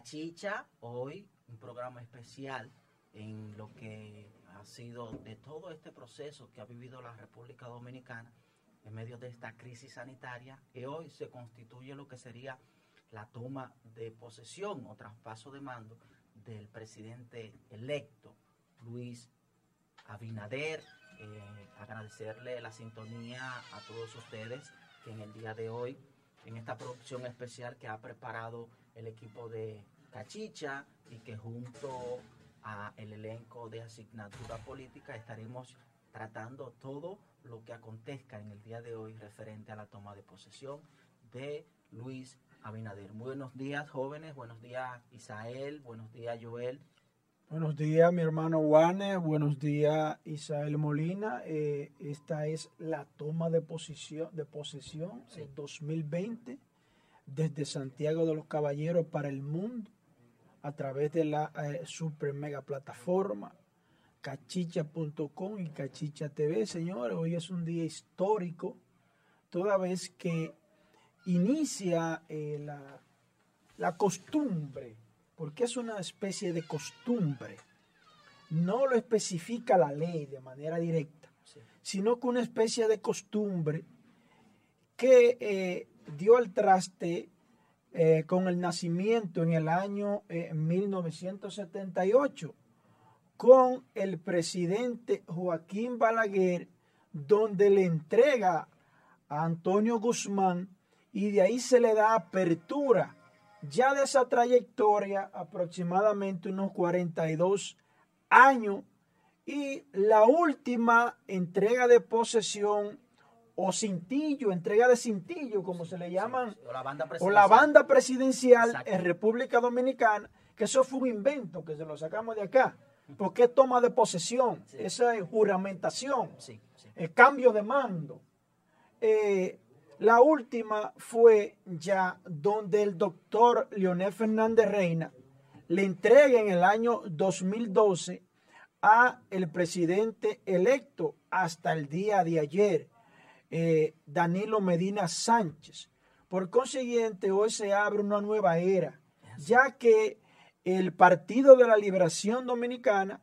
de Cachicha. Hoy un programa especial en lo que ha sido de todo este proceso que ha vivido la República Dominicana en medio de esta crisis sanitaria y hoy se constituye lo que sería la toma de posesión o traspaso de mando del presidente electo Luis Abinader. Eh, agradecerle la sintonía a todos ustedes que en el día de hoy, en esta producción especial que ha preparado el equipo de Cachicha y que junto a el elenco de asignatura política estaremos tratando todo lo que acontezca en el día de hoy referente a la toma de posesión de Luis Abinader. Buenos días, jóvenes. Buenos días, Isael. Buenos días, Joel. Buenos días, mi hermano Juanes. Buenos días, Isael Molina. Eh, esta es la toma de posesión, de posesión Sí. 2020 desde Santiago de los Caballeros para el mundo a través de la eh, super mega plataforma cachicha.com y cachicha TV. Señores, hoy es un día histórico, toda vez que inicia eh, la, la costumbre, porque es una especie de costumbre. No lo especifica la ley de manera directa, Sí. sino que una especie de costumbre que eh, dio al traste eh, con el nacimiento en el año eh, 1978 con el presidente Joaquín Balaguer, donde le entrega a Antonio Guzmán y de ahí se le da apertura ya de esa trayectoria aproximadamente unos 42 años y la última entrega de posesión o cintillo, entrega de cintillo como se le llaman O la banda o presidencial. la banda presidencial Exacto. en República Dominicana, que eso fue un invento, que se lo sacamos de acá, porque es toma de posesión, esa es juramentación, el cambio de mando. Eh, la última fue ya donde el doctor Leonel Fernández Reina le entrega en el año 2012 a el presidente electo hasta el día de ayer, eh, Danilo Medina Sánchez. Por consiguiente, hoy se abre una nueva era, ya que el Partido de la Liberación Dominicana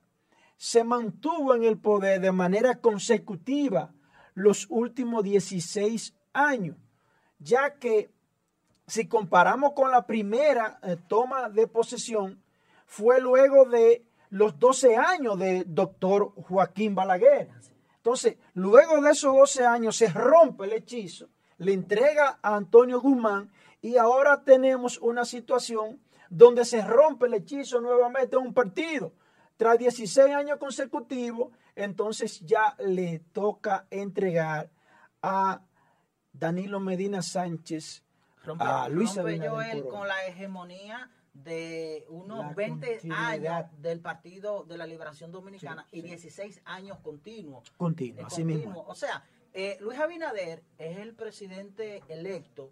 se mantuvo en el poder de manera consecutiva los últimos 16 años, ya que si comparamos con la primera eh, toma de posesión, fue luego de los 12 años del doctor Joaquín Balaguer. Entonces, luego de esos 12 años se rompe el hechizo, le entrega a Antonio Guzmán y ahora tenemos una situación donde se rompe el hechizo nuevamente a un partido. Tras 16 años consecutivos, entonces ya le toca entregar a Danilo Medina Sánchez Rompe, a Luis rompe Joel con la hegemonía de unos La 20 continuidad. años del Partido de la Liberación Dominicana Sí, y sí. 16 años continuos. Continuo, Eh, así mismo. O sea, eh, Luis Abinader es el presidente electo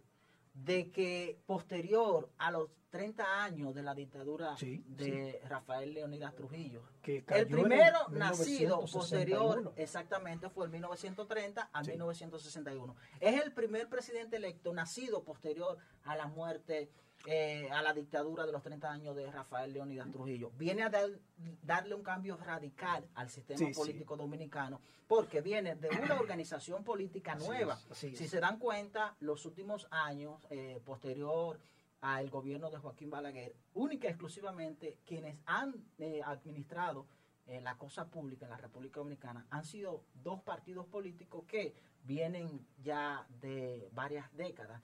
de que posterior a los 30 años de la dictadura Sí, de Rafael Leonidas Trujillo, Que el en primero nacido 1961. posterior exactamente fue el 1930 a Sí. 1961. Es el primer presidente electo nacido posterior a la muerte, eh, a la dictadura de los 30 años de Rafael Leonidas Trujillo. Viene a dar- darle un cambio radical al sistema Sí, sí. político dominicano porque viene de una organización política Así nueva. es, si es. se dan cuenta, los últimos años, eh, posterior al gobierno de Joaquín Balaguer, única y exclusivamente quienes han eh, administrado eh, la cosa pública en la República Dominicana han sido dos partidos políticos que vienen ya de varias décadas.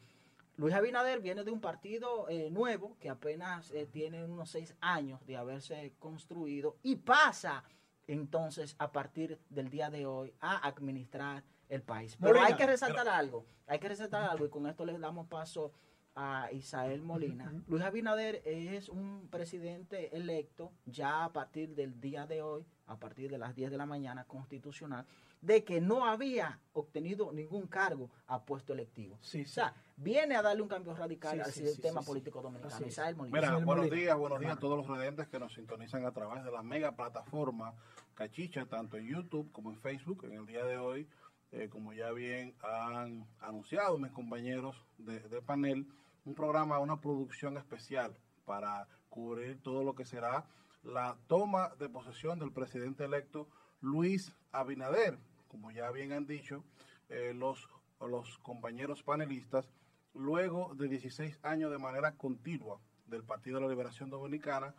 Luis Abinader viene de un partido eh, nuevo que apenas eh, tiene unos seis años de haberse construido y pasa entonces a partir del día de hoy a administrar el país. Pero hay que resaltar algo, hay que resaltar algo y con esto le damos paso a Isael Molina. Luis Abinader es un presidente electo ya a partir del día de hoy, a partir de las 10 de la mañana constitucional, de que no había obtenido ningún cargo a puesto electivo. Sí, O sea, viene a darle un cambio radical Sí, al sí, sistema sí, sí. político dominicano. Isael Molina. Mira, Isabel buenos Molina. días, buenos días a todos los redentes que nos sintonizan a través de la mega plataforma Cachicha, tanto en YouTube como en Facebook. En el día de hoy eh, como ya bien han anunciado mis compañeros de, panel, un programa, una producción especial para cubrir todo lo que será la toma de posesión del presidente electo Luis Abinader. Como ya bien han dicho eh, los, los compañeros panelistas, luego de 16 años de manera continua del Partido de la Liberación Dominicana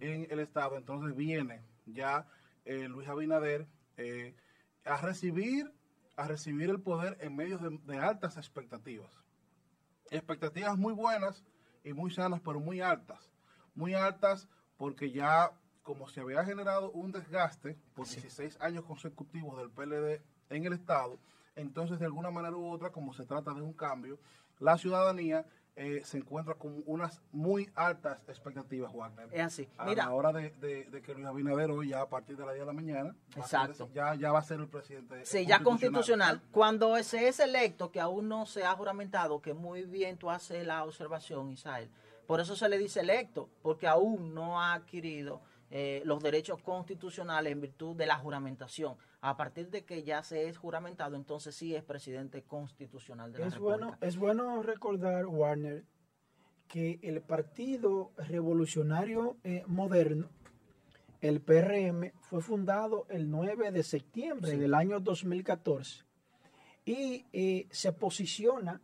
en el Estado, entonces viene ya eh, Luis Abinader a recibir a recibir el poder en medio de, de, altas expectativas. Expectativas muy buenas y muy sanas, pero muy altas. Muy altas porque ya como se había generado un desgaste por 16 años consecutivos del PLD en el Estado, entonces de alguna manera u otra, como se trata de un cambio, la ciudadanía eh, se encuentra con unas muy altas expectativas, Wagner. Es así. A la hora de, de, de, que Luis Abinader hoy, ya a partir de las 10 de la mañana, Exacto. ya, ya va a ser el presidente. Sí, ya constitucional. Cuando se es electo, que aún no se ha juramentado, que muy bien tú haces la observación, Isael, por eso se le dice electo, porque aún no ha adquirido eh, los derechos constitucionales en virtud de la juramentación. A partir de que ya se es juramentado, entonces sí es presidente constitucional de la es República. Bueno, es bueno recordar, Warner, que el Partido Revolucionario eh, Moderno, el PRM, fue fundado el 9 de septiembre sí. del año 2014 y eh, se posiciona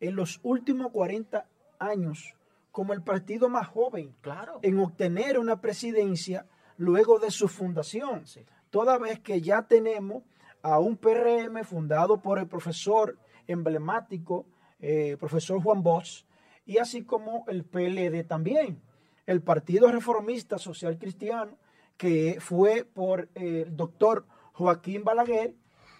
en los últimos 40 años como el partido más joven claro. en obtener una presidencia luego de su fundación. Sí. Toda vez que ya tenemos a un PRM fundado por el profesor emblemático, eh, profesor Juan Bosch, y así como el PLD también, el Partido Reformista Social Cristiano, que fue por eh, el doctor Joaquín Balaguer,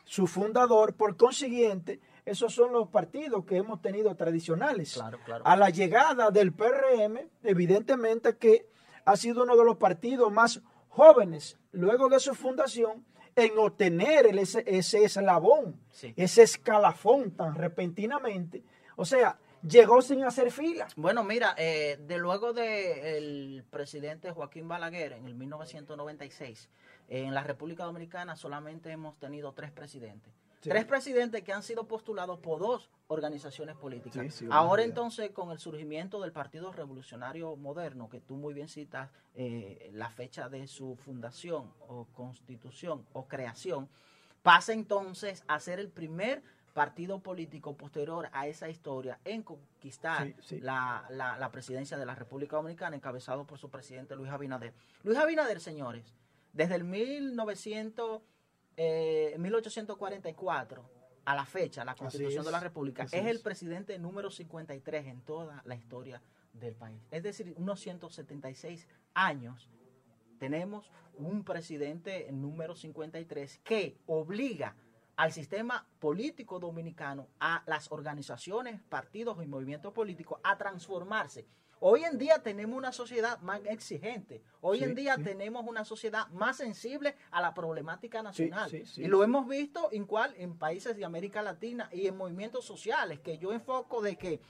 su fundador, por consiguiente, esos son los partidos que hemos tenido tradicionales. Claro, claro. A la llegada del PRM, evidentemente que ha sido uno de los partidos más jóvenes luego de su fundación en obtener el, ese, ese, eslabón, Sí. ese escalafón tan repentinamente. O sea, llegó sin hacer fila. Bueno, mira, eh, de luego del presidente Joaquín Balaguer en el 1996, eh, en la República Dominicana solamente hemos tenido tres presidentes. Sí. Tres presidentes que han sido postulados por dos organizaciones políticas. Sí, sí, Ahora entonces, con el surgimiento del Partido Revolucionario Moderno, que tú muy bien citas eh, la fecha de su fundación o constitución o creación, pasa entonces a ser el primer partido político posterior a esa historia en conquistar Sí, sí. La, la- la presidencia de la República Dominicana, encabezado por su presidente Luis Abinader. Luis Abinader, señores, desde el 1900, eh, 1844 a la fecha, la Constitución es, de la República, así es el es. presidente número 53 en toda la historia del país. Es decir, unos 176 años tenemos un presidente número 53 que obliga al sistema político dominicano, a las organizaciones, partidos y movimientos políticos a transformarse. Hoy en día tenemos una sociedad más exigente. Hoy Sí, en día sí. tenemos una sociedad más sensible a la problemática nacional. sí. Y lo hemos visto en cual en países de América Latina y en movimientos sociales, que yo enfoco de que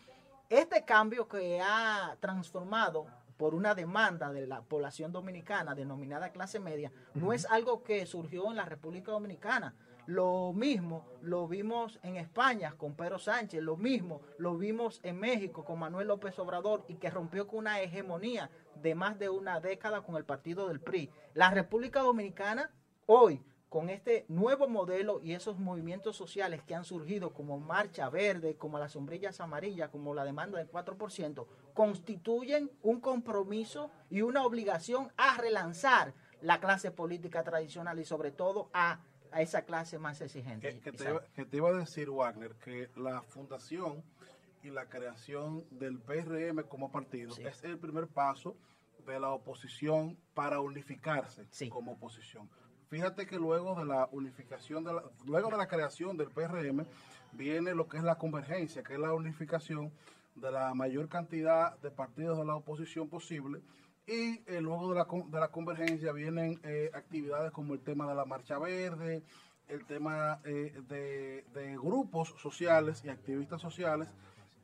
este cambio que ha transformado por una demanda de la población dominicana denominada clase media, no es algo que surgió en la República Dominicana. Lo mismo lo vimos en España con Pedro Sánchez, lo mismo lo vimos en México con Manuel López Obrador y que rompió con una hegemonía de más de una década con el partido del PRI. La República Dominicana hoy con este nuevo modelo y esos movimientos sociales que han surgido como Marcha Verde, como las sombrillas amarillas, como la demanda del 4%, constituyen un compromiso y una obligación a relanzar la clase política tradicional y sobre todo a, a esa clase más exigente. Que, que te, iba- que te iba a decir, Wagner, que la fundación y la creación del PRM como partido Sí. es el primer paso de la oposición para unificarse Sí. como oposición. Fíjate que luego de la unificación, de la- luego de la creación del PRM, viene lo que es la convergencia, que es la unificación de la mayor cantidad de partidos de la oposición posible. Y eh, luego de la, de la convergencia vienen eh, actividades como el tema de la Marcha Verde, el tema eh, de, de grupos sociales y activistas sociales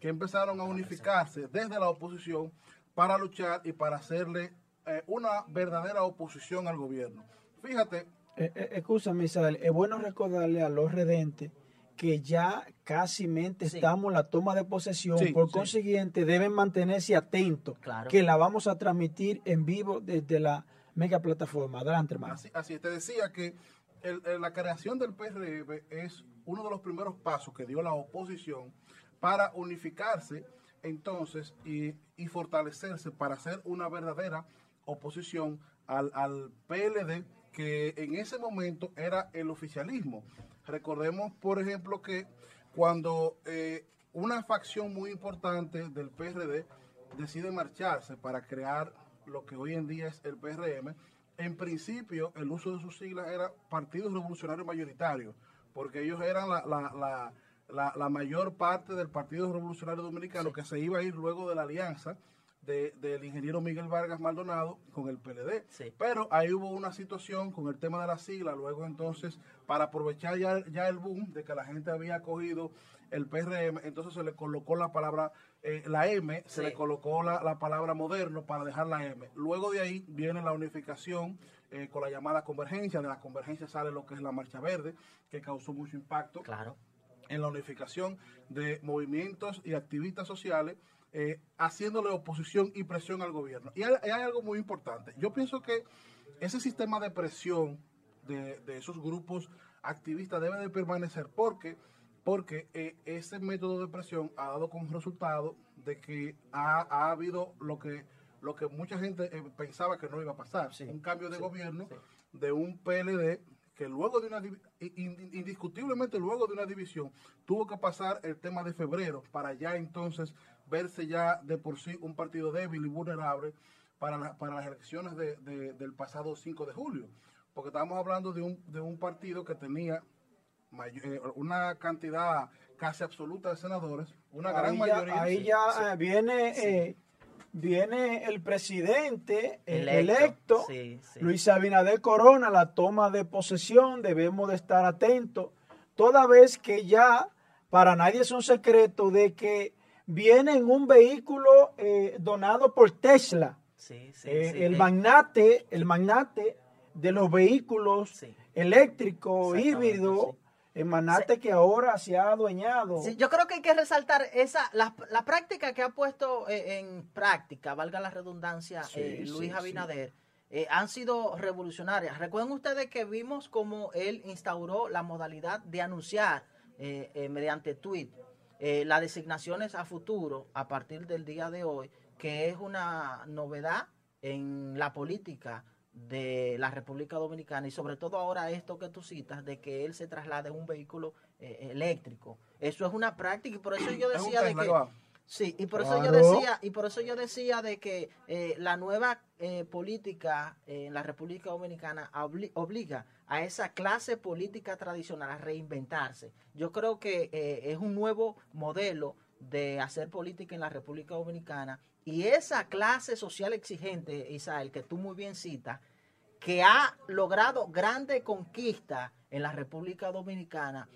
que empezaron a unificarse desde la oposición para luchar y para hacerle eh, una verdadera oposición al gobierno. Fíjate Eh, eh, Isabel, es bueno recordarle a los redentes que ya casi mente Sí. estamos en la toma de posesión, Sí, por sí. consiguiente deben mantenerse atentos, Claro. que la vamos a transmitir en vivo desde la mega plataforma. Adelante, hermano. Así, así es, te decía que el- el- la creación del PRM es uno de los primeros pasos que dio la oposición para unificarse entonces y, y fortalecerse para hacer una verdadera oposición al, al PLD que en ese momento era el oficialismo. Recordemos, por ejemplo, que cuando eh, una facción muy importante del PRD decide marcharse para crear lo que hoy en día es el PRM, en principio el uso de sus siglas era Partido Revolucionario Mayoritario, porque ellos eran la, la, la, la- la mayor parte del Partido Revolucionario Dominicano que se iba a ir luego de la alianza de- del ingeniero Miguel Vargas Maldonado con el PLD. Sí. Pero ahí hubo una situación con el tema de la sigla, luego entonces, para aprovechar ya, ya el boom de que la gente había cogido el PRM, entonces se le colocó la palabra, eh, la M, se le colocó la, la palabra moderno para dejar la M. Luego de ahí viene la unificación eh, con la llamada convergencia, de la convergencia sale lo que es la Marcha Verde, que causó mucho impacto Claro. en la unificación de movimientos y activistas sociales, eh, haciéndole oposición y presión al gobierno. Y hay, hay algo muy importante. Yo pienso que ese sistema de presión de, de esos grupos activistas debe de permanecer porque, porque eh, ese método de presión ha dado como resultado de que ha, ha habido lo que, lo que mucha gente eh, pensaba que no iba a pasar, Sí, un cambio de sí, gobierno sí. de un PLD que luego de una indiscutiblemente luego de una división tuvo que pasar el tema de febrero para ya entonces verse ya de por sí un partido débil y vulnerable para, la- para las elecciones de- de- del pasado 5 de julio. Porque estamos hablando de un, de un partido que tenía may- eh, una cantidad casi absoluta de senadores una gran mayoría. ahí sí, ya, sí. eh, viene, eh, viene el presidente eh, Electo, electo, sí, sí. Luis Abinader Corona, la toma de posesión, debemos de estar atentos, toda vez que ya para nadie es un secreto de que viene en un vehículo eh, donado por Tesla. Sí, sí, Eh, sí, el eh, magnate, el magnate de los vehículos eléctricos, híbridos, el magnate que ahora se ha adueñado. Yo creo que hay que resaltar esa la, la práctica que ha puesto en práctica, valga la redundancia, eh, Luis Abinader, eh, han sido revolucionarias. Recuerden ustedes que vimos como él instauró la modalidad de anunciar mediante tweet eh, las designaciones a futuro a partir del día de hoy, que es una novedad en la política de la República Dominicana y sobre todo ahora esto que tú citas de que él se traslade en un vehículo eh, eléctrico. Eso es una práctica y por eso yo decía de que. Sí, y por eso yo decía y por eso yo decía de que eh, la nueva eh, política eh, en la República Dominicana obli- obliga a esa clase política tradicional a reinventarse. Yo creo que es un nuevo modelo de hacer política en la República Dominicana y esa clase social exigente, Isael, que tú muy bien citas, que ha logrado grande conquista en la República Dominicana,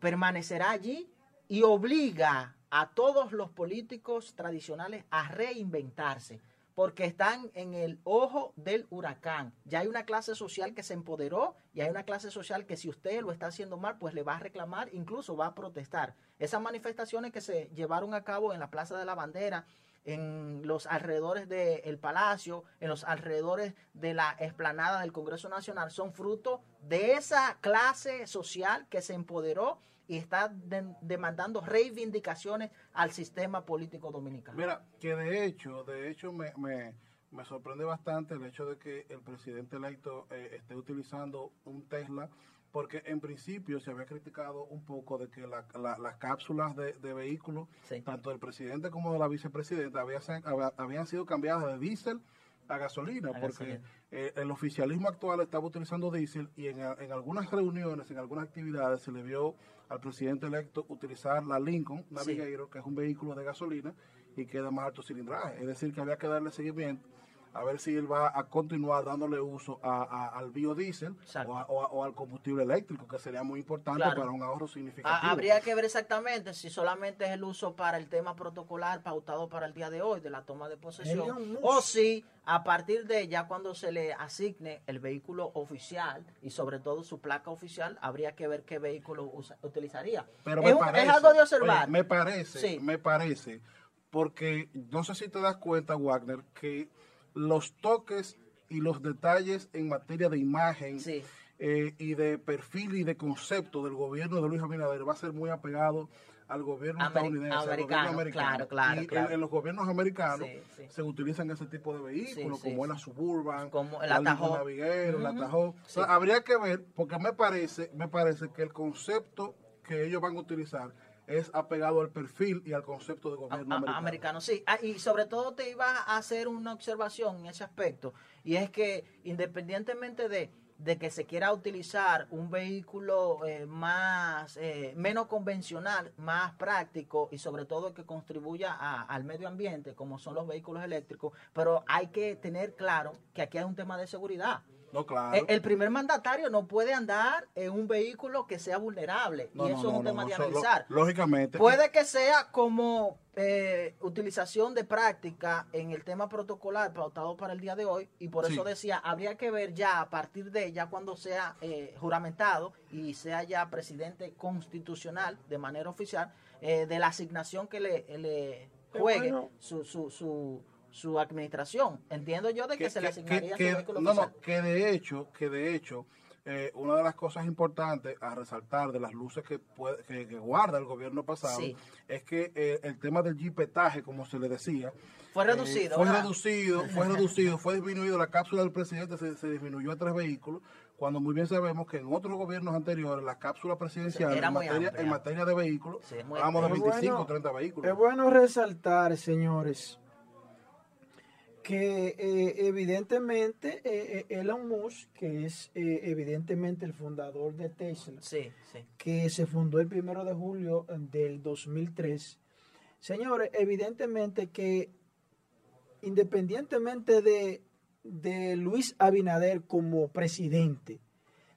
permanecerá allí y obliga a todos los políticos tradicionales a reinventarse, porque están en el ojo del huracán. Ya hay una clase social que se empoderó y hay una clase social que si usted lo está haciendo mal, pues le va a reclamar, incluso va a protestar. Esas manifestaciones que se llevaron a cabo en la Plaza de la Bandera, en los alrededores del Palacio, en los alrededores de la explanada del Congreso Nacional, son fruto de esa clase social que se empoderó y está de- demandando reivindicaciones al sistema político dominicano. Mira, que de hecho, de hecho me, me, me sorprende bastante el hecho de que el presidente electo eh, esté utilizando un Tesla, porque en principio se había criticado un poco de que la- la- las cápsulas de, de vehículos, Sí. tanto del presidente como de la vicepresidenta, había se- había- habían sido cambiadas de diésel a gasolina, A porque gasolina. eh, el oficialismo actual estaba utilizando diésel y en, en algunas reuniones, en algunas actividades, se le vio al presidente electo utilizar la Lincoln Navigator, que es un vehículo de gasolina y que de más alto cilindraje. Es decir, que había que darle seguimiento a ver si él va a continuar dándole uso a, a- al biodiesel o, a- o a- o al combustible eléctrico, que sería muy importante Claro. para un ahorro significativo. Habría que ver exactamente si solamente es el uso para el tema protocolar pautado para el día de hoy de la toma de posesión o si a partir de ya cuando se le asigne el vehículo oficial y sobre todo su placa oficial habría que ver qué vehículo usa- utilizaría. Pero es, me parece, es algo de observar. oye, me parece, Sí. me parece, porque no sé si te das cuenta, Wagner, que los toques y los detalles en materia de imagen Sí. eh, y de perfil y de concepto del gobierno de Luis Abinader va a ser muy apegado al gobierno Ameri- estadounidense, al americano, gobierno americano. claro, claro, y en- claro. En, los gobiernos americanos Sí, sí. se utilizan ese tipo de vehículos, como sí. la Suburban, Como el. Navigator, el. O sea, Sí. habría que ver, porque me parece, me parece que el concepto que ellos van a utilizar es apegado al perfil y al concepto de gobierno a- a- americano. americano, sí. Ah, y sobre todo te iba a hacer una observación en ese aspecto, y es que independientemente de, de que se quiera utilizar un vehículo eh, más eh, menos convencional, más práctico y sobre todo que contribuya a- al medio ambiente, como son los vehículos eléctricos, pero hay que tener claro que aquí hay un tema de seguridad. No, claro. El, el primer mandatario no puede andar en un vehículo que sea vulnerable, No, y no, eso es un no, tema no, de analizar. lógicamente. Puede que sea como eh, utilización de práctica en el tema protocolar pautado para el día de hoy y por eso decía, habría que ver ya a partir de ya cuando sea eh, juramentado y sea ya presidente constitucional de manera oficial, eh, de la asignación que le, juegue bueno. su, su, su, su administración. Entiendo yo de que, se le asignaría que- su vehículo no, oficial. no, que de hecho, que de hecho, eh, una de las cosas importantes a resaltar de las luces que, puede- que, que guarda el gobierno pasado Sí. es que eh, el tema del jipetaje, como se le decía, Fue eh, reducido. fue ¿verdad? reducido, fue reducido, fue disminuido. La cápsula del presidente se, se disminuyó a tres vehículos, cuando muy bien sabemos que en otros gobiernos anteriores la cápsula presidencial en materia, en materia de vehículos, Sí, de Es 25 o bueno- 30 vehículos. Es bueno resaltar, señores, que eh, evidentemente eh, eh, Elon Musk, que es eh, evidentemente el fundador de Tesla, Sí, sí. que se fundó el primero de julio del 2003. Señores, evidentemente que independientemente de, de Luis Abinader como presidente,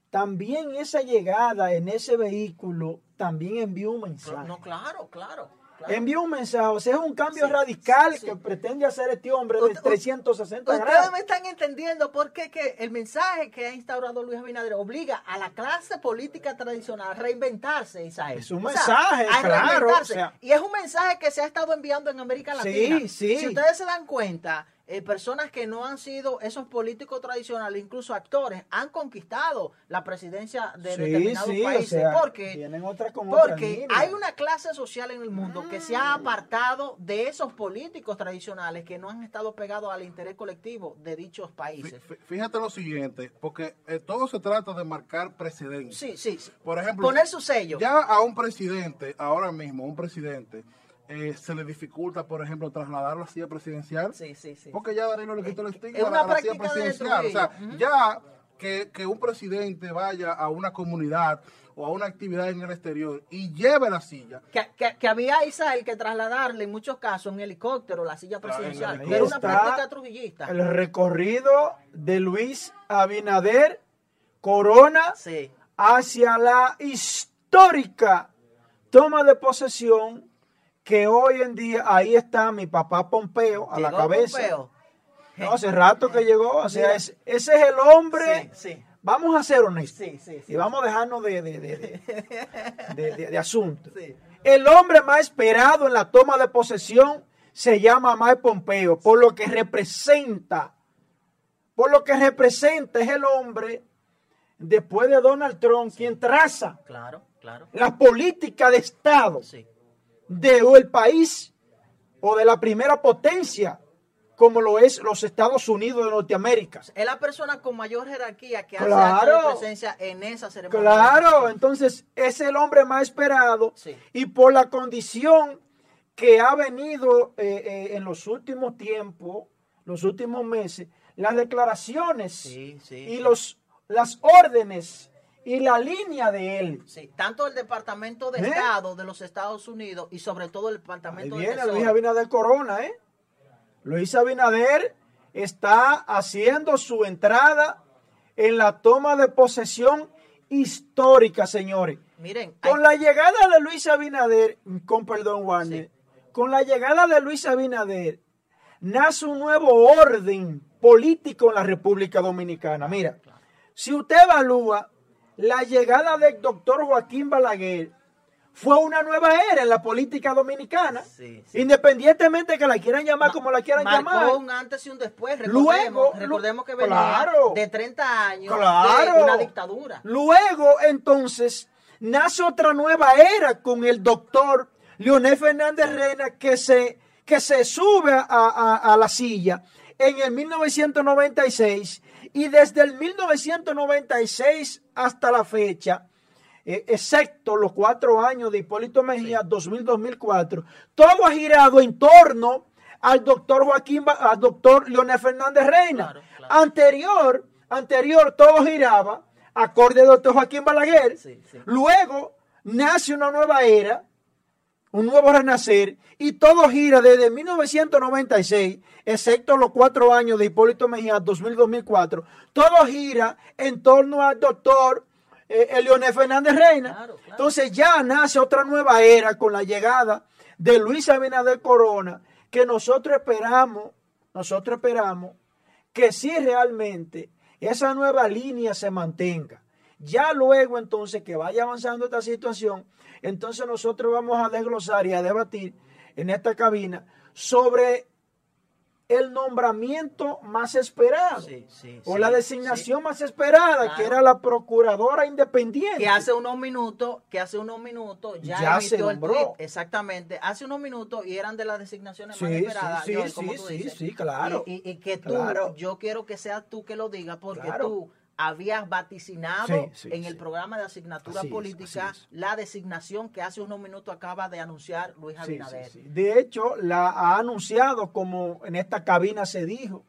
también esa llegada en ese vehículo también envió un mensaje. No, claro, claro. Claro. Envió un mensaje, o sea, es un cambio Sí, radical sí. que pretende hacer este hombre de Usted- 360 Ustedes grados. me están entendiendo por qué que el mensaje que ha instaurado Luis Abinader obliga a la clase política tradicional a reinventarse, Isael. Es un O sea, mensaje, a claro, reinventarse. o sea. y es un mensaje que se ha estado enviando en América Sí, Latina. sí. Si ustedes se dan cuenta, eh, personas que no han sido esos políticos tradicionales, incluso actores, han conquistado la presidencia de Sí, determinados sí, o países. sea, porque tienen otra como otra porque línea. hay una clase social en el mundo que se ha apartado de esos políticos tradicionales que no han estado pegados al interés colectivo de dichos países. fí- Fíjate lo siguiente, porque eh, todo se trata de marcar precedentes. Sí, sí, sí. Por ejemplo, Poner su sello. ya a un presidente, ahora mismo, a un presidente, eh, se le dificulta, por ejemplo, trasladar la silla presidencial. Sí, sí, sí. Porque ya Danilo le quitó el estigma es a una la- a la silla práctica de presidencial. O sea, ya que, que un presidente vaya a una comunidad o a una actividad en el exterior y lleve la silla. Que, que- que había Israel que trasladarle en muchos casos en helicóptero la silla presidencial. era una práctica trujillista. El recorrido de Luis Abinader Corona Sí. hacia la histórica toma de posesión que hoy en día ahí está mi papá Pompeo a la cabeza. Pompeo. No, hace rato que llegó, o sea, es- ese es el hombre. Sí, sí. Vamos a ser honestos. Sí. Y vamos a dejarnos de, de, de, de- de- asuntos. El hombre más esperado en la toma de posesión se llama Mike Pompeo, por lo que representa, por lo que representa es el hombre, después de Donald Trump, quien traza Claro, claro. la política de Estado Sí. Del país o de la primera potencia, como lo es los Estados Unidos de Norteamérica. Es la persona con mayor jerarquía que hace Claro. de presencia en esa ceremonia. Claro, entonces es el hombre más esperado Sí. y por la condición que ha venido eh, eh, en los últimos tiempos, los últimos meses, las declaraciones Sí, sí, y los las órdenes y la línea de él. Sí, tanto el Departamento de ¿Eh? Estado de los Estados Unidos y sobre todo el Ahí Departamento de viene Tesoro. Luis Abinader Corona, ¿eh? Luis Abinader está haciendo su entrada en la toma de posesión histórica, señores. Miren, con la llegada de Luis Abinader, con perdón, Warner, con la llegada de Luis Abinader, nace un nuevo orden político en la República Dominicana. Mira, si usted evalúa la llegada del doctor Joaquín Balaguer, fue una nueva era en la política dominicana. Independientemente de que la quieran llamar como la quieran marcó llamar. un antes y un después. Recordemos, recordemos que venía de 30 años de una dictadura. Luego, entonces, nace otra nueva era con el doctor Leonel Fernández Reina que se, que se sube a, a la silla en el 1996 y desde el 1996 hasta la fecha eh, excepto los cuatro años de Hipólito Mejía, 2000-2004, todo ha girado en torno al doctor Joaquín, al doctor Leonel Fernández Reina. Anterior, anterior, todo giraba acorde al doctor Joaquín Balaguer. Luego nace una nueva era, un nuevo renacer, y todo gira desde 1996, excepto los cuatro años de Hipólito Mejía, 2000-2004, todo gira en torno al doctor eh, Leonel Fernández Reina. Entonces ya nace otra nueva era con la llegada de Luis Abinader Corona, que nosotros esperamos, nosotros esperamos que si realmente esa nueva línea se mantenga. Ya luego entonces que vaya avanzando esta situación, entonces nosotros vamos a desglosar y a debatir en esta cabina sobre el nombramiento más esperado. O la designación más esperada que era la procuradora independiente. Que hace unos minutos que hace unos minutos ya, se nombró. exactamente. Hace unos minutos y eran de las designaciones más esperadas sí, sí, sí, sí, claro. Y, que tú yo quiero que seas tú que lo digas porque tú habías vaticinado en el programa de asignatura política la designación que hace unos minutos acaba de anunciar Luis Abinader. De hecho, la ha anunciado como en esta cabina se dijo.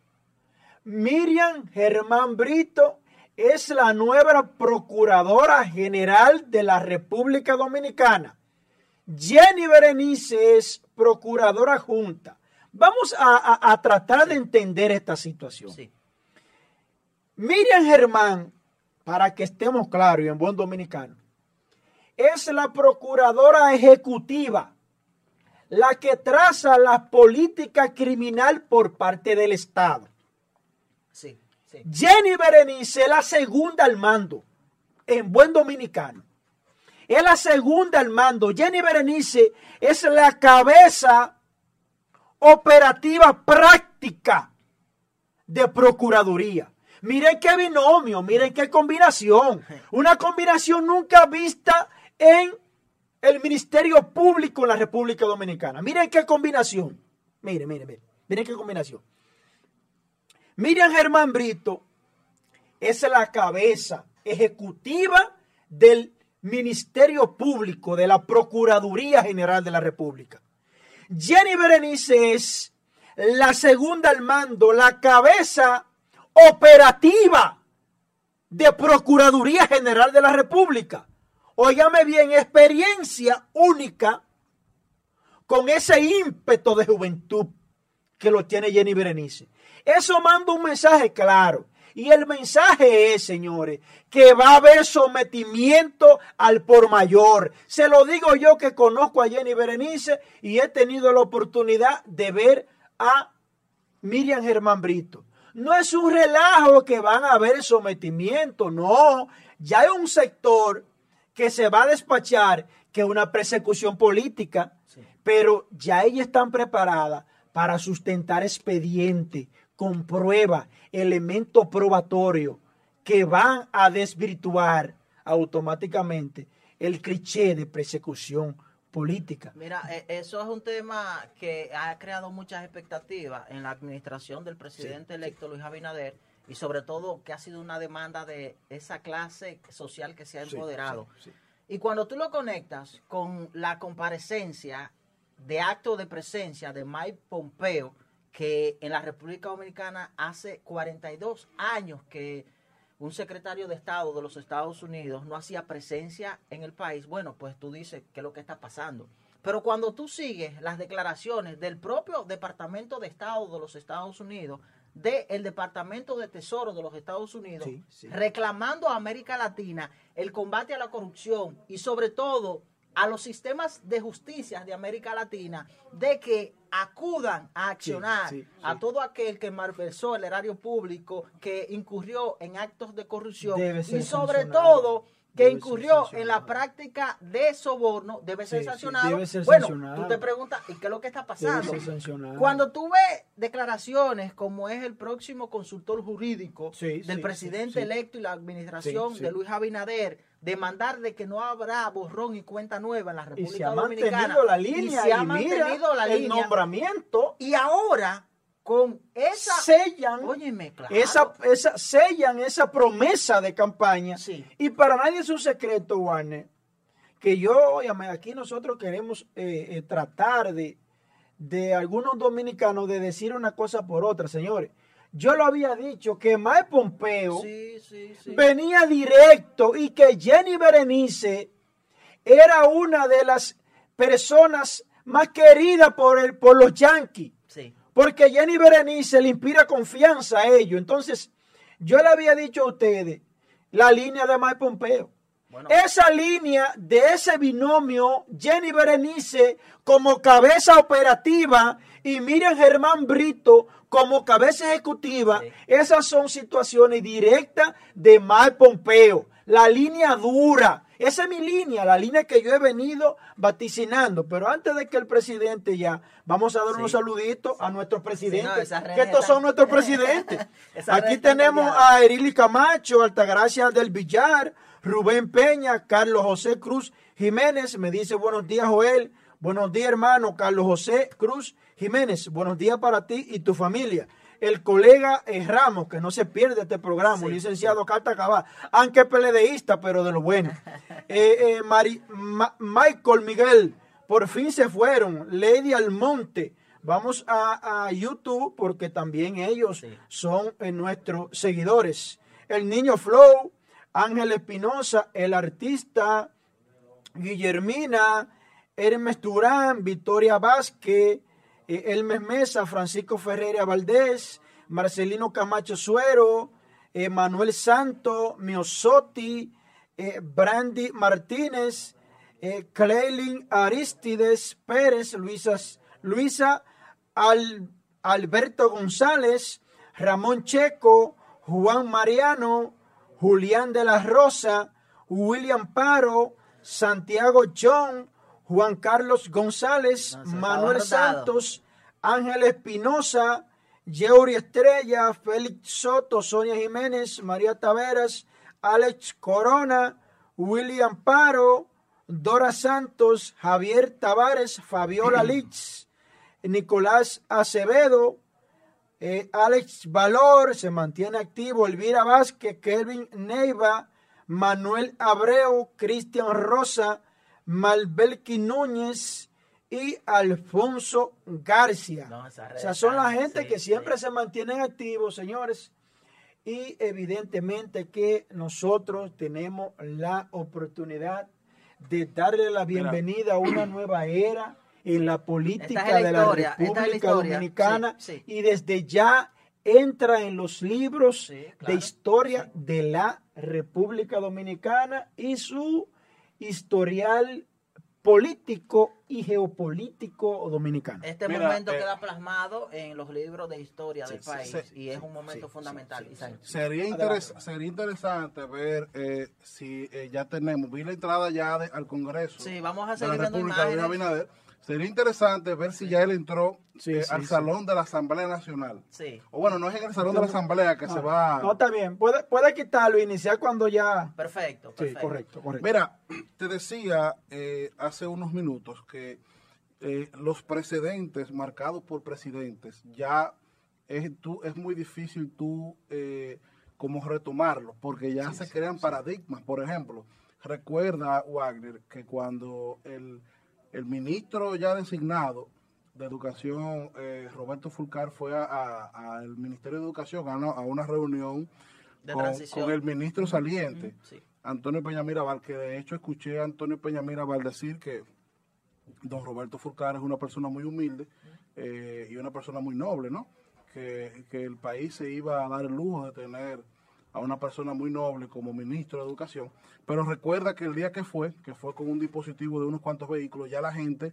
Miriam Germán Brito es la nueva Procuradora General de la República Dominicana. Jenny Berenice es Procuradora Junta. Vamos a, tratar de entender esta situación. Miriam Germán, para que estemos claros y en buen dominicano, es la procuradora ejecutiva, la que traza la política criminal por parte del Estado. Sí, Jenny Berenice es la segunda al mando, en buen dominicano. Es la segunda al mando. Jenny Berenice es la cabeza operativa práctica de Procuraduría. Miren qué binomio, miren qué combinación. Una combinación nunca vista en el Ministerio Público en la República Dominicana. Miren qué combinación. Miren, miren, miren. Miren qué combinación. Miriam Germán Brito es la cabeza ejecutiva del Ministerio Público de la Procuraduría General de la República. Jenny Berenice es la segunda al mando, la cabeza operativa de Procuraduría General de la República. Óigame bien, experiencia única con ese ímpetu de juventud que lo tiene Jenny Berenice. Eso manda un mensaje claro. Y el mensaje es, señores, que va a haber sometimiento al por mayor. Se lo digo yo que conozco a Jenny Berenice y he tenido la oportunidad de ver a Miriam Germán Brito. No es un relajo que van a haber sometimiento, no. Ya hay un sector que se va a despachar que una persecución política, pero ya ellas están preparadas para sustentar expediente con prueba, elemento probatorio que van a desvirtuar automáticamente el cliché de persecución política. Mira, e, eso es un tema que ha creado muchas expectativas en la administración del presidente electo Luis Abinader y sobre todo que ha sido una demanda de esa clase social que se ha empoderado. y cuando tú lo conectas con la comparecencia de acto de presencia de Mike Pompeo, que en la República Dominicana hace 42 años que un secretario de Estado de los Estados Unidos no hacía presencia en el país, bueno, pues tú dices qué es lo que está pasando. Pero cuando tú sigues las declaraciones del propio Departamento de Estado de los Estados Unidos del Departamento de Tesoro de los Estados Unidos, Sí, sí. reclamando a América Latina el combate a la corrupción y sobre todo a los sistemas de justicia de América Latina de que acudan a accionar sí, a sí. todo aquel que malversó el erario público, que incurrió en actos de corrupción y sobre todo que Debe incurrió en la práctica de soborno, debe ser sancionado. debe ser bueno, sancionado. tú te preguntas, ¿y qué es lo que está pasando? Cuando tú ves declaraciones como es el próximo consultor jurídico del presidente electo y la administración de Luis Abinader, demandar de que no habrá borrón y cuenta nueva en la y República se ha Dominicana. mantenido la línea y se ha y mantenido la el línea. nombramiento Y ahora, con esa... sellan Óyeme, claro. esa, esa sellan esa promesa de campaña Sí. y para nadie es un secreto Warner que yo óyame, aquí nosotros queremos eh, eh, tratar de de algunos dominicanos de decir una cosa por otra señores yo lo había dicho que Mike Pompeo Sí, sí, sí. venía directo y que Jenny Berenice era una de las personas más queridas por, el, por los Yankees. Sí. Porque Jenny Berenice le inspira confianza a ellos. Entonces, yo le había dicho a ustedes la línea de Mike Pompeo. Bueno. Esa línea de ese binomio, Jenny Berenice como cabeza operativa y Miriam Germán Brito como cabeza ejecutiva, Sí. esas son situaciones directas de Mike Pompeo. La línea dura. Esa es mi línea, la línea que yo he venido vaticinando. Pero antes de que el presidente ya, vamos a dar Sí. unos saluditos a nuestros presidentes, redes que estos son nuestros presidentes. Aquí tenemos a Erili Camacho, Altagracia del Villar, Rubén Peña, Carlos José Cruz Jiménez. Me dice buenos días, Joel. Buenos días, hermano. Carlos José Cruz Jiménez. Buenos días para ti y tu familia. El colega eh, Ramos, que no se pierde este programa, Sí, licenciado Carta Cabal, aunque peledeísta, pero de lo bueno. Eh, eh, Mari- Ma- Michael Miguel, por fin se fueron. Lady Almonte. Vamos a, a YouTube porque también ellos Sí. son eh, nuestros seguidores. El niño Flow, Ángel Espinosa, el artista Guillermina, Hermes Durán, Victoria Vázquez, eh, Hermes Mesa, Francisco Ferreira Valdés, Marcelino Camacho Suero, eh, Manuel Santo, Miosotti, eh, Brandy Martínez, eh, Cleilin Aristides Pérez, Luisa, Luisa Al- Alberto González, Ramón Checo, Juan Mariano, Julián de la Rosa, William Paro, Santiago John, Juan Carlos González, No, Manuel. Santos, Ángel Espinosa, Yeuri Estrella, Félix Soto, Sonia Jiménez, María Taveras, Alex Corona, William Paro, Dora Santos, Javier Tavares, Fabiola Litz, Nicolás Acevedo, eh, Alex Valor se mantiene activo, Elvira Vázquez, Kelvin Neiva, Manuel Abreu, Cristian Rosa, Malbelki Núñez y Alfonso García. No, o sea, son la gente sí, que siempre sí. se mantienen activos, señores. Y evidentemente que nosotros tenemos la oportunidad de darle la bienvenida a una nueva era en la política Esta es la de la historia, República Dominicana sí, y desde ya entra en los libros de historia de la República Dominicana y su historial político y geopolítico dominicano. Este Mira, momento eh, queda plasmado en los libros de historia del sí, país sí, y es un momento sí, fundamental. Sería, interes- sería interesante ver eh, si eh, ya tenemos, vi la entrada ya de- al Congreso Sí, vamos a de seguir la viendo República de imágenes. Sería interesante ver si ya él entró Sí, eh, sí, al sí. salón de la Asamblea Nacional. Sí, O bueno, no es en el salón de la Asamblea que se va... No, está bien. Puede, puede quitarlo e iniciar cuando ya... perfecto, Sí, correcto, correcto. Mira, te decía eh, hace unos minutos que eh, los precedentes marcados por presidentes ya es, tú, es muy difícil tú eh, como retomarlos, porque ya se crean paradigmas. Por ejemplo, recuerda, Wagner, que cuando el, el ministro ya designado de Educación, eh, Roberto Fulcar, fue al Ministerio de Educación a una, a una reunión De con, con el ministro saliente. Sí. Antonio Peña Mirabal, que de hecho escuché a Antonio Peña Mirabal decir que don Roberto Fulcar es una persona muy humilde eh, y una persona muy noble, ¿no? que, que el país se iba a dar el lujo de tener a una persona muy noble como ministro de Educación, pero recuerda que el día que fue, que fue con un dispositivo de unos cuantos vehículos, ya la gente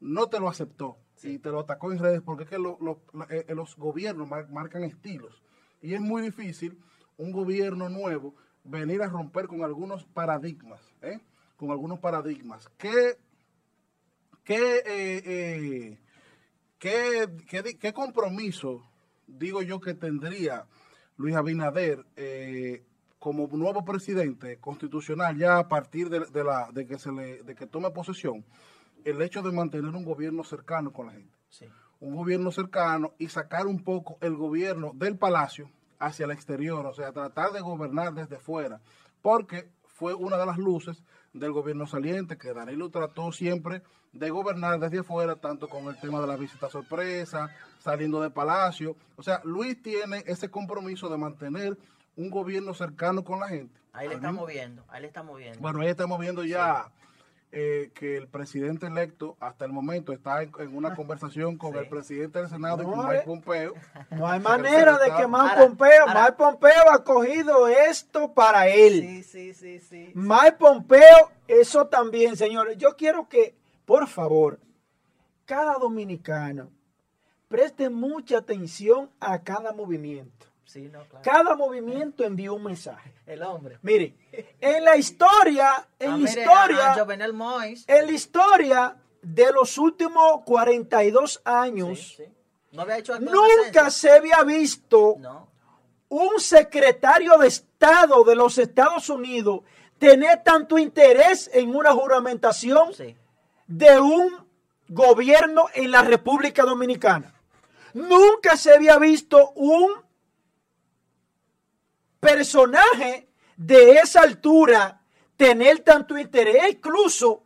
no te lo aceptó y te lo atacó en redes porque es que lo- lo- la- eh, los gobiernos mar- marcan estilos y es muy difícil un gobierno nuevo venir a romper con algunos paradigmas, ¿eh? con algunos paradigmas. ¿Qué, qué, eh, eh, qué, qué compromiso digo yo que tendría Luis Abinader eh, como nuevo presidente constitucional ya a partir de, de la, de que se le, de que tome posesión? El hecho de mantener un gobierno cercano con la gente Sí. un gobierno cercano y sacar un poco el gobierno del palacio hacia el exterior, o sea, tratar de gobernar desde fuera, porque fue una de las luces del gobierno saliente, que Danilo trató siempre de gobernar desde afuera, tanto con el tema de la visita sorpresa, saliendo del palacio, o sea, Luis tiene ese compromiso de mantener un gobierno cercano con la gente. Ahí le Al estamos mismo- viendo, ahí le estamos viendo. bueno, ahí estamos viendo ya eh, que el presidente electo hasta el momento está en, en una conversación con Sí. el presidente del Senado y No, con eh. Mike Pompeo. No hay manera de que Mike Pompeo, ahora- Mike Pompeo ha cogido esto para él. Sí, sí, sí, sí. Mike Pompeo, eso también, señores. Yo quiero que, por favor, cada dominicano preste mucha atención a cada movimiento. Sí, no, claro. Cada movimiento envía un mensaje. El hombre. Mire, en la historia, en Ah, la mire, historia, en la historia de los últimos 42 años, Sí, sí. No había hecho acto de nunca se había visto No. un secretario de Estado de los Estados Unidos tener tanto interés en una juramentación Sí. De un gobierno en la República Dominicana. Nunca se había visto un personaje de esa altura tener tanto interés. Incluso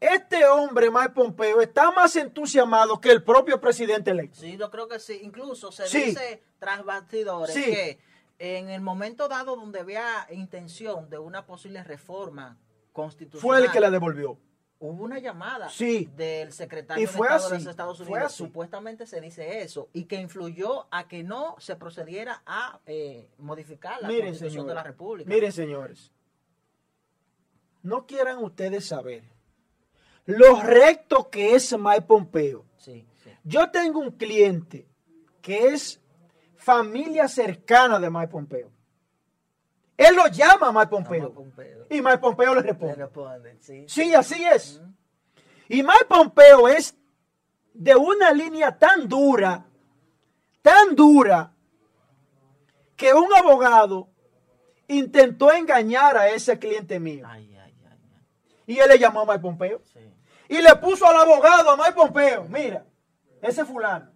este hombre, Mike Pompeo, está más entusiasmado que el propio presidente electo. Sí, yo creo que sí. Incluso se Sí. dice tras bastidores Sí. que en el momento dado donde había intención de una posible reforma constitucional, Fue el que la devolvió. Hubo una llamada Sí. del secretario Y de Estado de los Estados Unidos. Supuestamente se dice eso y que influyó a que no se procediera a eh, modificar la Miren, constitución señores. de la República. Miren, señores. No quieran ustedes saber lo recto que es Mike Pompeo. Sí, sí. Yo tengo un cliente que es familia cercana de Mike Pompeo. Él lo llama a Mike Pompeo. Y Mike Pompeo le Le responde. responden, sí. Sí, así es. Y Mike Pompeo es de una línea tan dura, tan dura, que un abogado intentó engañar a ese cliente mío. Ay, ay, ay, ay. Y él le llamó a Mike Pompeo. Sí. Y le puso al abogado a Mike Pompeo. Mira, ese fulano.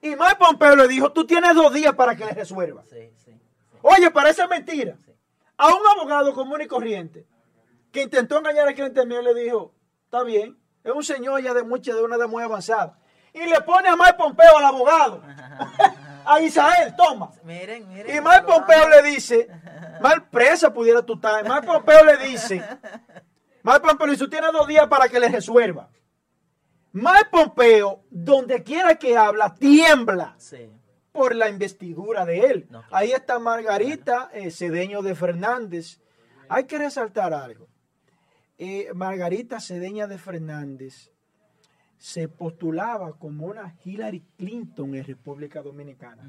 Y Mike Pompeo le dijo, tú tienes dos días para que le resuelva. Sí, sí. Oye, parece mentira. A un abogado común y corriente que intentó engañar al cliente mío le dijo, está bien, es un señor ya de mucha, de una edad muy avanzada. Y le pone a Mike Pompeo al abogado. a Isael, toma. Miren, miren. Y Mike Pompeo le dice, mal presa pudiera tú estar. Mike Pompeo le dice, Mike Pompeo dice, tú tienes dos días para que le resuelva. Mike Pompeo, donde quiera que habla, tiembla Sí. Por la investidura de él. No, claro. Ahí está Margarita eh, Cedeño de Fernández. Hay que resaltar algo. Eh, Margarita Cedeña de Fernández se postulaba como una Hillary Clinton en República Dominicana,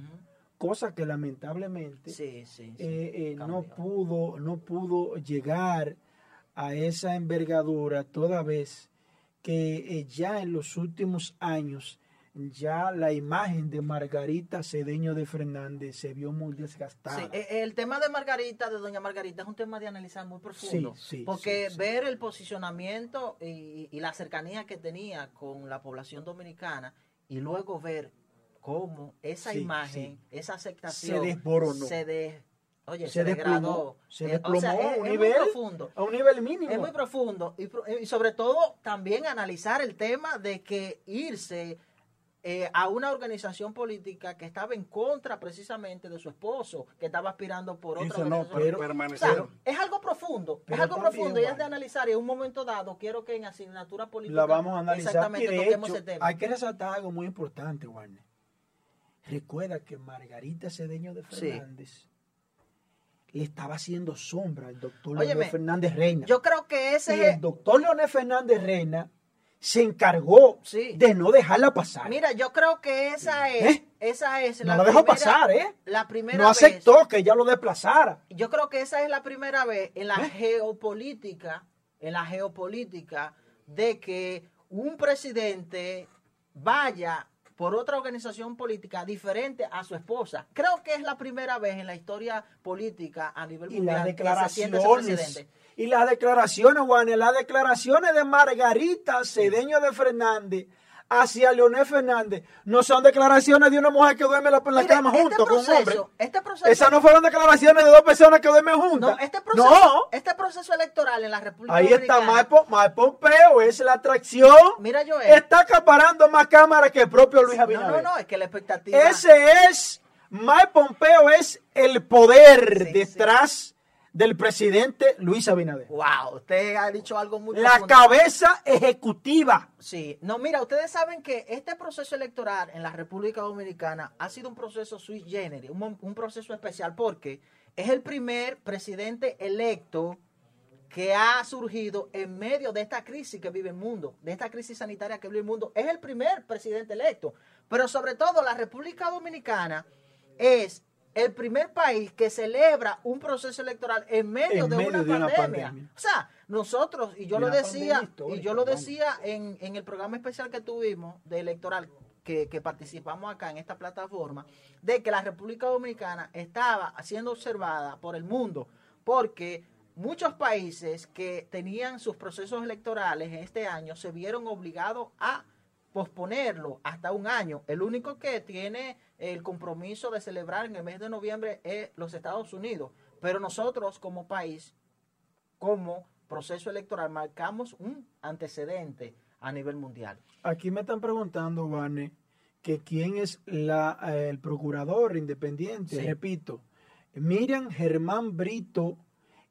cosa que lamentablemente Sí, sí. sí. eh, eh, no pudo no pudo llegar a esa envergadura toda vez que eh, ya en los últimos años ya la imagen de Margarita Cedeño de Fernández se vio muy desgastada. Sí, eh, el tema de Margarita, de doña Margarita, es un tema de analizar muy profundo. Sí, sí, porque ver el posicionamiento y, y la cercanía que tenía con la población dominicana y luego ver cómo esa imagen, esa aceptación Se desboronó. se de- oye, se, degradó. se Eh, desplomó o sea, a un es muy nivel profundo. a un nivel mínimo. Es muy profundo y, pro- y sobre todo también analizar el tema de que irse eh, a una organización política que estaba en contra precisamente de su esposo, que estaba aspirando por otra no, organización. pero. O sea, es algo profundo, Pero es algo profundo y es de analizar y en un momento dado quiero que en asignatura política la vamos a analizar exactamente y de hecho ese tema. hay que resaltar algo muy importante, Warner. Recuerda que Margarita Cedeño de Sí. Fernández le estaba haciendo sombra al doctor Leonel Fernández Reina. Yo creo que y ese el es... doctor Leonel Fernández Reina se encargó Sí. de no dejarla pasar. Mira, yo creo que esa es... ¿Eh? Esa es no la dejó pasar, ¿eh? La primera no vez- aceptó que ella lo desplazara. Yo creo que esa es la primera vez en la ¿Eh? geopolítica, en la geopolítica, de que un presidente vaya por otra organización política diferente a su esposa. Creo que es la primera vez en la historia política a nivel Y mundial las que se siente ese declaraciones. Y las declaraciones, Juan, las declaraciones de Margarita Cedeño de Fernández hacia Leonel Fernández no son declaraciones de una mujer que duerme en la, en la Mire, cama este junto con un hombre. este proceso, Esas no fueron declaraciones de dos personas que duermen juntas. no, este proceso, No. este proceso electoral en la República Ahí está. Mike, Po- Mike Pompeo, es la atracción. Mira, Joel. Está acaparando más cámaras que el propio Luis no, Abinader. no, no, es que la expectativa. Ese es, Mike Pompeo es el poder Sí, detrás del presidente Luis Abinader. Wow, usted ha dicho algo muy La profundo. cabeza ejecutiva. Sí, no, mira, ustedes saben que este proceso electoral en la República Dominicana ha sido un proceso sui generis, un, un proceso especial, porque es el primer presidente electo que ha surgido en medio de esta crisis que vive el mundo, de esta crisis sanitaria que vive el mundo. Es el primer presidente electo, pero sobre todo la República Dominicana es el primer país que celebra un proceso electoral en medio, En de, medio una, de una pandemia. pandemia. O sea, nosotros, y yo De lo decía, y yo lo decía en, en el programa especial que tuvimos de electoral, que, que participamos acá en esta plataforma, de que la República Dominicana estaba siendo observada por el mundo, porque muchos países que tenían sus procesos electorales en este año se vieron obligados a posponerlo hasta un año. El único que tiene el compromiso de celebrar en el mes de noviembre es los Estados Unidos. Pero nosotros como país, como proceso electoral, marcamos un antecedente a nivel mundial. Aquí me están preguntando, Vane, que quién es la, eh, el procurador independiente. Sí. Repito, Miriam Germán Brito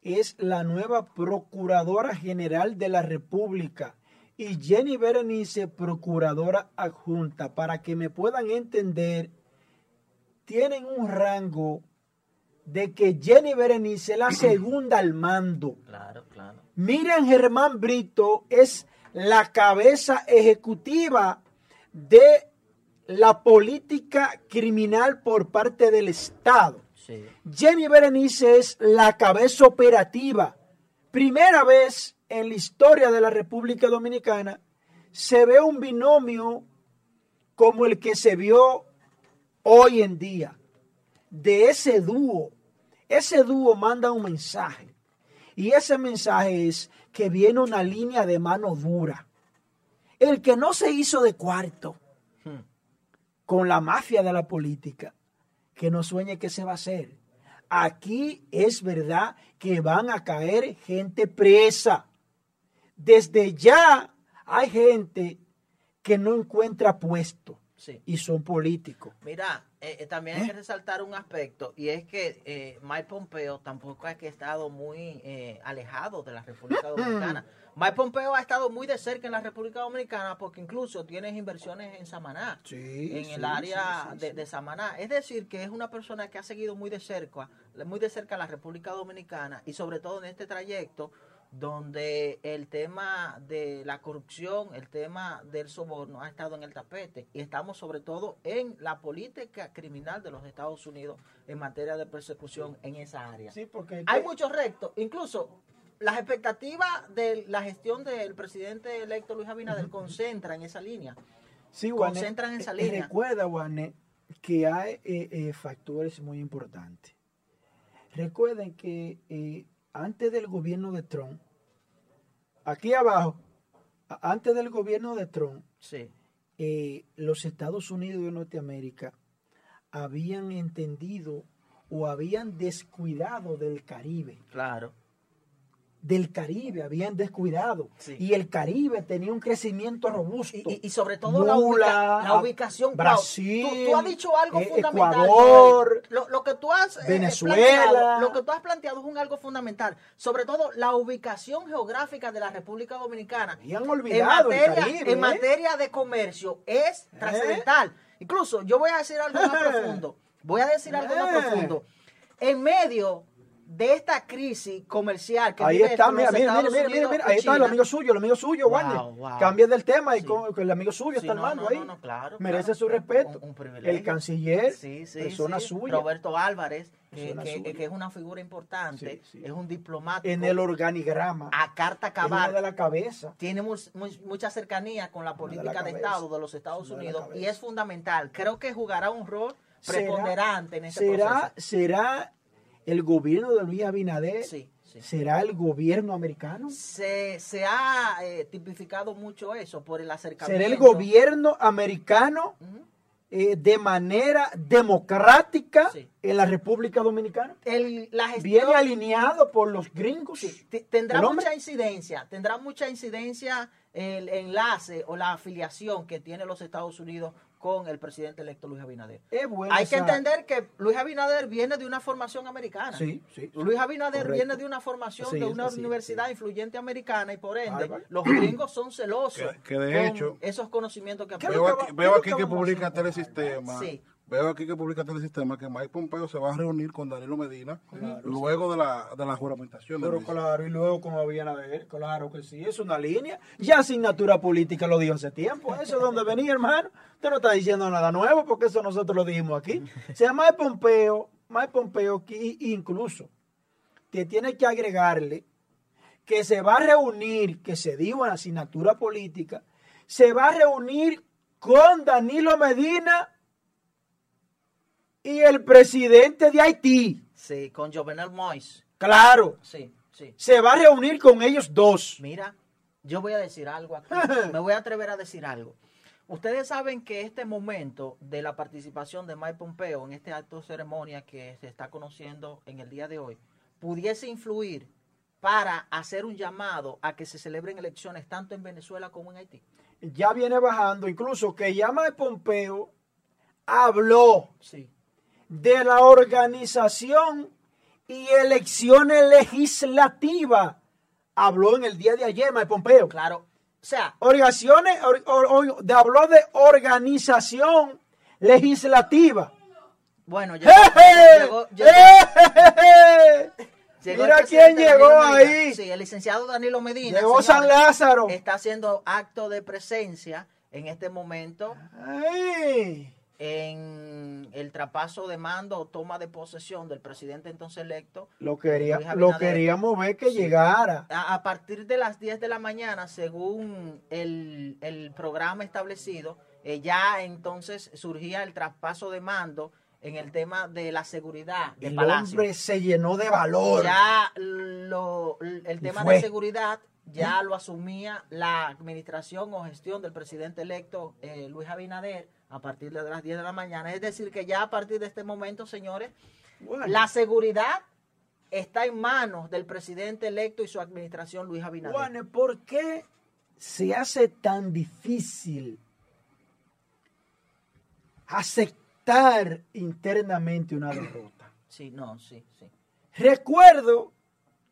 es la nueva procuradora general de la República y Jenny Berenice, procuradora adjunta. Para que me puedan entender, tienen un rango de que Jenny Berenice es la segunda al mando. Claro, claro. Miriam Germán Brito es la cabeza ejecutiva de la política criminal por parte del Estado. Sí. Jenny Berenice es la cabeza operativa. Primera vez en la historia de la República Dominicana se ve un binomio como el que se vio hoy en día. De ese dúo. Ese dúo manda un mensaje. Y ese mensaje es que viene una línea de mano dura. El que no se hizo de cuarto Hmm. con la mafia de la política, que no sueñe que se va a hacer. Aquí es verdad que van a caer gente presa. Desde ya hay gente que no encuentra puesto Sí. y son políticos. Mira, eh, eh, también hay que resaltar un aspecto y es que eh, Mike Pompeo tampoco es que ha estado muy eh, alejado de la República Dominicana. Mike Pompeo ha estado muy de cerca en la República Dominicana porque incluso tiene inversiones en Samaná, Sí, en sí, el área sí, de, de Samaná. Es decir, que es una persona que ha seguido muy de cerca, muy de cerca la República Dominicana y sobre todo en este trayecto donde el tema de la corrupción, el tema del soborno ha estado en el tapete y estamos sobre todo en la política criminal de los Estados Unidos en materia de persecución en esa área. Sí, porque Hay muchos rectos, incluso las expectativas de la gestión del presidente electo Luis Abinader concentran en esa línea. Sí, Juané, concentran en esa eh, línea. Recuerda, Juané, que hay eh, eh, factores muy importantes. Recuerden que eh, antes del gobierno de Trump, aquí abajo, antes del gobierno de Trump, Sí, eh, los Estados Unidos de Norteamérica habían entendido o habían descuidado del Caribe. claro. Del Caribe habían descuidado. Sí. Y el Caribe tenía un crecimiento robusto. Y, y- y sobre todo la, Mula, ubica- la ubicación. Brasil, tú, tú has dicho algo eh, fundamental. Ecuador, lo, lo que tú has eh, Venezuela. lo que tú has planteado es un algo fundamental. Sobre todo la ubicación geográfica de la República Dominicana. En olvidado el materia, Caribe, en ¿eh? materia de comercio es trascendental. Incluso yo voy a decir algo más profundo. Voy a decir algo más profundo. En medio de esta crisis comercial que Ahí vive está, mira, mira, mira, mira, mira, ahí está el amigo suyo, el amigo suyo, wow. Cambia del tema y con, el amigo suyo está al no, mando no, ahí. no, no, claro, Merece su respeto. el canciller, persona suya. Roberto Álvarez, que, es una figura importante, es un diplomático en el organigrama. a carta cabal. de la cabeza. tiene mu- mu- mucha cercanía con la política de. Estado de los Estados Unidos y es fundamental. Creo que jugará un rol ¿Será- preponderante en este ¿Será, proceso. ¿Será el gobierno de Luis Abinader? Sí, sí. ¿Será el gobierno americano? Se, se ha eh, tipificado mucho eso por el acercamiento. ¿Será el gobierno americano eh, de manera democrática Sí. en la República Dominicana? El- la gestión ¿Viene alineado por los gringos? Tendrá mucha incidencia, tendrá mucha incidencia el enlace o la afiliación que tiene los Estados Unidos con el presidente electo Luis Abinader. Es Hay que entender que Luis Abinader viene de una formación americana. Sí, sí. Luis Abinader Correcto. viene de una formación de una así universidad influyente americana y por ende los gringos son celosos Que- que de con hecho- esos conocimientos que ¿Qué es Veo aquí, veo aquí que que publica? Telesistema. Veo aquí que publica Telesistema que Mike Pompeo se va a reunir con Danilo Medina luego de la, de la juramentación. Pero claro, y luego con Abinader, claro que sí, es una línea. Ya asignatura política lo dijo hace tiempo. Eso es donde venía, hermano. Usted no está diciendo nada nuevo porque eso nosotros lo dijimos aquí. Se llama Mike Pompeo, Mike Pompeo, que incluso que tiene que agregarle que se va a reunir, que se dijo en asignatura política, se va a reunir con Danilo Medina y el presidente de Haití. Sí, con Jovenel Moïse. Claro, Sí, sí. se va a reunir con ellos dos. Mira, yo voy a decir algo aquí. Me voy a atrever a decir algo. Ustedes saben que este momento de la participación de Mike Pompeo en este acto de ceremonia que se está conociendo en el día de hoy pudiese influir para hacer un llamado a que se celebren elecciones tanto en Venezuela como en Haití. Ya viene bajando, incluso que llama de Pompeo habló Sí. De la organización y elecciones legislativas. Habló en el día de ayer, Mike Pompeo. Claro. O sea, Organizaciones, or- or- or- de- habló de organización legislativa. bueno, llegó, Mira quién llegó Danilo Medina. ahí. Sí, el licenciado Danilo Medina. Llegó San Lázaro. Está haciendo acto de presencia en este momento Ay. En el traspaso de mando o toma de posesión del presidente entonces electo. Lo, quería, lo queríamos ver que Sí. llegara. A, a partir de las 10 de la mañana, según el, el programa establecido, eh, ya entonces surgía el traspaso de mando en el tema de la seguridad de El Palacio. hombre se llenó de valor. Ya lo, el tema de seguridad ya lo asumía la administración o gestión del presidente electo eh, Luis Abinader a partir de las 10 de la mañana. Es decir, que ya a partir de este momento, señores, Bueno, la seguridad está en manos del presidente electo y su administración Luis Abinader. Juane, ¿por qué se hace tan difícil aceptar internamente una derrota? Sí, no, sí, sí. Recuerdo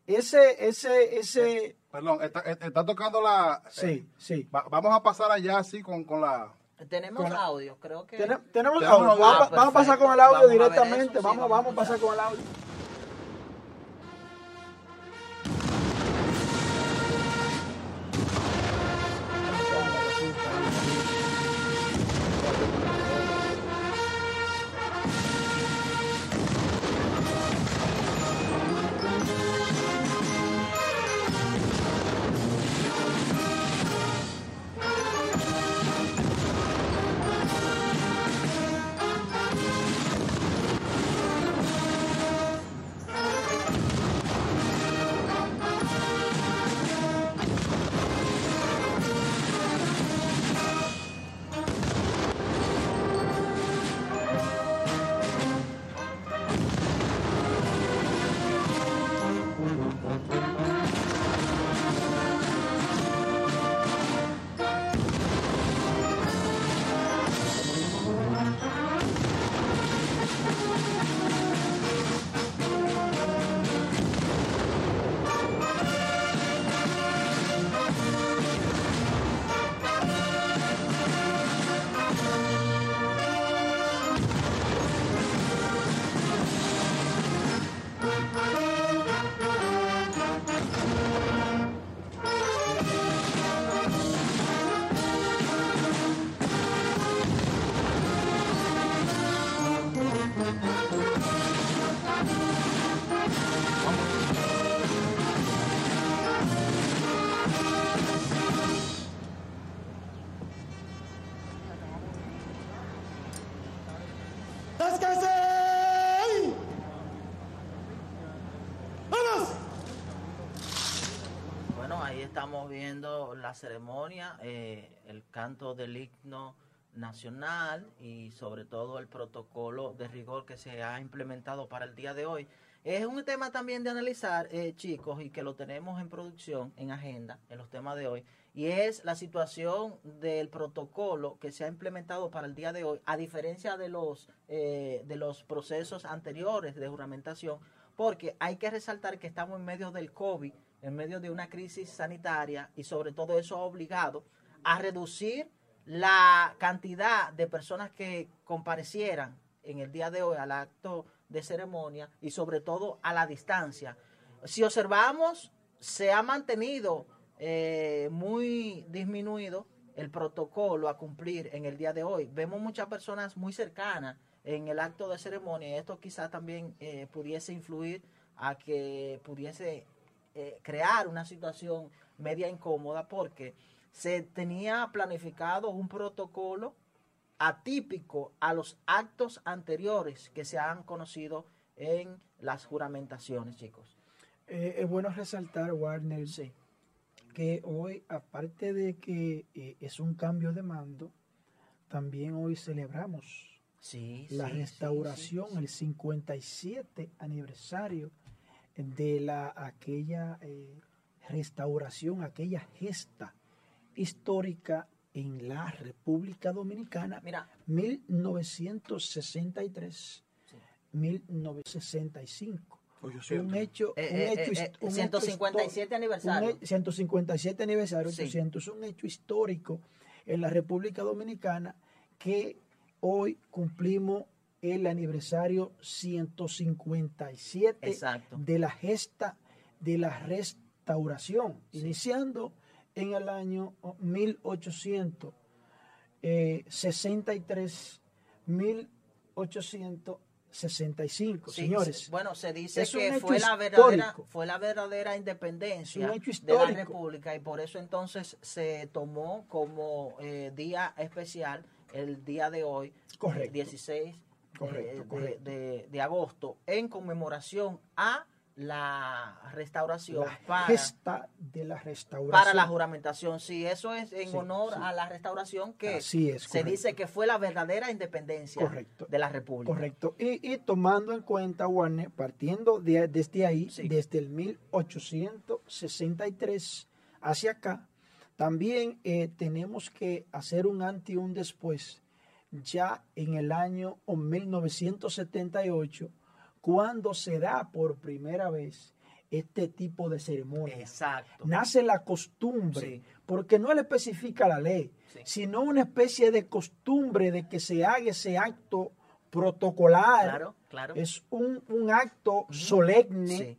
ese, ese, ese, Perdón, está, está tocando la... sí, sí. va- vamos a pasar allá así con, con la... Tenemos Con audio, creo que... Tenemos, tenemos Tenemos audio. audio. Vamos, Ah, a- vamos a pasar con el audio Vamos a directamente. eso, sí, vamos, vamos vamos a a pasar con el audio. Ceremonia, eh, el canto del himno nacional y sobre todo el protocolo de rigor que se ha implementado para el día de hoy. Es un tema también de analizar, eh, chicos, y que lo tenemos en producción, en agenda, en los temas de hoy, y es la situación del protocolo que se ha implementado para el día de hoy, a diferencia de los, eh, de los procesos anteriores de juramentación, porque hay que resaltar que estamos en medio del COVID, en medio de una crisis sanitaria, y sobre todo eso ha obligado a reducir la cantidad de personas que comparecieran en el día de hoy al acto de ceremonia y sobre todo a la distancia. Si observamos, se ha mantenido eh, muy disminuido el protocolo a cumplir en el día de hoy. Vemos muchas personas muy cercanas en el acto de ceremonia y esto quizás también eh, pudiese influir a que pudiese eh, crear una situación media incómoda porque se tenía planificado un protocolo atípico a los actos anteriores que se han conocido en las juramentaciones, chicos. Eh, es bueno resaltar, Warner, Sí, que hoy, aparte de que eh, es un cambio de mando, también hoy celebramos sí. la sí, restauración, el 57 aniversario de la aquella eh, restauración, aquella gesta histórica en la República Dominicana, Mira, 1963, Sí. 1965. Oye, Un siento. hecho, Eh, un eh, hecho, eh, eh, un hecho 157 histo- aniversario. un he- 157 aniversario, Sí. 800, un hecho histórico en la República Dominicana que hoy cumplimos el aniversario 157 Exacto. de la gesta de la restauración, iniciando en el año 1863, 1865, Sí, señores. se- bueno, se dice es que fue la verdadera, fue la verdadera independencia de la. República y por eso entonces se tomó como eh, día especial el día de hoy, Correcto. el 16 de- Correcto, de, correcto. de- de agosto, en conmemoración a la restauración la para, gesta de la restauración. para la juramentación. Sí, eso es en Sí, honor sí. a la restauración que Así es, se dice que fue la verdadera independencia Correcto. de la República. Correcto. Y, y tomando en cuenta, Warner, partiendo de, desde ahí, Sí. desde el 1863 hacia acá, también eh, tenemos que hacer un antes y un después, ya en el año 1978, cuando se da por primera vez este tipo de ceremonia. Exacto. Nace la costumbre, Sí. porque no le especifica la ley, Sí. sino una especie de costumbre de que se haga ese acto protocolar. Claro, claro. Es un, un acto solemne, Sí.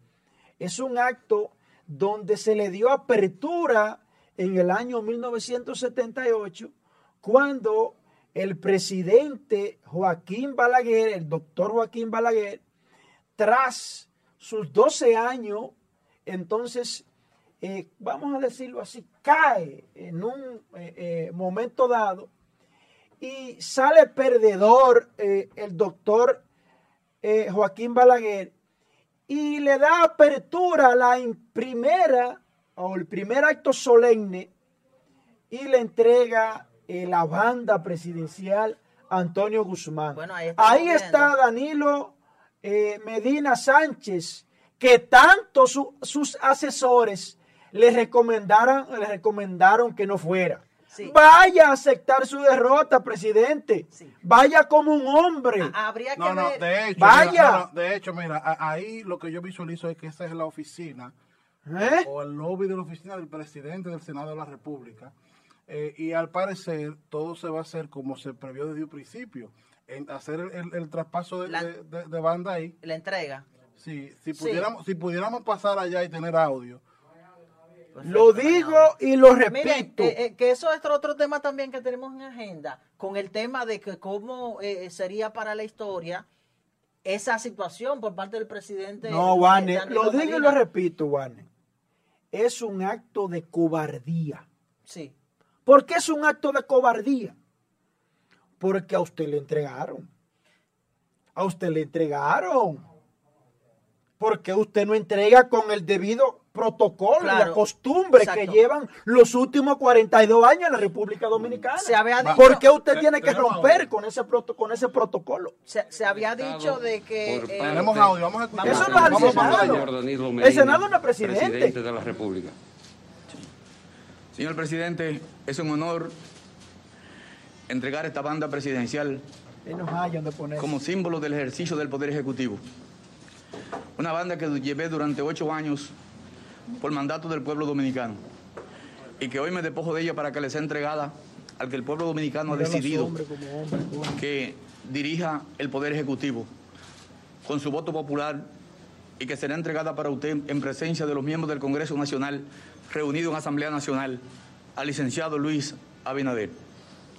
es un acto donde se le dio apertura en el año 1978, cuando el presidente Joaquín Balaguer, el doctor Joaquín Balaguer, tras sus 12 años, entonces, eh, vamos a decirlo así, cae en un eh, eh, momento dado y sale perdedor el doctor Joaquín Balaguer y le da apertura a la primera o el primer acto solemne y le entrega eh, la banda presidencial Antonio Guzmán. Bueno, ahí está. Danilo eh, Medina Sánchez, que tanto su- sus asesores le recomendaron, le recomendaron que no fuera. Sí. Vaya a aceptar su derrota, presidente. Sí. Vaya como un hombre. Ah, Habría que No, no, ver. de hecho, Vaya. mira, no, de hecho, mira, ahí lo que yo visualizo es que esa es la oficina ¿Eh? o el lobby de la oficina del presidente del Senado de la República. Eh, y al parecer todo se va a hacer como se previó desde un principio, en hacer el, el- el traspaso de, La- de- de- de banda ahí. La entrega. Sí, si Sí. pudiéramos, si pudiéramos pasar allá y tener audio. Lo digo y lo Miren, repito. eh, eh, que eso es otro tema también que tenemos en agenda, con el tema de que cómo eh, sería para la historia esa situación por parte del presidente. no, eh, Danilo lo digo y lo repito, Warner. Es un acto de cobardía. Sí, ¿Por qué es un acto de cobardía? Porque a usted le entregaron. A usted le entregaron. Porque usted no entrega con el debido protocolos y Claro. las costumbres que llevan los últimos 42 años en la República Dominicana. Se había dicho- ¿Por qué usted Te- tiene que romper con ese, proto- con ese protocolo? Se, se había dicho de que... Por eh, Tenemos audio, vamos a escuchar. Eso no es al Senado. El Senado no es presidente. presidente de la República. Señor presidente, es un honor entregar esta banda presidencial como símbolo del ejercicio del Poder Ejecutivo. Una banda que llevé durante ocho años por mandato del pueblo dominicano y que hoy me despojo de ella para que le sea entregada al que el pueblo dominicano ha decidido hombres hombres, que dirija el Poder Ejecutivo con su voto popular y que será entregada para usted en presencia de los miembros del Congreso Nacional reunidos en Asamblea Nacional al licenciado Luis Abinader.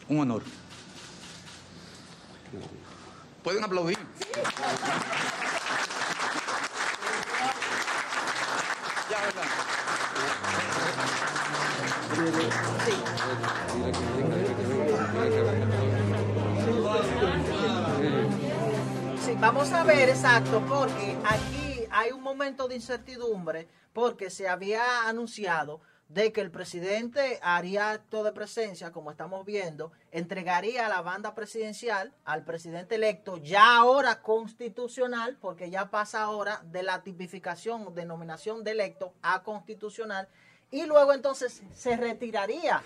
Un honor. Pueden aplaudir. Ya, ¿verdad? Sí, vamos a ver exacto, porque aquí hay un momento de incertidumbre, porque se había anunciado de que el presidente haría acto de presencia, como estamos viendo, entregaría la banda presidencial al presidente electo, ya ahora constitucional, porque ya pasa ahora de la tipificación, denominación de electo a constitucional, y luego entonces se retiraría.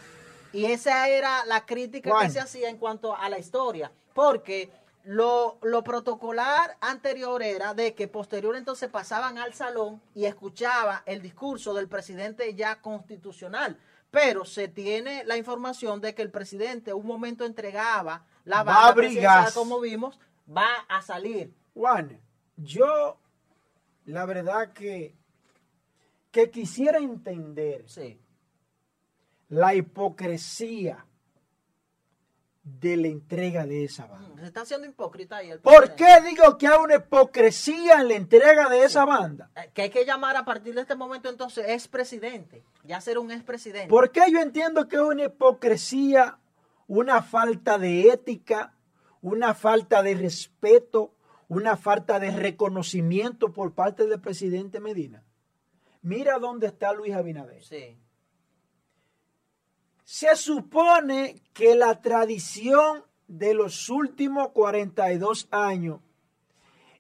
Y esa era la crítica que se hacía en cuanto a la historia, porque lo, lo protocolar anterior era de que posterior entonces pasaban al salón y escuchaba el discurso del presidente ya constitucional. Pero se tiene la información de que el presidente un momento entregaba la Va banda a presidencial, brigar. como vimos, va a salir. Juan, yo la verdad que, que quisiera entender Sí, la hipocresía de la entrega de esa banda. se está haciendo hipócrita ahí el ¿Por qué digo que hay una hipocresía en la entrega de esa banda? Eh, Que hay que llamar a partir de este momento entonces expresidente, ya ser un expresidente. Porque yo entiendo que es una hipocresía, una falta de ética, una falta de respeto, una falta de reconocimiento por parte del presidente Medina. Mira dónde está Luis Abinader. Sí, Se supone que la tradición de los últimos 42 años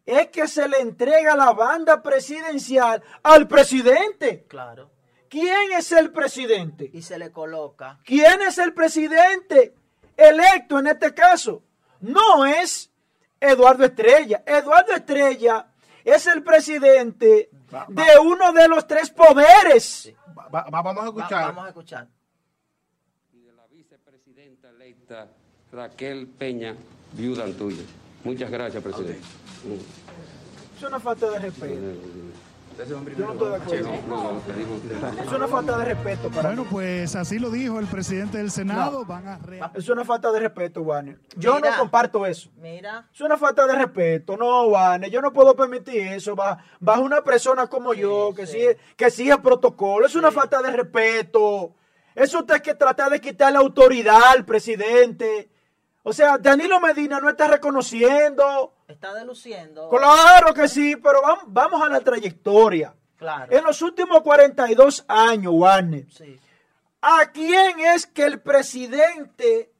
es que se le entrega la banda presidencial al presidente. claro. ¿Quién es el presidente? Y se le coloca ¿Quién es el presidente electo en este caso? No es Eduardo Estrella. Eduardo Estrella es el presidente Va- va. de uno de los tres poderes. Va- va- vamos a Va- escuchar. vamos a escuchar. Raquel Peña, viuda tuya. Muchas gracias, presidente. Es una falta de respeto. Yo no estoy de acuerdo. No, no, pedimos- Es una falta de respeto para Bueno, mí. pues así lo dijo el presidente del Senado. No. Van a re- Es una falta de respeto, Warner. Yo Mira. no comparto eso. Mira, Es una falta de respeto. No, Warner, yo no puedo permitir eso. Bajo una persona como yo, que sí. sigue, que sigue el protocolo. Es una falta de respeto. Es usted que trata de quitarle autoridad al presidente. O sea, Danilo Medina no está reconociendo. está deluciendo. Claro que sí, pero vam- vamos a la trayectoria. Claro. En los últimos 42 años, Warner, Sí, ¿A quién es que el presidente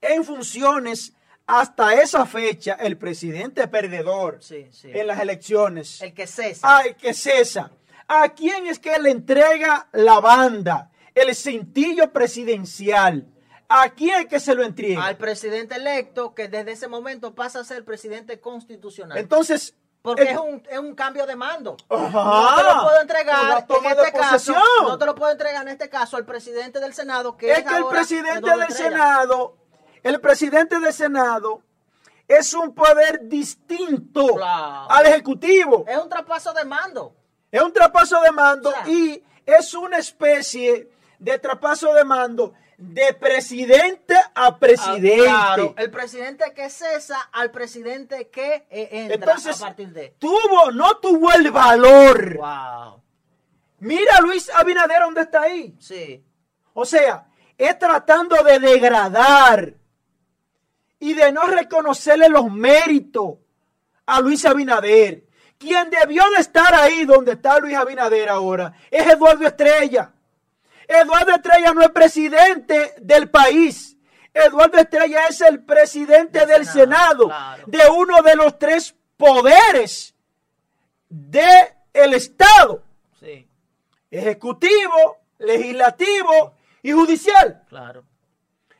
en funciones hasta esa fecha, el presidente perdedor sí, sí. en las elecciones, El que cesa. ay, que cesa? ¿A quién es que le entrega la banda, el cintillo presidencial? ¿A quién que se lo entrega? al presidente electo que desde ese momento pasa a ser presidente constitucional. Entonces, porque el- es un, es un cambio de mando. Ajá. no te lo puedo entregar en este caso. No te lo puedo entregar en este caso al presidente del Senado que es es, que el presidente del. Senado, el presidente del Senado es un poder distinto Claro. al Ejecutivo. Es un traspaso de mando. Es un traspaso de mando O sea. y es una especie de traspaso de mando de presidente a presidente. Ah, claro, el presidente que cesa al presidente que eh, entra Entonces, a partir de. tuvo, no tuvo el valor. Wow. Mira a Luis Abinader dónde está ahí. Sí. O sea, es tratando de degradar y de no reconocerle los méritos a Luis Abinader, Quien debió de estar ahí donde está Luis Abinader ahora es Eduardo Estrella. Eduardo Estrella no es presidente del país. Eduardo Estrella es el presidente del Senado, claro. de uno de los tres poderes del Estado, Sí, ejecutivo, legislativo y judicial. claro.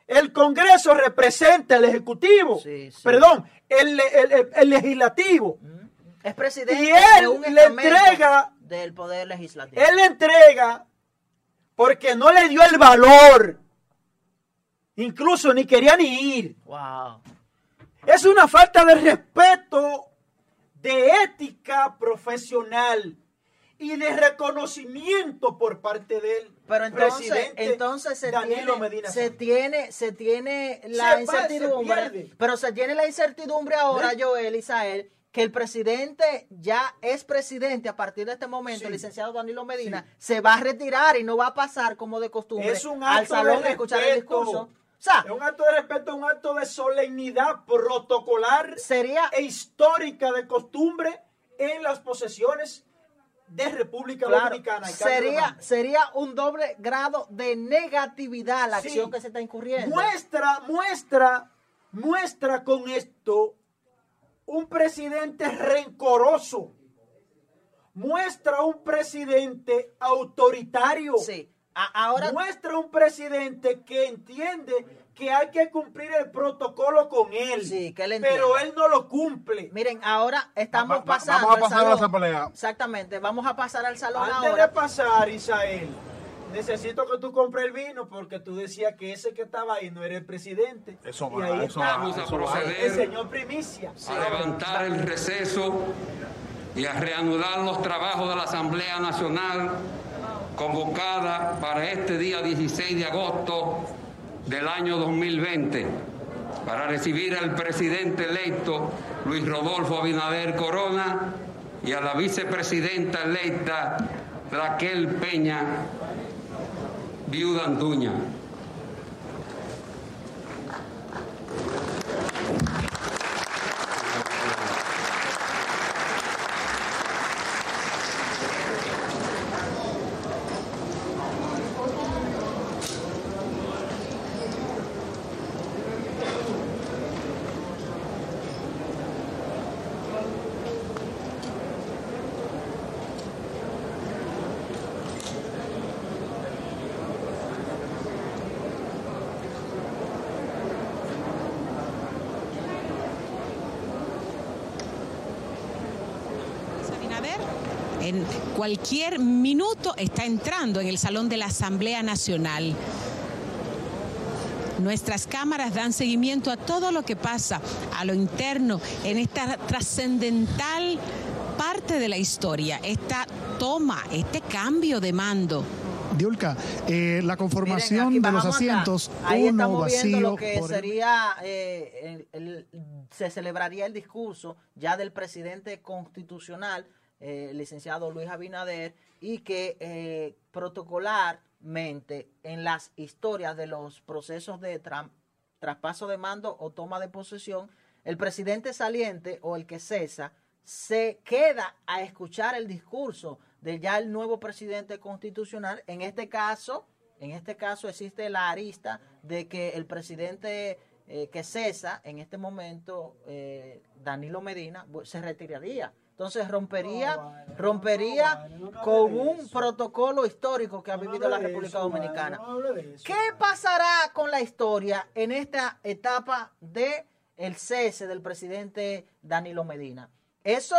El Congreso representa el Ejecutivo, Sí, sí. perdón, el, el- el- el Legislativo. Es presidente Y él de un le entrega- del poder legislativo. Él le entrega porque no le dio el valor. Incluso ni quería ni ir. Wow. Es una falta de respeto, de ética profesional y de reconocimiento por parte del Pero entonces, presidente entonces se, Danilo tiene, Medina se tiene, se tiene la Se va, se incertidumbre, pero se tiene la incertidumbre ahora, ¿Eh? Joel Isael, que el presidente ya es presidente a partir de este momento, Sí. el licenciado Danilo Medina, se va a retirar y no va a pasar como de costumbre Es un al acto salón de a escuchar el respeto. discurso. O sea, Es un acto de respeto, un acto de solemnidad protocolar sería e histórica de costumbre en las posesiones de República Claro, Dominicana. sería, sería un doble grado de negatividad la Sí. acción que se está incurriendo. Muestra, muestra, muestra con esto un presidente rencoroso. Muestra un presidente autoritario. Sí. Ahora, Muestra un presidente que entiende que hay que cumplir el protocolo con él. Sí, que él pero él no lo cumple. miren, ahora estamos Va- va- pasando. vamos a al pasar a la asamblea. Exactamente, vamos a pasar al salón Antes de ahora. pasar, Isael, necesito que tú compres el vino porque tú decías que ese que estaba ahí no era el presidente. Eso Y va, ahí eso está va, Vamos a eso va. el señor Primicia. a levantar el receso y a reanudar los trabajos de la Asamblea Nacional convocada para este día 16 de agosto del año 2020 para recibir al presidente electo Luis Rodolfo Abinader Corona y a la vicepresidenta electa Raquel Peña Viuda Anduña. Abinader en cualquier minuto está entrando en el Salón de la Asamblea Nacional. Nuestras cámaras dan seguimiento a todo lo que pasa a lo interno en esta trascendental parte de la historia, esta toma, este cambio de mando. Diulca, eh, la conformación Miren, de los bajamos acá. asientos, Ahí uno estamos viendo vacío. lo que sería, eh, el- el- se celebraría el discurso ya del presidente constitucional, eh, licenciado Luis Abinader, y que eh, protocolarmente en las historias de los procesos de traspaso de mando o toma de posesión, el presidente saliente o el que cesa se queda a escuchar el discurso de ya el nuevo presidente constitucional. En este caso, en este caso existe la arista de que el presidente eh, que cesa en este momento, eh, Danilo Medina, se retiraría. Entonces rompería, vale, rompería no, vale, no me hable con un protocolo histórico que ha vivido la República eso, Dominicana. eso. ¿Qué pasará con la historia en esta etapa de el cese del presidente Danilo Medina? Eso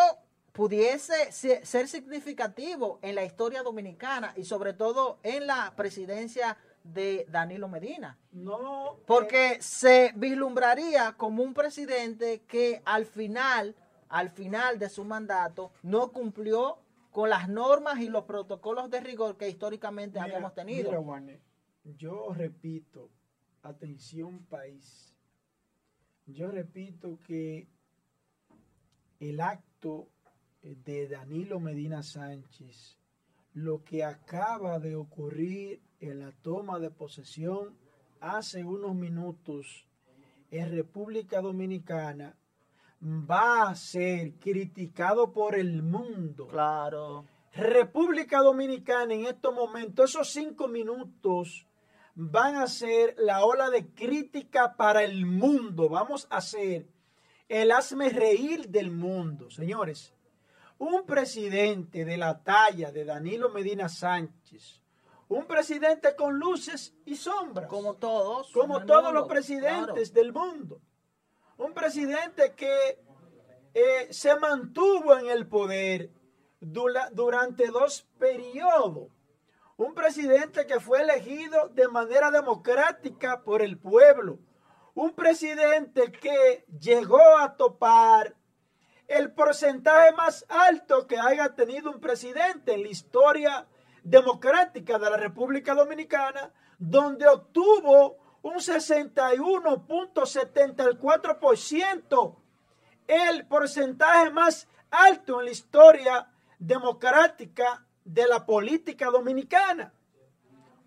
pudiese se- ser significativo en la historia dominicana y sobre todo en la presidencia de Danilo Medina, No, eh, porque se vislumbraría como un presidente que al final, al final de su mandato, no cumplió con las normas y los protocolos de rigor que históricamente Mira, habíamos tenido. Mira, yo repito, atención país, yo repito que el acto de Danilo Medina Sánchez, lo que acaba de ocurrir en la toma de posesión hace unos minutos en República Dominicana, va a ser criticado por el mundo. Claro. República Dominicana en estos momentos, esos cinco minutos van a ser la ola de crítica para el mundo. Vamos a ser el hazme reír del mundo. Señores, un presidente de la talla de Danilo Medina Sánchez, un presidente con luces y sombras. Como todos. Como todos los presidentes del mundo. Un presidente que eh, se mantuvo en el poder durante dos periodos. Un presidente que fue elegido de manera democrática por el pueblo. Un presidente que llegó a topar el porcentaje más alto que haya tenido un presidente en la historia democrática de la República Dominicana, donde obtuvo un 61.74%, el porcentaje más alto en la historia democrática de la política dominicana.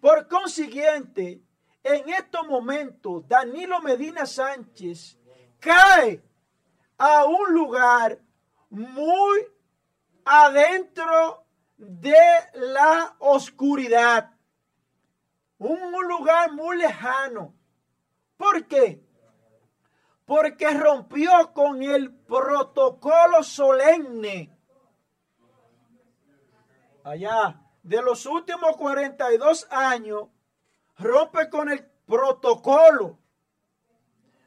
Por consiguiente, en estos momentos, Danilo Medina Sánchez cae a un lugar muy adentro de la oscuridad. Un lugar muy lejano. ¿Por qué? Porque rompió con el protocolo solemne allá de los últimos 42 años, rompe con el protocolo,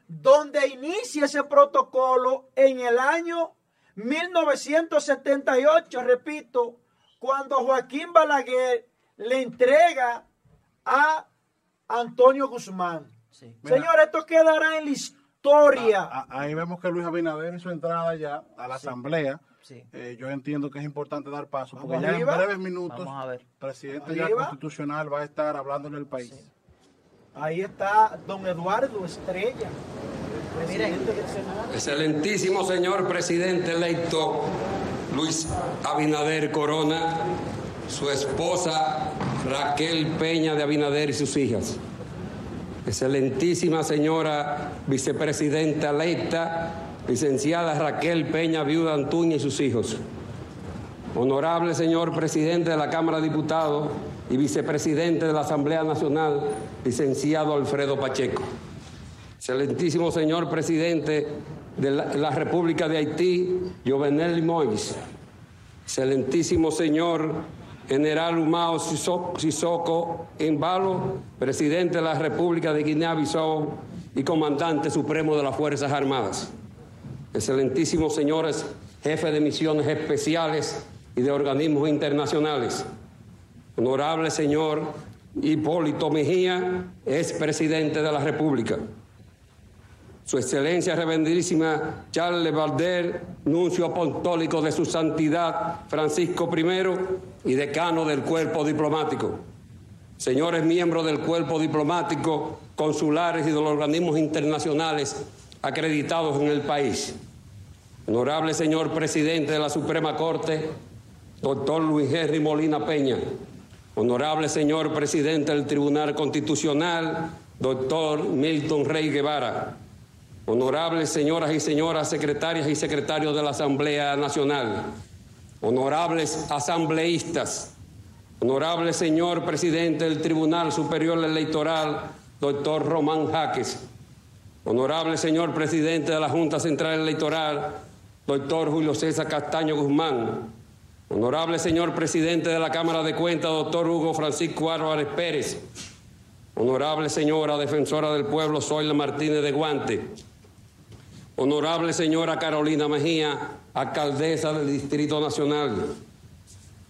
donde inicia ese protocolo en el año 1978, repito, cuando Joaquín Balaguer le entrega a Antonio Guzmán. Señor, esto quedará en la historia. ahí vemos que Luis Abinader hizo entrada ya a la asamblea. Eh, yo entiendo que es importante dar paso, porque ya en breves minutos, el presidente ya constitucional va a estar hablando en el país. Ahí está don Eduardo Estrella. Excelentísimo señor presidente electo Luis Abinader Corona, su esposa Raquel Peña de Abinader y sus hijas. Excelentísima señora vicepresidenta electa licenciada Raquel Peña, viuda Antuña y sus hijos. Honorable señor presidente de la Cámara de Diputados y vicepresidente de la Asamblea Nacional, licenciado Alfredo Pacheco. Excelentísimo señor presidente de la, República de Haití, Jovenel Mois. Excelentísimo señor general Humao Sissoko Imbalo, presidente de la República de Guinea-Bissau y comandante supremo de las Fuerzas Armadas excelentísimos señores jefes de misiones especiales y de organismos internacionales, honorable señor Hipólito Mejía, es presidente de la República. Su excelencia reverendísima Charles Valder, nuncio apostólico de su santidad Francisco I y decano del cuerpo diplomático. Señores miembros del cuerpo diplomático, consulares y de los organismos internacionales acreditados en el país. Honorable señor presidente de la Suprema Corte, doctor Luis Henry Molina Peña. Honorable señor presidente del Tribunal Constitucional, doctor Milton Rey Guevara. Honorables señoras y señoras secretarias y secretarios de la Asamblea Nacional. Honorables asambleístas. Honorable señor presidente del Tribunal Superior Electoral, doctor Román Jaques. Honorable señor presidente de la Junta Central Electoral, doctor Julio César Castaño Guzmán, honorable señor presidente de la Cámara de Cuentas, doctor Hugo Francisco Álvarez Pérez, honorable señora defensora del pueblo Zoila Martínez de Guante, honorable señora Carolina Mejía, alcaldesa del Distrito Nacional,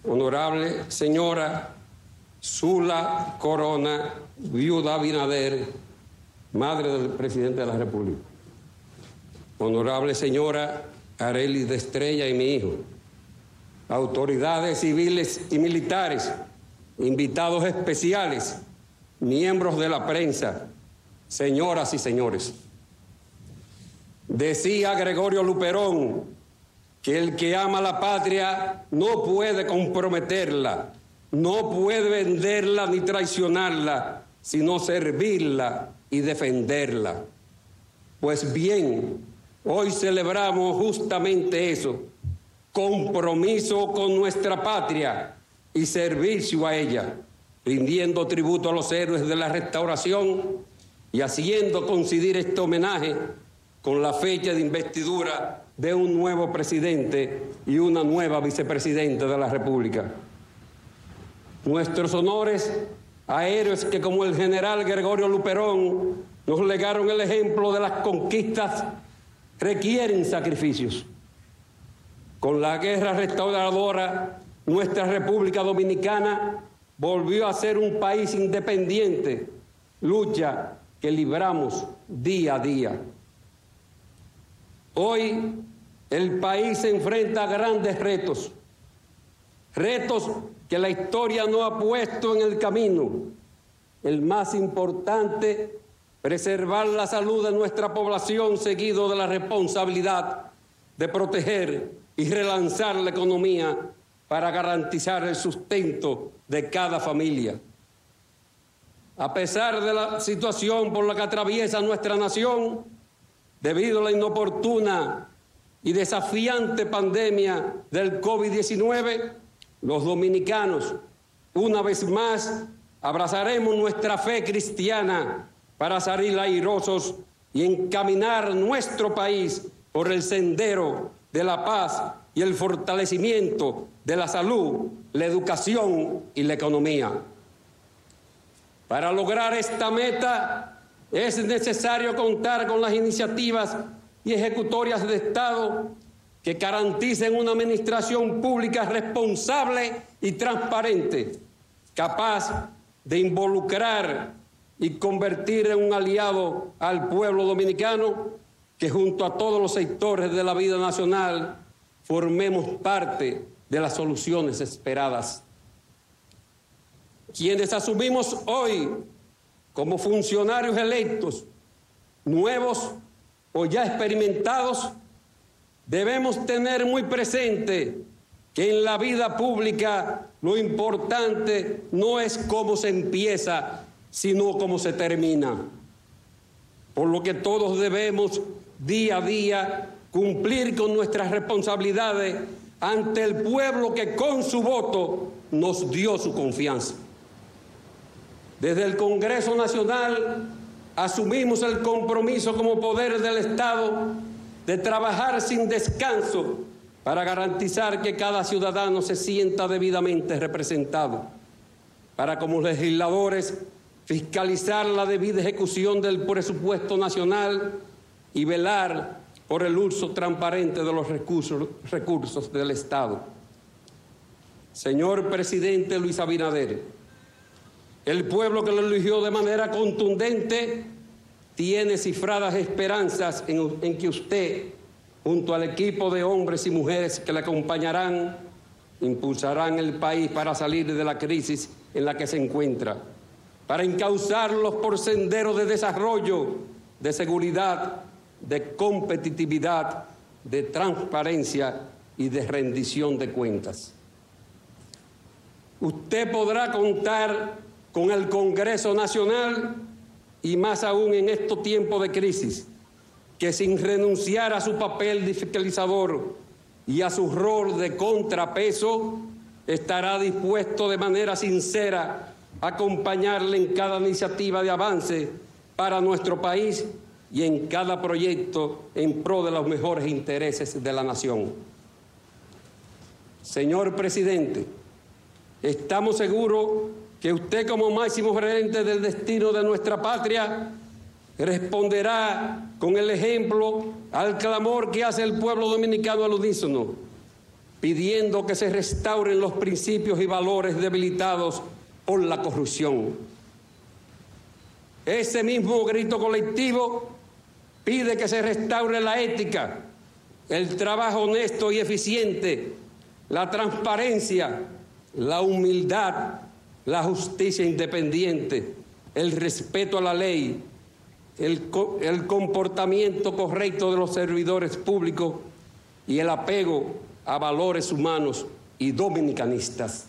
honorable señora Zula Corona, viuda Binader, madre del presidente de la República, honorable señora Areli de Estrella y mi hijo, autoridades civiles y militares, invitados especiales, miembros de la prensa, señoras y señores. Decía Gregorio Luperón que el que ama la patria no puede comprometerla, no puede venderla ni traicionarla, sino servirla y defenderla. Pues bien, Hoy celebramos justamente eso, compromiso con nuestra patria y servicio a ella, rindiendo tributo a los héroes de la restauración y haciendo coincidir este homenaje con la fecha de investidura de un nuevo presidente y una nueva vicepresidenta de la República. Nuestros honores a héroes que como el general Gregorio Luperón nos legaron el ejemplo de las conquistas requieren sacrificios. Con la guerra restauradora, nuestra República Dominicana volvió a ser un país independiente, lucha que libramos día a día. Hoy el país se enfrenta a grandes retos, retos que la historia no ha puesto en el camino. El más importante, preservar la salud de nuestra población seguido de la responsabilidad de proteger y relanzar la economía para garantizar el sustento de cada familia. A pesar de la situación por la que atraviesa nuestra nación, debido a la inoportuna y desafiante pandemia del COVID-19, los dominicanos, una vez más, abrazaremos nuestra fe cristiana para salir airosos y encaminar nuestro país por el sendero de la paz y el fortalecimiento de la salud, la educación y la economía. Para lograr esta meta es necesario contar con las iniciativas y ejecutorias de Estado que garanticen una administración pública responsable y transparente, capaz de involucrar y convertir en un aliado al pueblo dominicano, que junto a todos los sectores de la vida nacional formemos parte de las soluciones esperadas. Quienes asumimos hoy como funcionarios electos, nuevos o ya experimentados, debemos tener muy presente que en la vida pública lo importante no es cómo se empieza, sino cómo se termina. Por lo que todos debemos día a día cumplir con nuestras responsabilidades ante el pueblo que con su voto nos dio su confianza. Desde el Congreso Nacional asumimos el compromiso como poder del Estado de trabajar sin descanso para garantizar que cada ciudadano se sienta debidamente representado, para como legisladores fiscalizar la debida ejecución del presupuesto nacional y velar por el uso transparente de los recursos, recursos del Estado. Señor presidente Luis Abinader, el pueblo que lo eligió de manera contundente tiene cifradas esperanzas en, que usted, junto al equipo de hombres y mujeres que le acompañarán, impulsarán el país para salir de la crisis en la que se encuentra, para encauzarlos por senderos de desarrollo, de seguridad, de competitividad, de transparencia y de rendición de cuentas. Usted podrá contar con el Congreso Nacional y más aún en estos tiempos de crisis, que sin renunciar a su papel de fiscalizador y a su rol de contrapeso, estará dispuesto de manera sincera a acompañarle en cada iniciativa de avance para nuestro país y en cada proyecto en pro de los mejores intereses de la nación. Señor presidente, estamos seguros que usted como máximo gerente del destino de nuestra patria responderá con el ejemplo al clamor que hace el pueblo dominicano al unísono, pidiendo que se restauren los principios y valores debilitados por la corrupción. Ese mismo grito colectivo pide que se restaure la ética, el trabajo honesto y eficiente, la transparencia, la humildad, la justicia independiente, el respeto a la ley, el, comportamiento correcto de los servidores públicos y el apego a valores humanos y dominicanistas.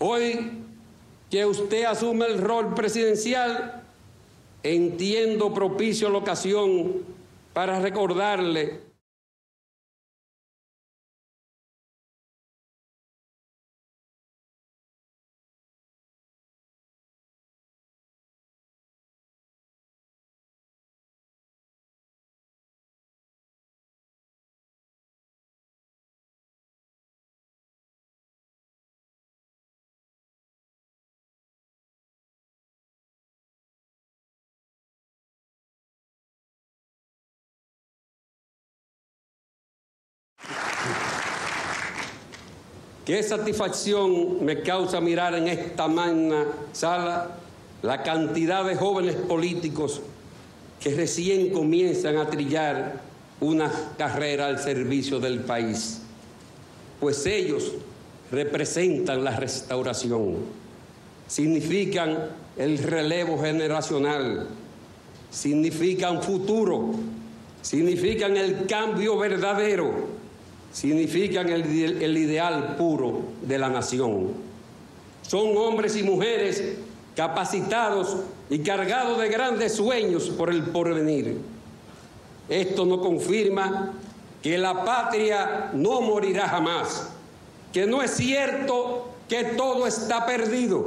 Hoy que usted asume el rol presidencial, entiendo propicio la ocasión para recordarle Qué satisfacción me causa mirar en esta magna sala la cantidad de jóvenes políticos que recién comienzan a trillar una carrera al servicio del país, pues ellos representan la restauración, significan el relevo generacional, significan futuro, significan el cambio verdadero significan el, ideal puro de la nación. Son hombres y mujeres capacitados y cargados de grandes sueños por el porvenir. Esto nos confirma que la patria no morirá jamás, que no es cierto que todo está perdido,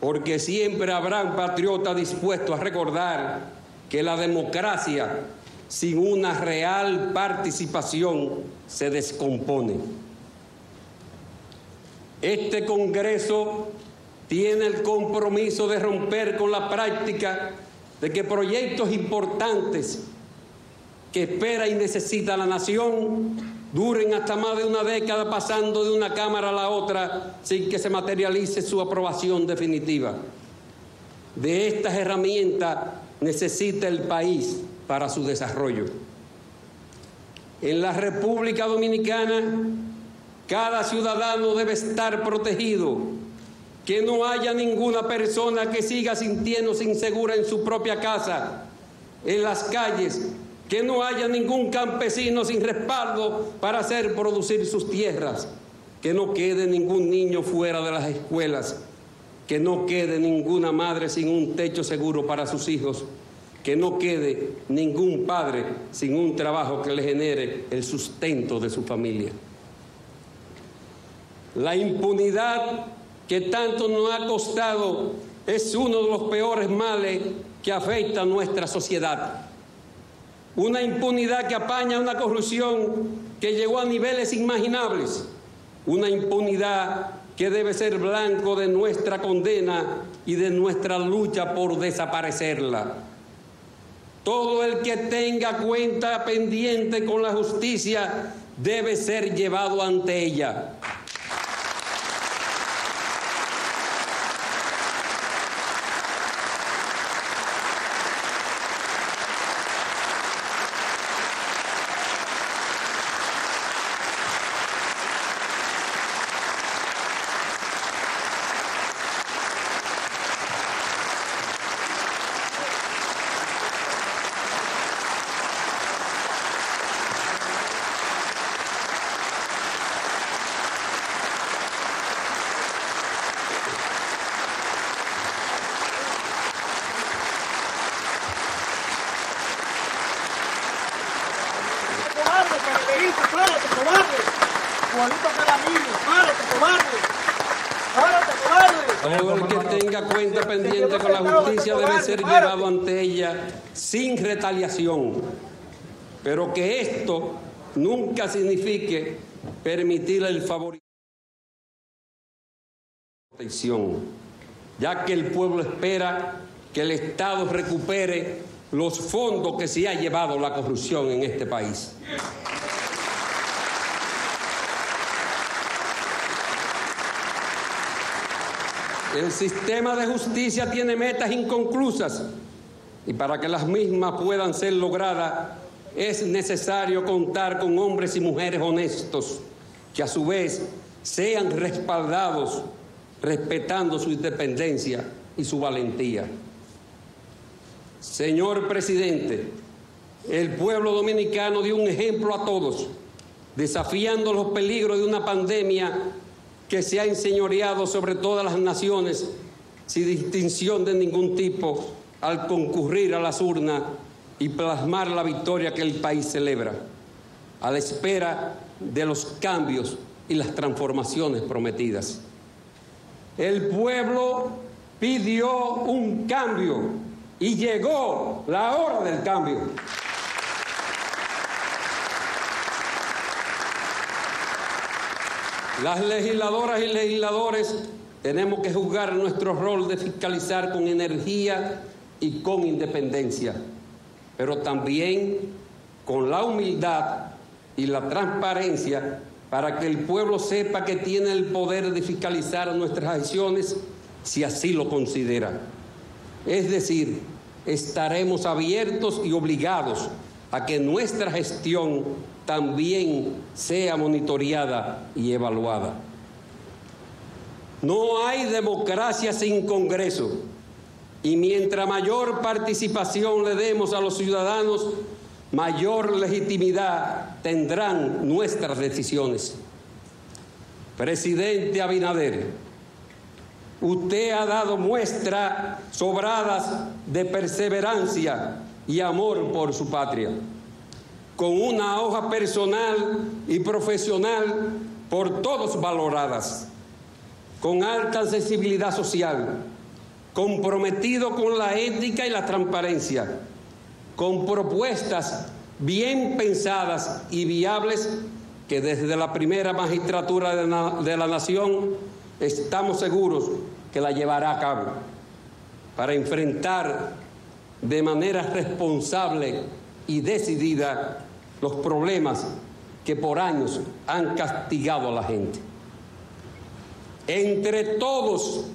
porque siempre habrán patriotas dispuestos a recordar que la democracia sin una real participación se descompone. Este Congreso tiene el compromiso de romper con la práctica de que proyectos importantes que espera y necesita la nación duren hasta más de una década pasando de una Cámara a la otra sin que se materialice su aprobación definitiva. De estas herramientas necesita el país para su desarrollo. En la República Dominicana, cada ciudadano debe estar protegido, que no haya ninguna persona que siga sintiéndose insegura en su propia casa, en las calles, que no haya ningún campesino sin respaldo para hacer producir sus tierras, que no quede ningún niño fuera de las escuelas, que no quede ninguna madre sin un techo seguro para sus hijos que no quede ningún padre sin un trabajo que le genere el sustento de su familia. La impunidad que tanto nos ha costado es uno de los peores males que afecta a nuestra sociedad. Una impunidad que apaña una corrupción que llegó a niveles inimaginables. Una impunidad que debe ser blanco de nuestra condena y de nuestra lucha por desaparecerla. Todo el que tenga cuenta pendiente con la justicia debe ser llevado ante ella. Todo el que tenga cuenta pendiente con la justicia debe ser llevado ante ella sin retaliación. Pero que esto nunca signifique permitir el favor protección, ya que el pueblo espera que el Estado recupere los fondos que se ha llevado la corrupción en este país. El sistema de justicia tiene metas inconclusas y para que las mismas puedan ser logradas es necesario contar con hombres y mujeres honestos que a su vez sean respaldados respetando su independencia y su valentía. Señor presidente, el pueblo dominicano dio un ejemplo a todos, desafiando los peligros de una pandemia que se ha enseñoreado sobre todas las naciones sin distinción de ningún tipo al concurrir a las urnas y plasmar la victoria que el país celebra, a la espera de los cambios y las transformaciones prometidas. El pueblo pidió un cambio y llegó la hora del cambio. Las legisladoras y legisladores tenemos que jugar nuestro rol de fiscalizar con energía y con independencia, pero también con la humildad y la transparencia para que el pueblo sepa que tiene el poder de fiscalizar nuestras acciones si así lo considera. Es decir, estaremos abiertos y obligados a que nuestra gestión también sea monitoreada y evaluada. No hay democracia sin Congreso y mientras mayor participación le demos a los ciudadanos, mayor legitimidad tendrán nuestras decisiones. Presidente Abinader, usted ha dado muestras sobradas de perseverancia y amor por su patria, con una hoja personal y profesional por todos valoradas, con alta sensibilidad social, comprometido con la ética y la transparencia con propuestas bien pensadas y viables que desde la primera magistratura de la, nación estamos seguros que la llevará a cabo para enfrentar de manera responsable y decidida los problemas que por años han castigado a la gente. Entre todos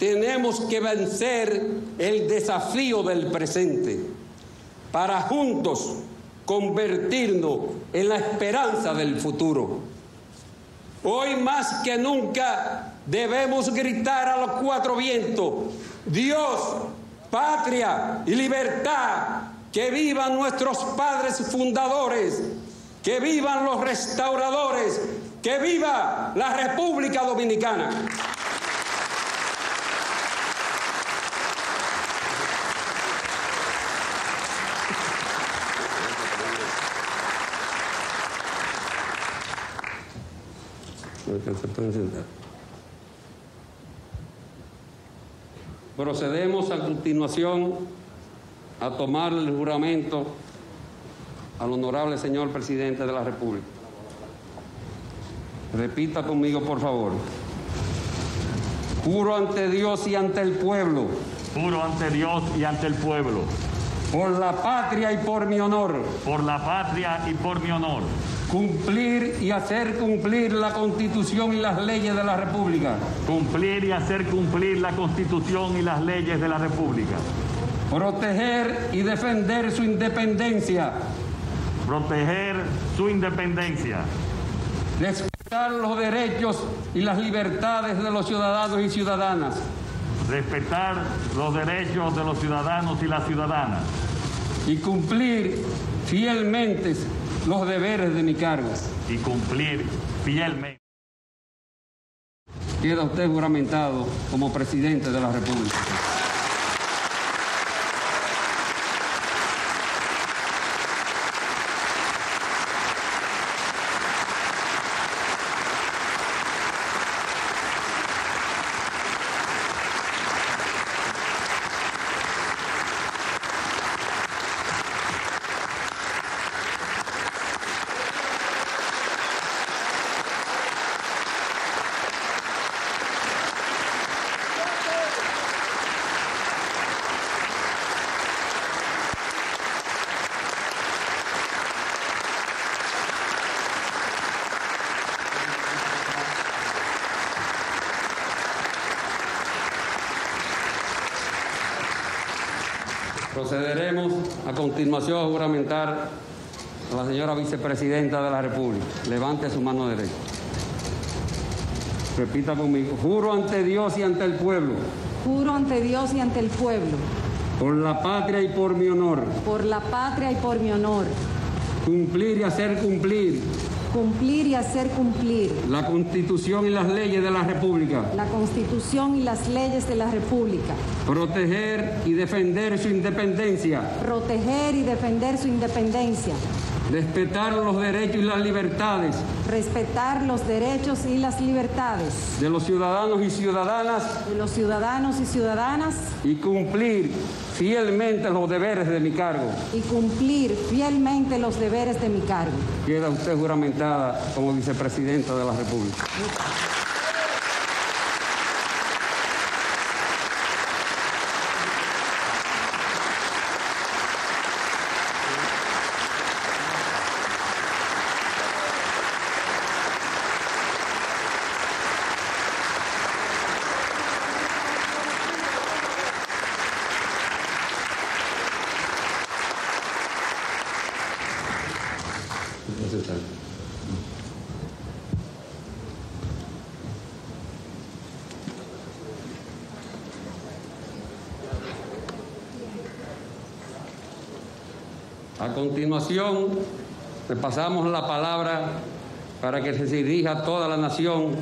tenemos que vencer el desafío del presente para juntos convertirnos en la esperanza del futuro. Hoy más que nunca debemos gritar a los cuatro vientos, Dios, patria y libertad, que vivan nuestros padres fundadores, que vivan los restauradores, que viva la República Dominicana. Procedemos a continuación a tomar el juramento al honorable señor presidente de la República. Repita conmigo, por favor. Juro ante Dios y ante el pueblo. Juro ante Dios y ante el pueblo. Por la patria y por mi honor. Por la patria y por mi honor Cumplir y hacer cumplir la Constitución y las leyes de la República. Cumplir y hacer cumplir la Constitución y las leyes de la República. Proteger y defender su independencia. Proteger su independencia. Respetar los derechos y las libertades de los ciudadanos y ciudadanas. Respetar los derechos de los ciudadanos y las ciudadanas. Y cumplir fielmente los deberes de mi cargo. Y cumplir fielmente. Queda usted juramentado como presidente de la República. Procederemos a continuación a juramentar a la señora vicepresidenta de la República. Levante su mano derecha. Repita conmigo. Juro ante Dios y ante el pueblo. Juro ante Dios y ante el pueblo. Por la patria y por mi honor. Por la patria y por mi honor. Cumplir y hacer cumplir. Cumplir y hacer cumplir. La Constitución y las leyes de la República, la Constitución y las leyes de la República, proteger y defender su independencia, proteger y defender su independencia, respetar los derechos y las libertades respetar los derechos y las libertades de los ciudadanos y ciudadanas de los ciudadanos y ciudadanas y cumplir fielmente los deberes de mi cargo. y cumplir fielmente los deberes de mi cargo. Queda usted juramentada como vicepresidenta de la República. A continuación, le pasamos la palabra para que se dirija toda la nación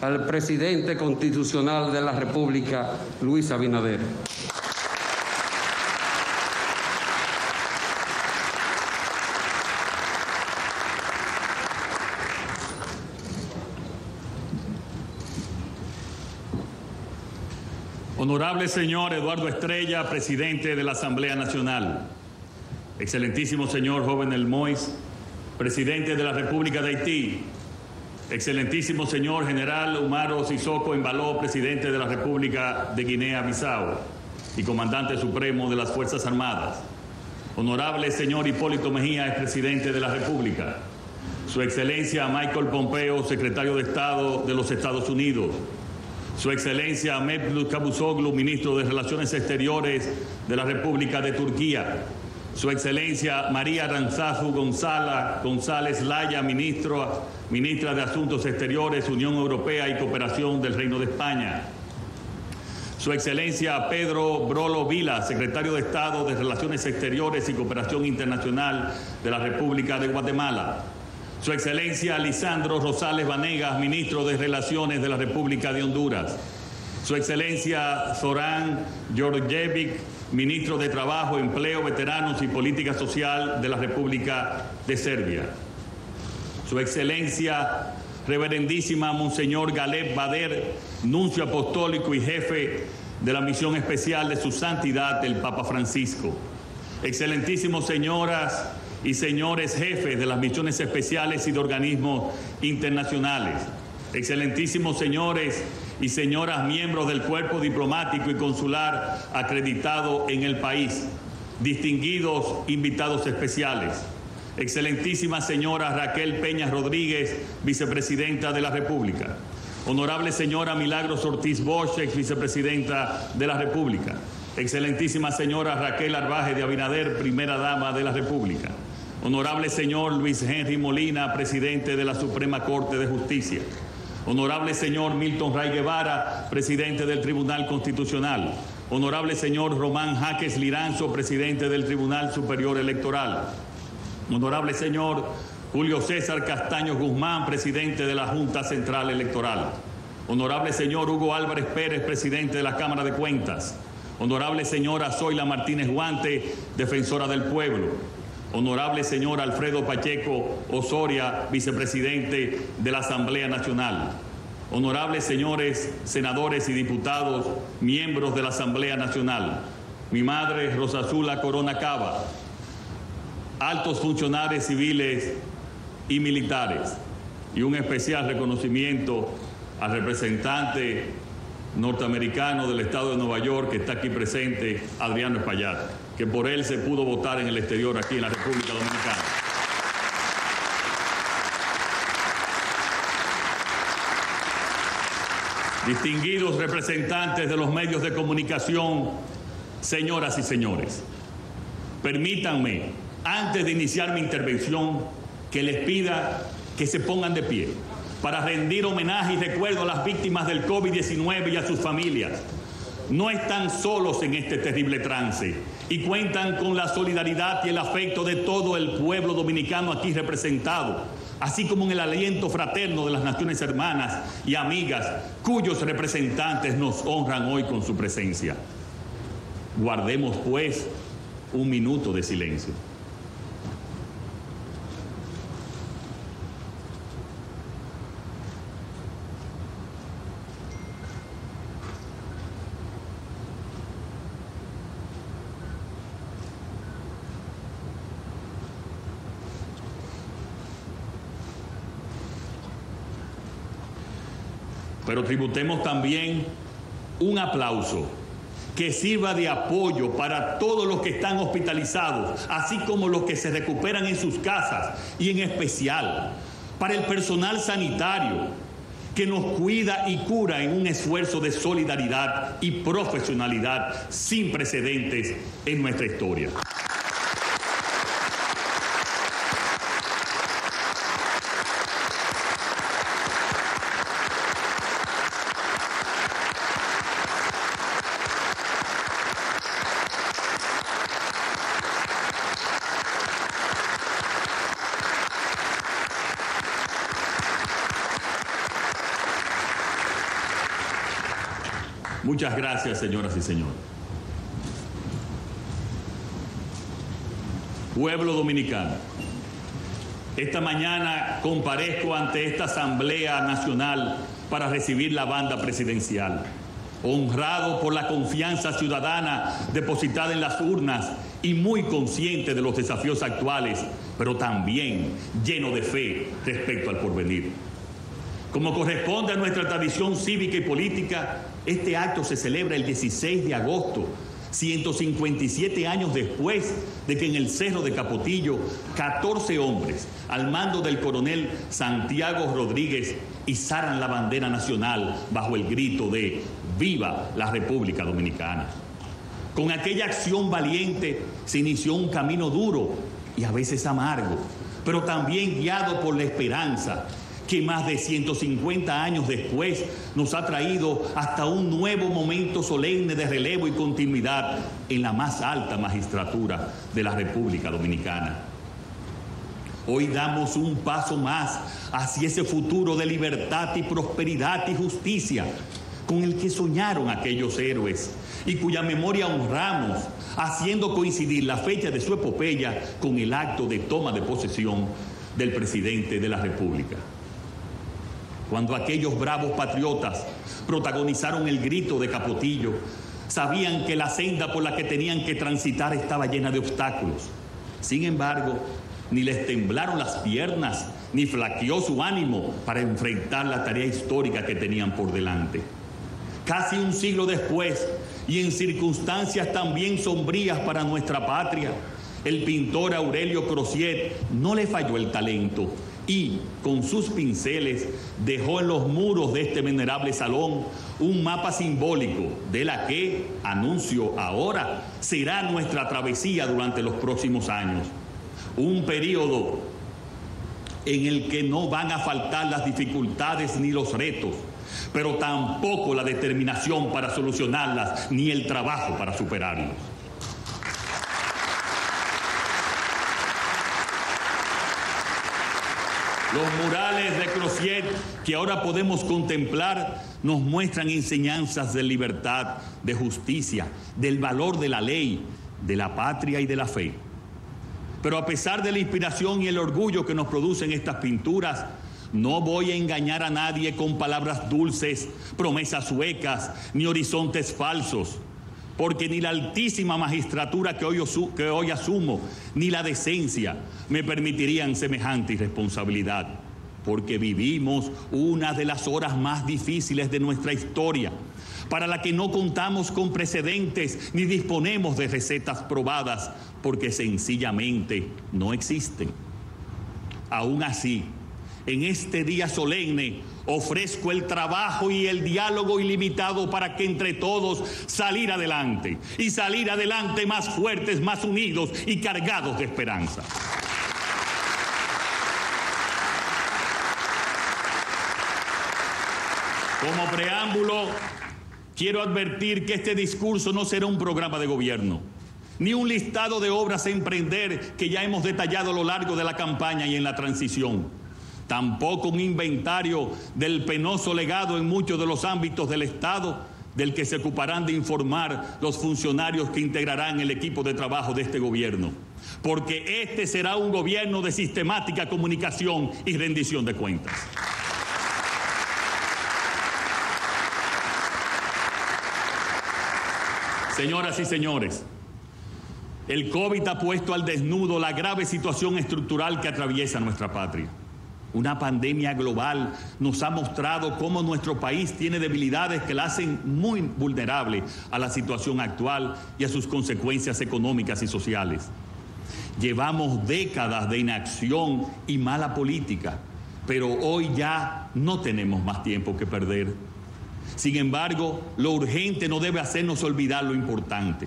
al presidente constitucional de la República, Luis Abinader. Honorable señor Eduardo Estrella, presidente de la Asamblea Nacional. Excelentísimo señor Joven El Mois, presidente de la República de Haití. Excelentísimo señor General Umaro Sissoko Embaló, presidente de la República de Guinea-Bissau y comandante supremo de las Fuerzas Armadas. Honorable señor Hipólito Mejía, expresidente de la República. Su Excelencia Michael Pompeo, secretario de Estado de los Estados Unidos. Su Excelencia Mevlut Cavusoglu, ministro de Relaciones Exteriores de la República de Turquía. Su Excelencia María Aranzazu Gonzala, González Laya, ministra de Asuntos Exteriores, Unión Europea y Cooperación del Reino de España. Su Excelencia Pedro Brolo Vila, secretario de Estado de Relaciones Exteriores y Cooperación Internacional de la República de Guatemala. Su Excelencia Lisandro Rosales Vanegas, ministro de Relaciones de la República de Honduras. Su Excelencia Zoran Georgievic, ministro de Trabajo, Empleo, Veteranos y Política Social de la República de Serbia. Su Excelencia Reverendísima Monseñor Galeb Bader, nuncio apostólico y jefe de la misión especial de su santidad el Papa Francisco. Excelentísimos señoras y señores jefes de las misiones especiales y de organismos internacionales. Excelentísimos señores y señoras miembros del cuerpo diplomático y consular acreditado en el país. Distinguidos invitados especiales. Excelentísima señora Raquel Peña Rodríguez, vicepresidenta de la República. Honorable señora Milagros Ortiz Bosch, ex vicepresidenta de la República. Excelentísima señora Raquel Arbaje de Abinader, primera dama de la República. Honorable señor Luis Henry Molina, presidente de la Suprema Corte de Justicia. Honorable señor Milton Ray Guevara, presidente del Tribunal Constitucional. Honorable señor Román Jaques Liranzo, presidente del Tribunal Superior Electoral. Honorable señor Julio César Castaño Guzmán, presidente de la Junta Central Electoral. Honorable señor Hugo Álvarez Pérez, presidente de la Cámara de Cuentas. Honorable señora Zoila Martínez Guante, defensora del pueblo. Honorable señor Alfredo Pacheco Osoria, vicepresidente de la Asamblea Nacional. Honorables señores senadores y diputados, miembros de la Asamblea Nacional. Mi madre, Rosa Azula Corona Cava. Altos funcionarios civiles y militares. Y un especial reconocimiento al representante norteamericano del estado de Nueva York que está aquí presente, Adriano Espaillat, que por él se pudo votar en el exterior aquí en la República Dominicana. Distinguidos representantes de los medios de comunicación, señoras y señores, permítanme, antes de iniciar mi intervención, que les pida que se pongan de pie para rendir homenaje y recuerdo a las víctimas del COVID-19 y a sus familias. No están solos en este terrible trance y cuentan con la solidaridad y el afecto de todo el pueblo dominicano aquí representado, así como en el aliento fraterno de las naciones hermanas y amigas cuyos representantes nos honran hoy con su presencia. Guardemos pues un minuto de silencio. Pero tributemos también un aplauso que sirva de apoyo para todos los que están hospitalizados, así como los que se recuperan en sus casas y en especial para el personal sanitario que nos cuida y cura en un esfuerzo de solidaridad y profesionalidad sin precedentes en nuestra historia. Muchas gracias, señoras y señores. Pueblo dominicano, esta mañana comparezco ante esta Asamblea Nacional para recibir la banda presidencial, honrado por la confianza ciudadana depositada en las urnas y muy consciente de los desafíos actuales, pero también lleno de fe respecto al porvenir. Como corresponde a nuestra tradición cívica y política, este acto se celebra el 16 de agosto, 157 años después de que en el Cerro de Capotillo 14 hombres al mando del coronel Santiago Rodríguez izaran la bandera nacional bajo el grito de Viva la República Dominicana. Con aquella acción valiente se inició un camino duro y a veces amargo, pero también guiado por la esperanza que más de 150 años después nos ha traído hasta un nuevo momento solemne de relevo y continuidad en la más alta magistratura de la República Dominicana. Hoy damos un paso más hacia ese futuro de libertad y prosperidad y justicia con el que soñaron aquellos héroes y cuya memoria honramos, haciendo coincidir la fecha de su epopeya con el acto de toma de posesión del presidente de la República cuando aquellos bravos patriotas protagonizaron el grito de Capotillo, sabían que la senda por la que tenían que transitar estaba llena de obstáculos. Sin embargo, ni les temblaron las piernas, ni flaqueó su ánimo para enfrentar la tarea histórica que tenían por delante. Casi un siglo después, y en circunstancias también sombrías para nuestra patria, el pintor Aurelio Crociet no le falló el talento y con sus pinceles dejó en los muros de este venerable salón un mapa simbólico de la que, anuncio ahora, será nuestra travesía durante los próximos años. Un periodo en el que no van a faltar las dificultades ni los retos, pero tampoco la determinación para solucionarlas ni el trabajo para superarlos. Los murales de Crociet que ahora podemos contemplar nos muestran enseñanzas de libertad, de justicia, del valor de la ley, de la patria y de la fe. Pero a pesar de la inspiración y el orgullo que nos producen estas pinturas, no voy a engañar a nadie con palabras dulces, promesas huecas, ni horizontes falsos porque ni la altísima magistratura que hoy, asumo, ni la decencia me permitirían semejante irresponsabilidad, porque vivimos una de las horas más difíciles de nuestra historia, para la que no contamos con precedentes ni disponemos de recetas probadas, porque sencillamente no existen. Aún así, en este día solemne, Ofrezco el trabajo y el diálogo ilimitado para que entre todos salir adelante y salir adelante más fuertes, más unidos y cargados de esperanza. Como preámbulo, quiero advertir que este discurso no será un programa de gobierno, ni un listado de obras a emprender que ya hemos detallado a lo largo de la campaña y en la transición tampoco un inventario del penoso legado en muchos de los ámbitos del Estado del que se ocuparán de informar los funcionarios que integrarán el equipo de trabajo de este gobierno. Porque este será un gobierno de sistemática comunicación y rendición de cuentas. Señoras y señores, el COVID ha puesto al desnudo la grave situación estructural que atraviesa nuestra patria. Una pandemia global nos ha mostrado cómo nuestro país tiene debilidades que la hacen muy vulnerable a la situación actual y a sus consecuencias económicas y sociales. Llevamos décadas de inacción y mala política, pero hoy ya no tenemos más tiempo que perder. Sin embargo, lo urgente no debe hacernos olvidar lo importante.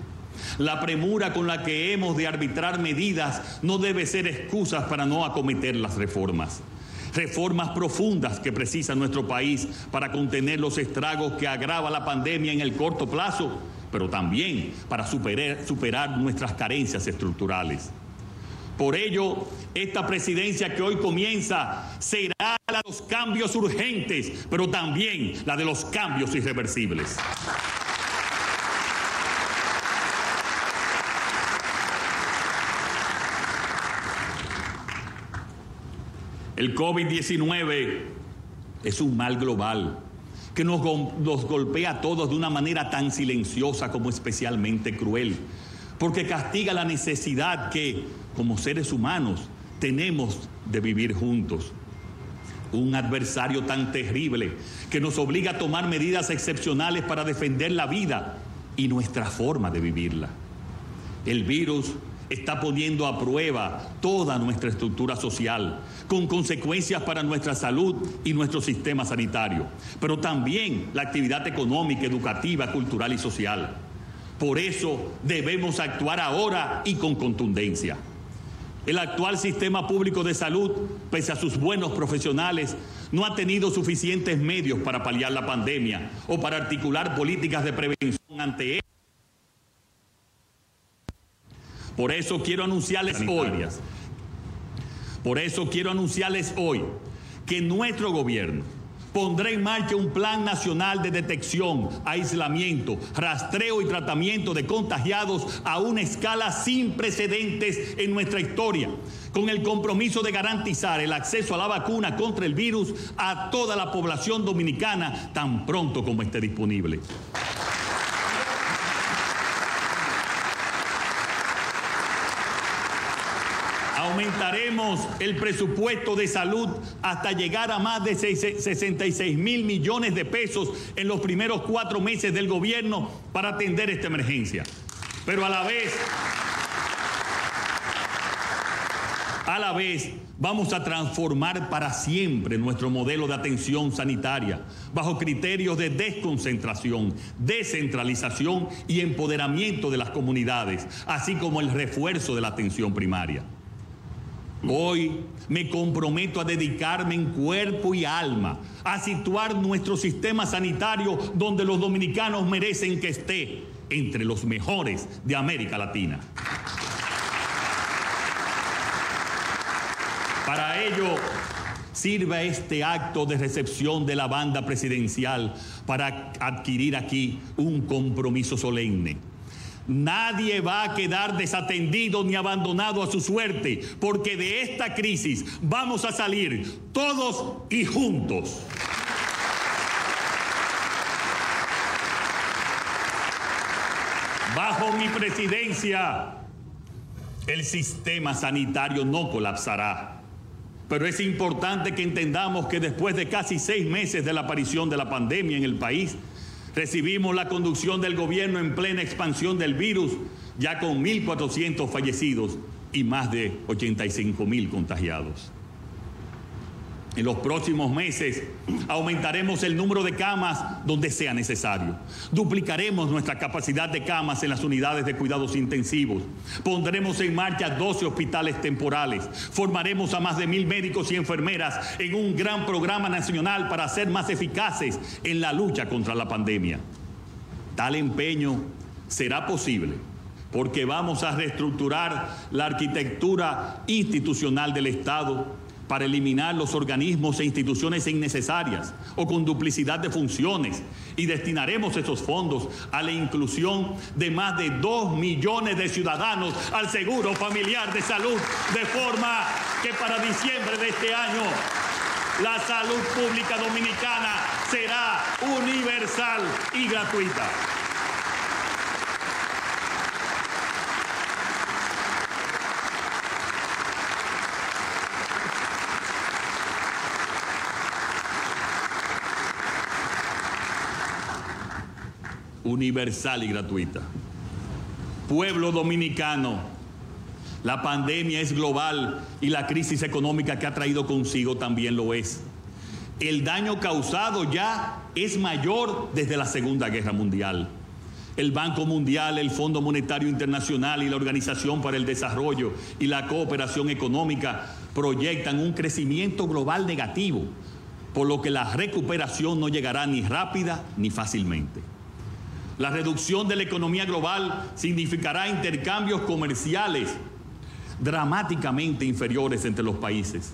La premura con la que hemos de arbitrar medidas no debe ser excusas para no acometer las reformas. Reformas profundas que precisa nuestro país para contener los estragos que agrava la pandemia en el corto plazo, pero también para superar, superar nuestras carencias estructurales. Por ello, esta presidencia que hoy comienza será la de los cambios urgentes, pero también la de los cambios irreversibles. El COVID-19 es un mal global que nos, golpea a todos de una manera tan silenciosa como especialmente cruel, porque castiga la necesidad que, como seres humanos, tenemos de vivir juntos. Un adversario tan terrible que nos obliga a tomar medidas excepcionales para defender la vida y nuestra forma de vivirla. El virus está poniendo a prueba toda nuestra estructura social, con consecuencias para nuestra salud y nuestro sistema sanitario, pero también la actividad económica, educativa, cultural y social. Por eso debemos actuar ahora y con contundencia. El actual sistema público de salud, pese a sus buenos profesionales, no ha tenido suficientes medios para paliar la pandemia o para articular políticas de prevención ante ella. Por eso quiero anunciarles hoy, por eso quiero anunciarles hoy que nuestro gobierno pondrá en marcha un plan nacional de detección, aislamiento, rastreo y tratamiento de contagiados a una escala sin precedentes en nuestra historia, con el compromiso de garantizar el acceso a la vacuna contra el virus a toda la población dominicana tan pronto como esté disponible. Aumentaremos el presupuesto de salud hasta llegar a más de 66 mil millones de pesos en los primeros cuatro meses del gobierno para atender esta emergencia. Pero a la vez, a la vez, vamos a transformar para siempre nuestro modelo de atención sanitaria bajo criterios de desconcentración, descentralización y empoderamiento de las comunidades, así como el refuerzo de la atención primaria. Hoy me comprometo a dedicarme en cuerpo y alma a situar nuestro sistema sanitario donde los dominicanos merecen que esté, entre los mejores de América Latina. Para ello, sirva este acto de recepción de la banda presidencial para adquirir aquí un compromiso solemne Nadie va a quedar desatendido ni abandonado a su suerte, porque de esta crisis vamos a salir todos y juntos. Bajo mi presidencia, el sistema sanitario no colapsará. Pero es importante que entendamos que después de casi seis meses de la aparición de la pandemia en el país, Recibimos la conducción del gobierno en plena expansión del virus, ya con 1.400 fallecidos y más de 85.000 contagiados. En los próximos meses aumentaremos el número de camas donde sea necesario. Duplicaremos nuestra capacidad de camas en las unidades de cuidados intensivos. Pondremos en marcha 12 hospitales temporales. Formaremos a más de mil médicos y enfermeras en un gran programa nacional para ser más eficaces en la lucha contra la pandemia. Tal empeño será posible porque vamos a reestructurar la arquitectura institucional del Estado para eliminar los organismos e instituciones innecesarias o con duplicidad de funciones y destinaremos esos fondos a la inclusión de más de 2 millones de ciudadanos al seguro familiar de salud, de forma que para diciembre de este año la salud pública dominicana será universal y gratuita. Universal y gratuita. Pueblo dominicano, la pandemia es global y la crisis económica que ha traído consigo también lo es. El daño causado ya es mayor desde la Segunda Guerra Mundial. El Banco Mundial, el Fondo Monetario Internacional y la Organización para el Desarrollo y la Cooperación Económica proyectan un crecimiento global negativo, por lo que la recuperación no llegará ni rápida ni fácilmente. La reducción de la economía global significará intercambios comerciales dramáticamente inferiores entre los países.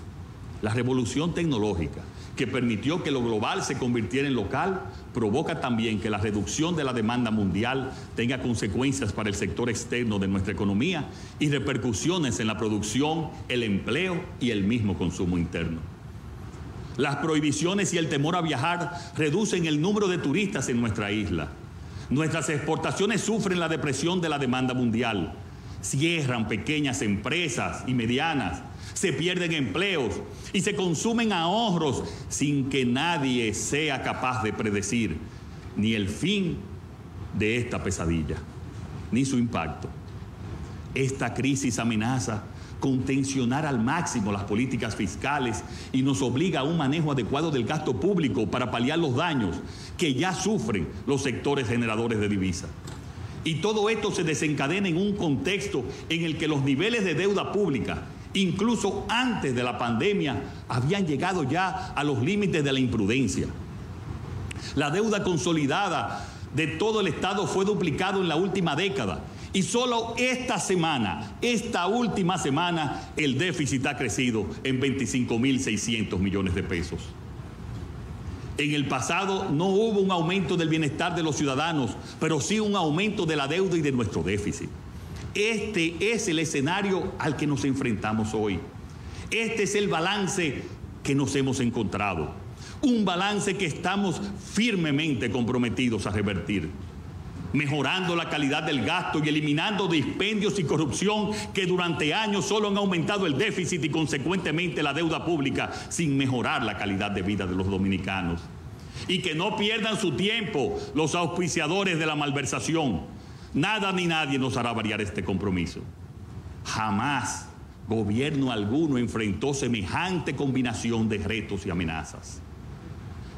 La revolución tecnológica que permitió que lo global se convirtiera en local provoca también que la reducción de la demanda mundial tenga consecuencias para el sector externo de nuestra economía y repercusiones en la producción, el empleo y el mismo consumo interno. Las prohibiciones y el temor a viajar reducen el número de turistas en nuestra isla Nuestras exportaciones sufren la depresión de la demanda mundial. Cierran pequeñas empresas y medianas, se pierden empleos y se consumen ahorros sin que nadie sea capaz de predecir ni el fin de esta pesadilla, ni su impacto. Esta crisis amenaza con tensionar al máximo las políticas fiscales y nos obliga a un manejo adecuado del gasto público para paliar los daños que ya sufren los sectores generadores de divisas. Y todo esto se desencadena en un contexto en el que los niveles de deuda pública, incluso antes de la pandemia, habían llegado ya a los límites de la imprudencia. La deuda consolidada de todo el Estado fue duplicado en la última década y solo esta semana, esta última semana, el déficit ha crecido en 25.600 millones de pesos. En el pasado no hubo un aumento del bienestar de los ciudadanos, pero sí un aumento de la deuda y de nuestro déficit. Este es el escenario al que nos enfrentamos hoy. Este es el balance que nos hemos encontrado. Un balance que estamos firmemente comprometidos a revertir mejorando la calidad del gasto y eliminando dispendios y corrupción que durante años solo han aumentado el déficit y consecuentemente la deuda pública sin mejorar la calidad de vida de los dominicanos. Y que no pierdan su tiempo los auspiciadores de la malversación. Nada ni nadie nos hará variar este compromiso. Jamás gobierno alguno enfrentó semejante combinación de retos y amenazas.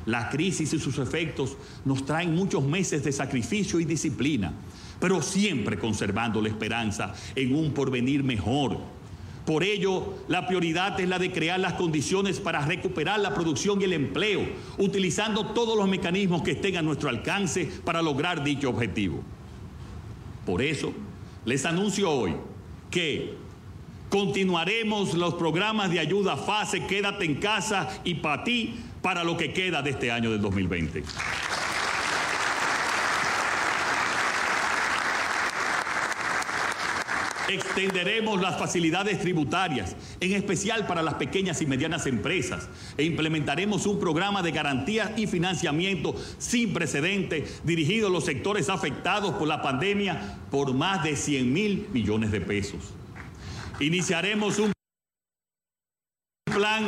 La crisis y sus efectos nos traen muchos meses de sacrificio y disciplina, pero siempre conservando la esperanza en un porvenir mejor. Por ello, la prioridad es la de crear las condiciones para recuperar la producción y el empleo, utilizando todos los mecanismos que estén a nuestro alcance para lograr dicho objetivo. Por eso, les anuncio hoy que continuaremos los programas de ayuda fase Quédate en casa y para ti para lo que queda de este año del 2020. Extenderemos las facilidades tributarias, en especial para las pequeñas y medianas empresas, e implementaremos un programa de garantía y financiamiento sin precedente dirigido a los sectores afectados por la pandemia por más de 100 mil millones de pesos. Iniciaremos un plan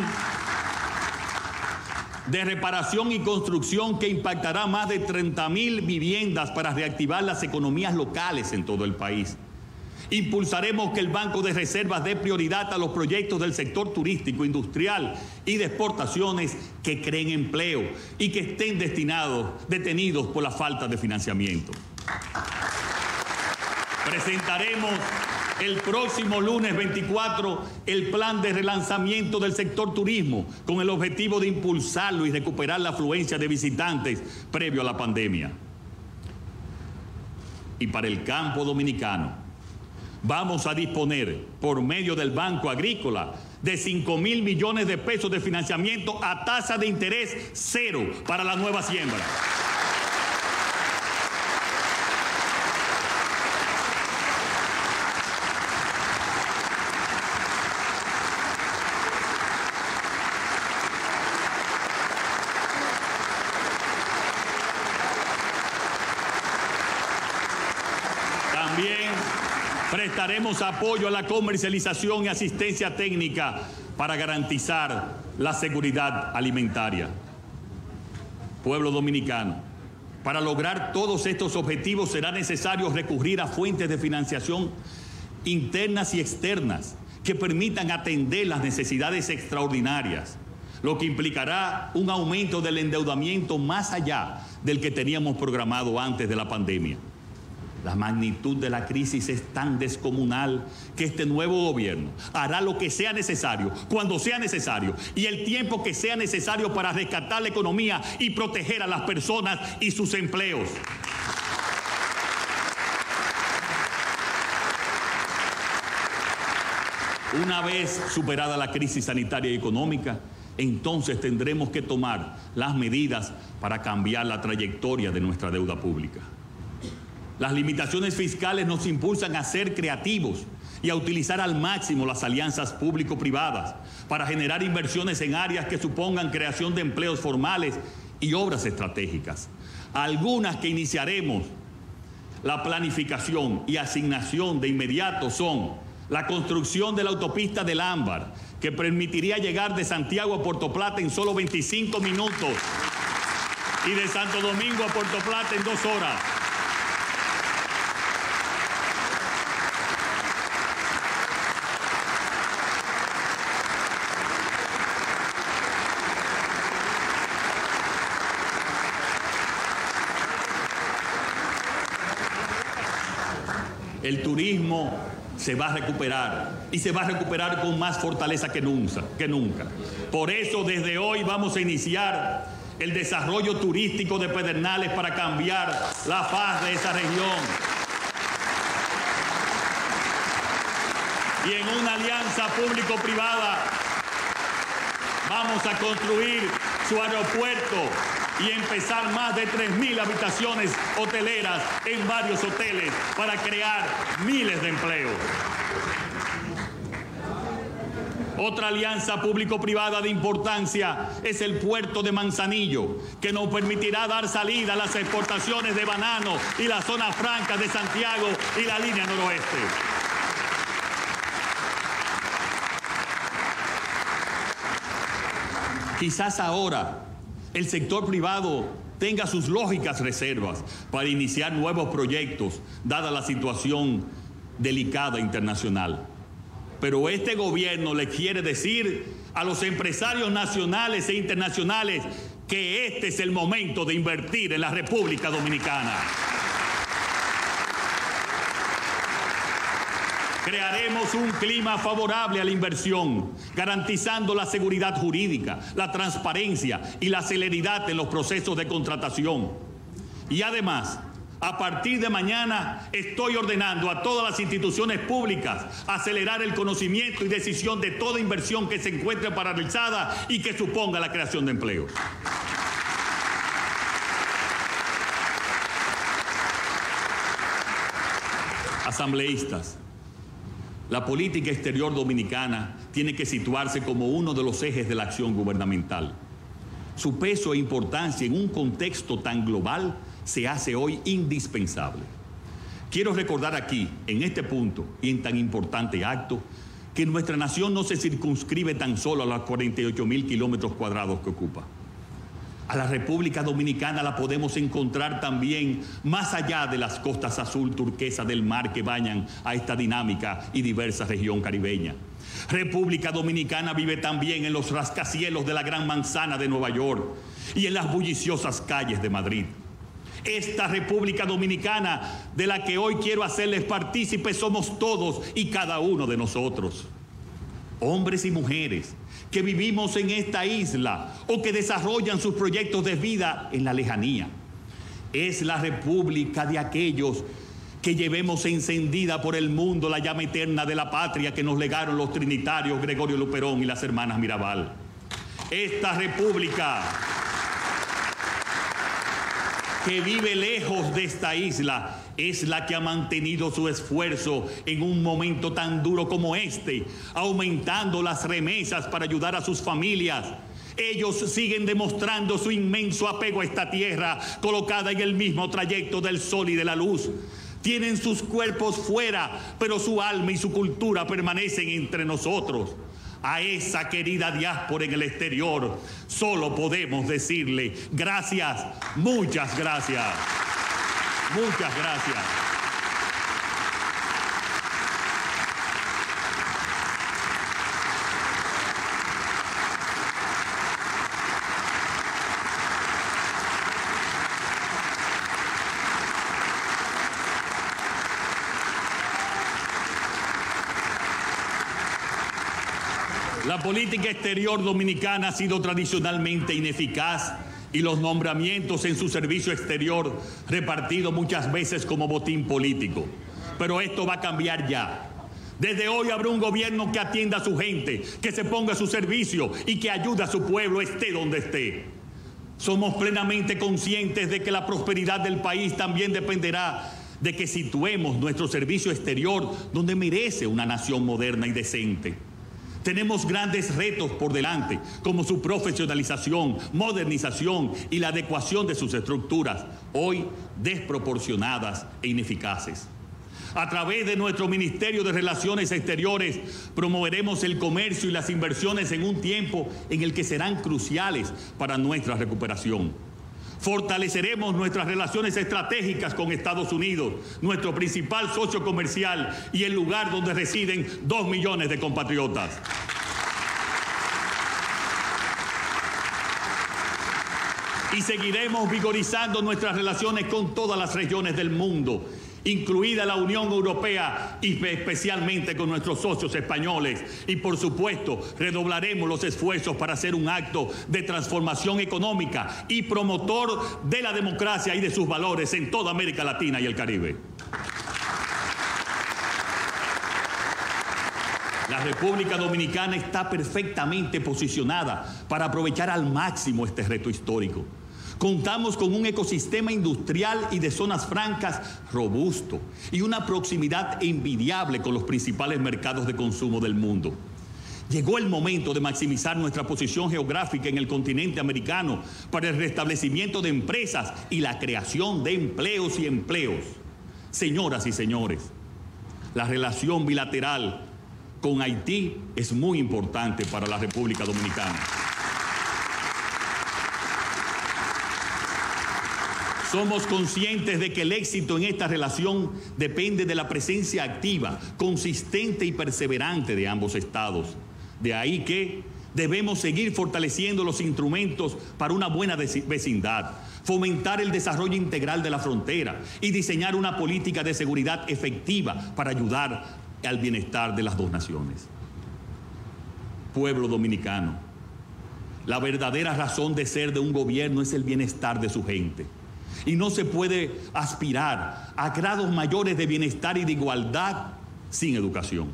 de reparación y construcción que impactará más de 30 mil viviendas para reactivar las economías locales en todo el país. Impulsaremos que el Banco de Reservas dé prioridad a los proyectos del sector turístico, industrial y de exportaciones que creen empleo y que estén destinados, detenidos por la falta de financiamiento. Presentaremos el próximo lunes 24 el plan de relanzamiento del sector turismo con el objetivo de impulsarlo y recuperar la afluencia de visitantes previo a la pandemia. Y para el campo dominicano, Vamos a disponer por medio del Banco Agrícola de 5 mil millones de pesos de financiamiento a tasa de interés cero para la nueva siembra. También apoyo a la comercialización y asistencia técnica para garantizar la seguridad alimentaria. Pueblo dominicano, para lograr todos estos objetivos será necesario recurrir a fuentes de financiación internas y externas que permitan atender las necesidades extraordinarias, lo que implicará un aumento del endeudamiento más allá del que teníamos programado antes de la pandemia. La magnitud de la crisis es tan descomunal que este nuevo gobierno hará lo que sea necesario, cuando sea necesario, y el tiempo que sea necesario para rescatar la economía y proteger a las personas y sus empleos. Una vez superada la crisis sanitaria y económica, entonces tendremos que tomar las medidas para cambiar la trayectoria de nuestra deuda pública. Las limitaciones fiscales nos impulsan a ser creativos y a utilizar al máximo las alianzas público-privadas para generar inversiones en áreas que supongan creación de empleos formales y obras estratégicas. Algunas que iniciaremos la planificación y asignación de inmediato son la construcción de la autopista del Ámbar, que permitiría llegar de Santiago a Puerto Plata en solo 25 minutos y de Santo Domingo a Puerto Plata en dos horas. El turismo se va a recuperar y se va a recuperar con más fortaleza que nunca, que nunca. Por eso desde hoy vamos a iniciar el desarrollo turístico de Pedernales para cambiar la faz de esa región. Y en una alianza público-privada vamos a construir su aeropuerto y empezar más de 3.000 habitaciones hoteleras en varios hoteles para crear miles de empleos. Otra alianza público-privada de importancia es el puerto de Manzanillo, que nos permitirá dar salida a las exportaciones de banano y la zona franca de Santiago y la línea noroeste. Quizás ahora el sector privado tenga sus lógicas reservas para iniciar nuevos proyectos, dada la situación delicada internacional. Pero este gobierno le quiere decir a los empresarios nacionales e internacionales que este es el momento de invertir en la República Dominicana. Crearemos un clima favorable a la inversión, garantizando la seguridad jurídica, la transparencia y la celeridad en los procesos de contratación. Y además, a partir de mañana estoy ordenando a todas las instituciones públicas acelerar el conocimiento y decisión de toda inversión que se encuentre paralizada y que suponga la creación de empleos. Asambleístas, la política exterior dominicana tiene que situarse como uno de los ejes de la acción gubernamental. Su peso e importancia en un contexto tan global se hace hoy indispensable. Quiero recordar aquí, en este punto y en tan importante acto, que nuestra nación no se circunscribe tan solo a los 48 mil kilómetros cuadrados que ocupa. A la República Dominicana la podemos encontrar también más allá de las costas azul turquesa del mar que bañan a esta dinámica y diversa región caribeña. República Dominicana vive también en los rascacielos de la Gran Manzana de Nueva York y en las bulliciosas calles de Madrid. Esta República Dominicana de la que hoy quiero hacerles partícipes somos todos y cada uno de nosotros. Hombres y mujeres que vivimos en esta isla o que desarrollan sus proyectos de vida en la lejanía. Es la república de aquellos que llevemos encendida por el mundo la llama eterna de la patria que nos legaron los trinitarios Gregorio Luperón y las hermanas Mirabal. Esta república que vive lejos de esta isla es la que ha mantenido su esfuerzo en un momento tan duro como este, aumentando las remesas para ayudar a sus familias. Ellos siguen demostrando su inmenso apego a esta tierra, colocada en el mismo trayecto del sol y de la luz. Tienen sus cuerpos fuera, pero su alma y su cultura permanecen entre nosotros. A esa querida diáspora en el exterior solo podemos decirle gracias, muchas gracias. Muchas gracias. La política exterior dominicana ha sido tradicionalmente ineficaz y los nombramientos en su servicio exterior repartido muchas veces como botín político. Pero esto va a cambiar ya. Desde hoy habrá un gobierno que atienda a su gente, que se ponga a su servicio y que ayude a su pueblo esté donde esté. Somos plenamente conscientes de que la prosperidad del país también dependerá de que situemos nuestro servicio exterior donde merece una nación moderna y decente. Tenemos grandes retos por delante, como su profesionalización, modernización y la adecuación de sus estructuras, hoy desproporcionadas e ineficaces. A través de nuestro Ministerio de Relaciones Exteriores promoveremos el comercio y las inversiones en un tiempo en el que serán cruciales para nuestra recuperación. Fortaleceremos nuestras relaciones estratégicas con Estados Unidos, nuestro principal socio comercial y el lugar donde residen dos millones de compatriotas. Y seguiremos vigorizando nuestras relaciones con todas las regiones del mundo incluida la Unión Europea y especialmente con nuestros socios españoles. Y por supuesto, redoblaremos los esfuerzos para hacer un acto de transformación económica y promotor de la democracia y de sus valores en toda América Latina y el Caribe. La República Dominicana está perfectamente posicionada para aprovechar al máximo este reto histórico. Contamos con un ecosistema industrial y de zonas francas robusto y una proximidad envidiable con los principales mercados de consumo del mundo. Llegó el momento de maximizar nuestra posición geográfica en el continente americano para el restablecimiento de empresas y la creación de empleos y empleos. Señoras y señores, la relación bilateral con Haití es muy importante para la República Dominicana. Somos conscientes de que el éxito en esta relación depende de la presencia activa, consistente y perseverante de ambos estados. De ahí que debemos seguir fortaleciendo los instrumentos para una buena vecindad, fomentar el desarrollo integral de la frontera y diseñar una política de seguridad efectiva para ayudar al bienestar de las dos naciones. Pueblo dominicano, la verdadera razón de ser de un gobierno es el bienestar de su gente. Y no se puede aspirar a grados mayores de bienestar y de igualdad sin educación.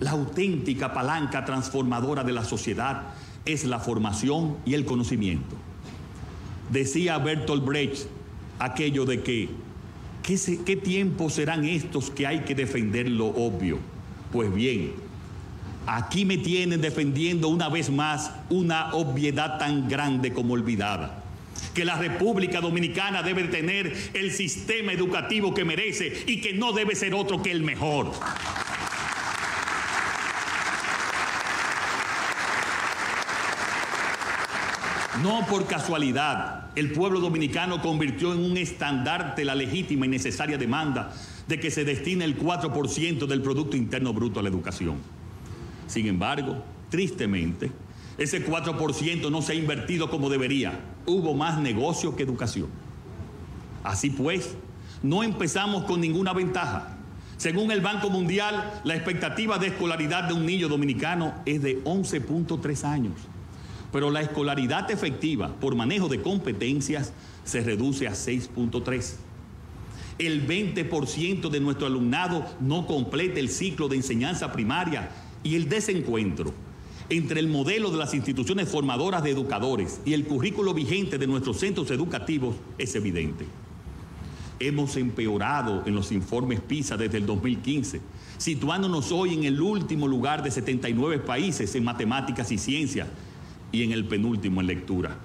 La auténtica palanca transformadora de la sociedad es la formación y el conocimiento. Decía Bertolt Brecht aquello de que, ¿qué, ¿qué tiempos serán estos que hay que defender lo obvio? Pues bien, aquí me tienen defendiendo una vez más una obviedad tan grande como olvidada que la República Dominicana debe tener el sistema educativo que merece y que no debe ser otro que el mejor. No por casualidad, el pueblo dominicano convirtió en un estandarte la legítima y necesaria demanda de que se destine el 4% del Producto Interno Bruto a la educación. Sin embargo, tristemente, ese 4% no se ha invertido como debería. Hubo más negocio que educación. Así pues, no empezamos con ninguna ventaja. Según el Banco Mundial, la expectativa de escolaridad de un niño dominicano es de 11.3 años. Pero la escolaridad efectiva por manejo de competencias se reduce a 6.3. el 20% de nuestro alumnado no complete el ciclo de enseñanza primaria y el desencuentro entre el modelo de las instituciones formadoras de educadores y el currículo vigente de nuestros centros educativos es evidente. Hemos empeorado en los informes PISA desde el 2015, situándonos hoy en el último lugar de 79 países en matemáticas y ciencias y en el penúltimo en lectura.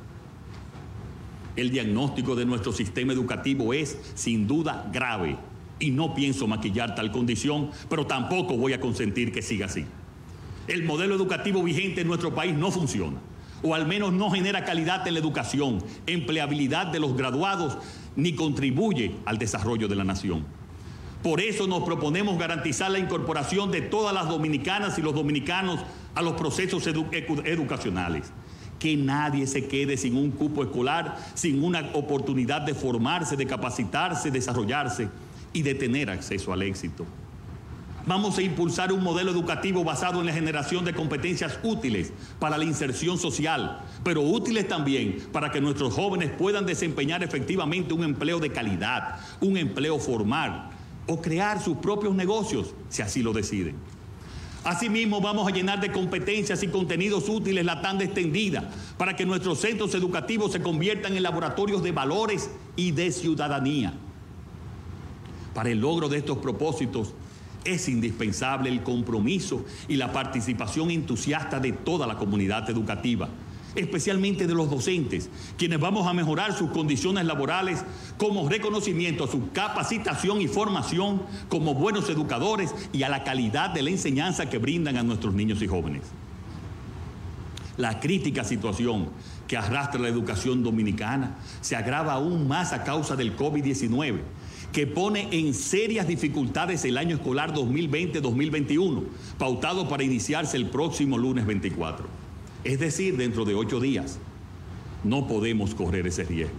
El diagnóstico de nuestro sistema educativo es sin duda grave y no pienso maquillar tal condición, pero tampoco voy a consentir que siga así. El modelo educativo vigente en nuestro país no funciona, o al menos no genera calidad en la educación, empleabilidad de los graduados, ni contribuye al desarrollo de la nación. Por eso nos proponemos garantizar la incorporación de todas las dominicanas y los dominicanos a los procesos educacionales. Que nadie se quede sin un cupo escolar, sin una oportunidad de formarse, de capacitarse, desarrollarse y de tener acceso al éxito. Vamos a impulsar un modelo educativo basado en la generación de competencias útiles para la inserción social, pero útiles también para que nuestros jóvenes puedan desempeñar efectivamente un empleo de calidad, un empleo formal o crear sus propios negocios, si así lo deciden. Asimismo, vamos a llenar de competencias y contenidos útiles la tanda extendida para que nuestros centros educativos se conviertan en laboratorios de valores y de ciudadanía. Para el logro de estos propósitos, es indispensable el compromiso y la participación entusiasta de toda la comunidad educativa, especialmente de los docentes, quienes vamos a mejorar sus condiciones laborales como reconocimiento a su capacitación y formación como buenos educadores y a la calidad de la enseñanza que brindan a nuestros niños y jóvenes. La crítica situación que arrastra la educación dominicana se agrava aún más a causa del COVID-19 que pone en serias dificultades el año escolar 2020-2021, pautado para iniciarse el próximo lunes 24. Es decir, dentro de ocho días. No podemos correr ese riesgo.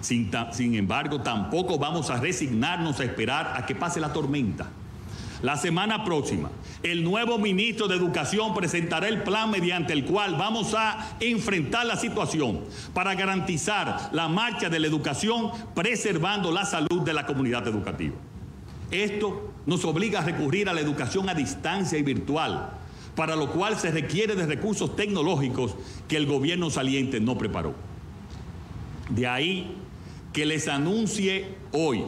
Sin, embargo, tampoco vamos a resignarnos a esperar a que pase la tormenta. La semana próxima, el nuevo ministro de Educación presentará el plan mediante el cual vamos a enfrentar la situación para garantizar la marcha de la educación preservando la salud de la comunidad educativa. Esto nos obliga a recurrir a la educación a distancia y virtual, para lo cual se requiere de recursos tecnológicos que el gobierno saliente no preparó. De ahí que les anuncie hoy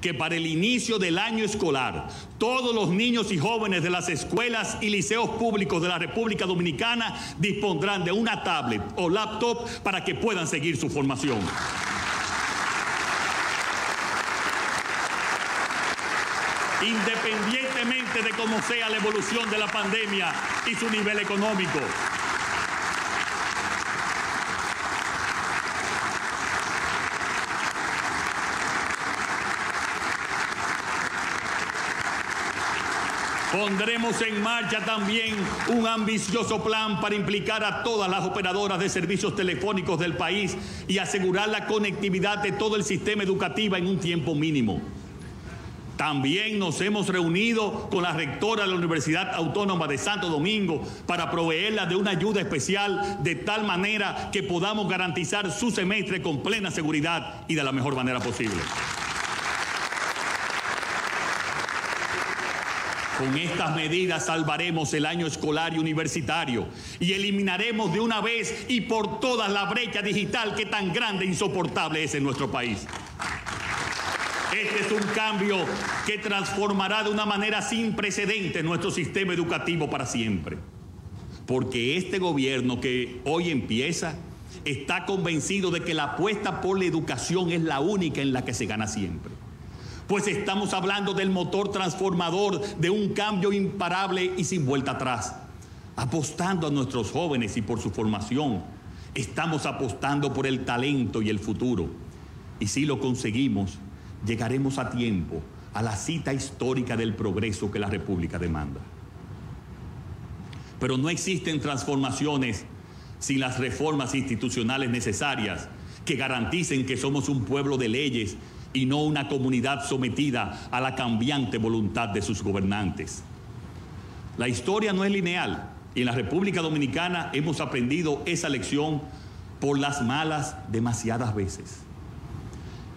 que para el inicio del año escolar todos los niños y jóvenes de las escuelas y liceos públicos de la República Dominicana dispondrán de una tablet o laptop para que puedan seguir su formación. Independientemente de cómo sea la evolución de la pandemia y su nivel económico. Pondremos en marcha también un ambicioso plan para implicar a todas las operadoras de servicios telefónicos del país y asegurar la conectividad de todo el sistema educativo en un tiempo mínimo. También nos hemos reunido con la rectora de la Universidad Autónoma de Santo Domingo para proveerla de una ayuda especial de tal manera que podamos garantizar su semestre con plena seguridad y de la mejor manera posible. Con estas medidas salvaremos el año escolar y universitario y eliminaremos de una vez y por todas la brecha digital que tan grande e insoportable es en nuestro país. Este es un cambio que transformará de una manera sin precedentes nuestro sistema educativo para siempre. Porque este gobierno que hoy empieza está convencido de que la apuesta por la educación es la única en la que se gana siempre pues estamos hablando del motor transformador de un cambio imparable y sin vuelta atrás. Apostando a nuestros jóvenes y por su formación, estamos apostando por el talento y el futuro. Y si lo conseguimos, llegaremos a tiempo a la cita histórica del progreso que la República demanda. Pero no existen transformaciones sin las reformas institucionales necesarias que garanticen que somos un pueblo de leyes y no una comunidad sometida a la cambiante voluntad de sus gobernantes. La historia no es lineal y en la República Dominicana hemos aprendido esa lección por las malas demasiadas veces.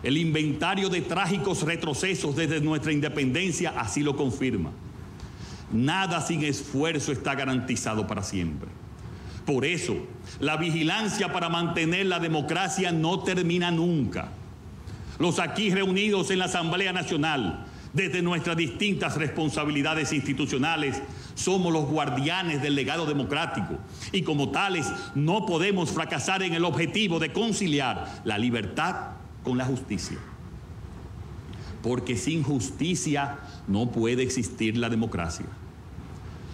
El inventario de trágicos retrocesos desde nuestra independencia así lo confirma. Nada sin esfuerzo está garantizado para siempre. Por eso, la vigilancia para mantener la democracia no termina nunca. Los aquí reunidos en la Asamblea Nacional, desde nuestras distintas responsabilidades institucionales, somos los guardianes del legado democrático y como tales no podemos fracasar en el objetivo de conciliar la libertad con la justicia. Porque sin justicia no puede existir la democracia.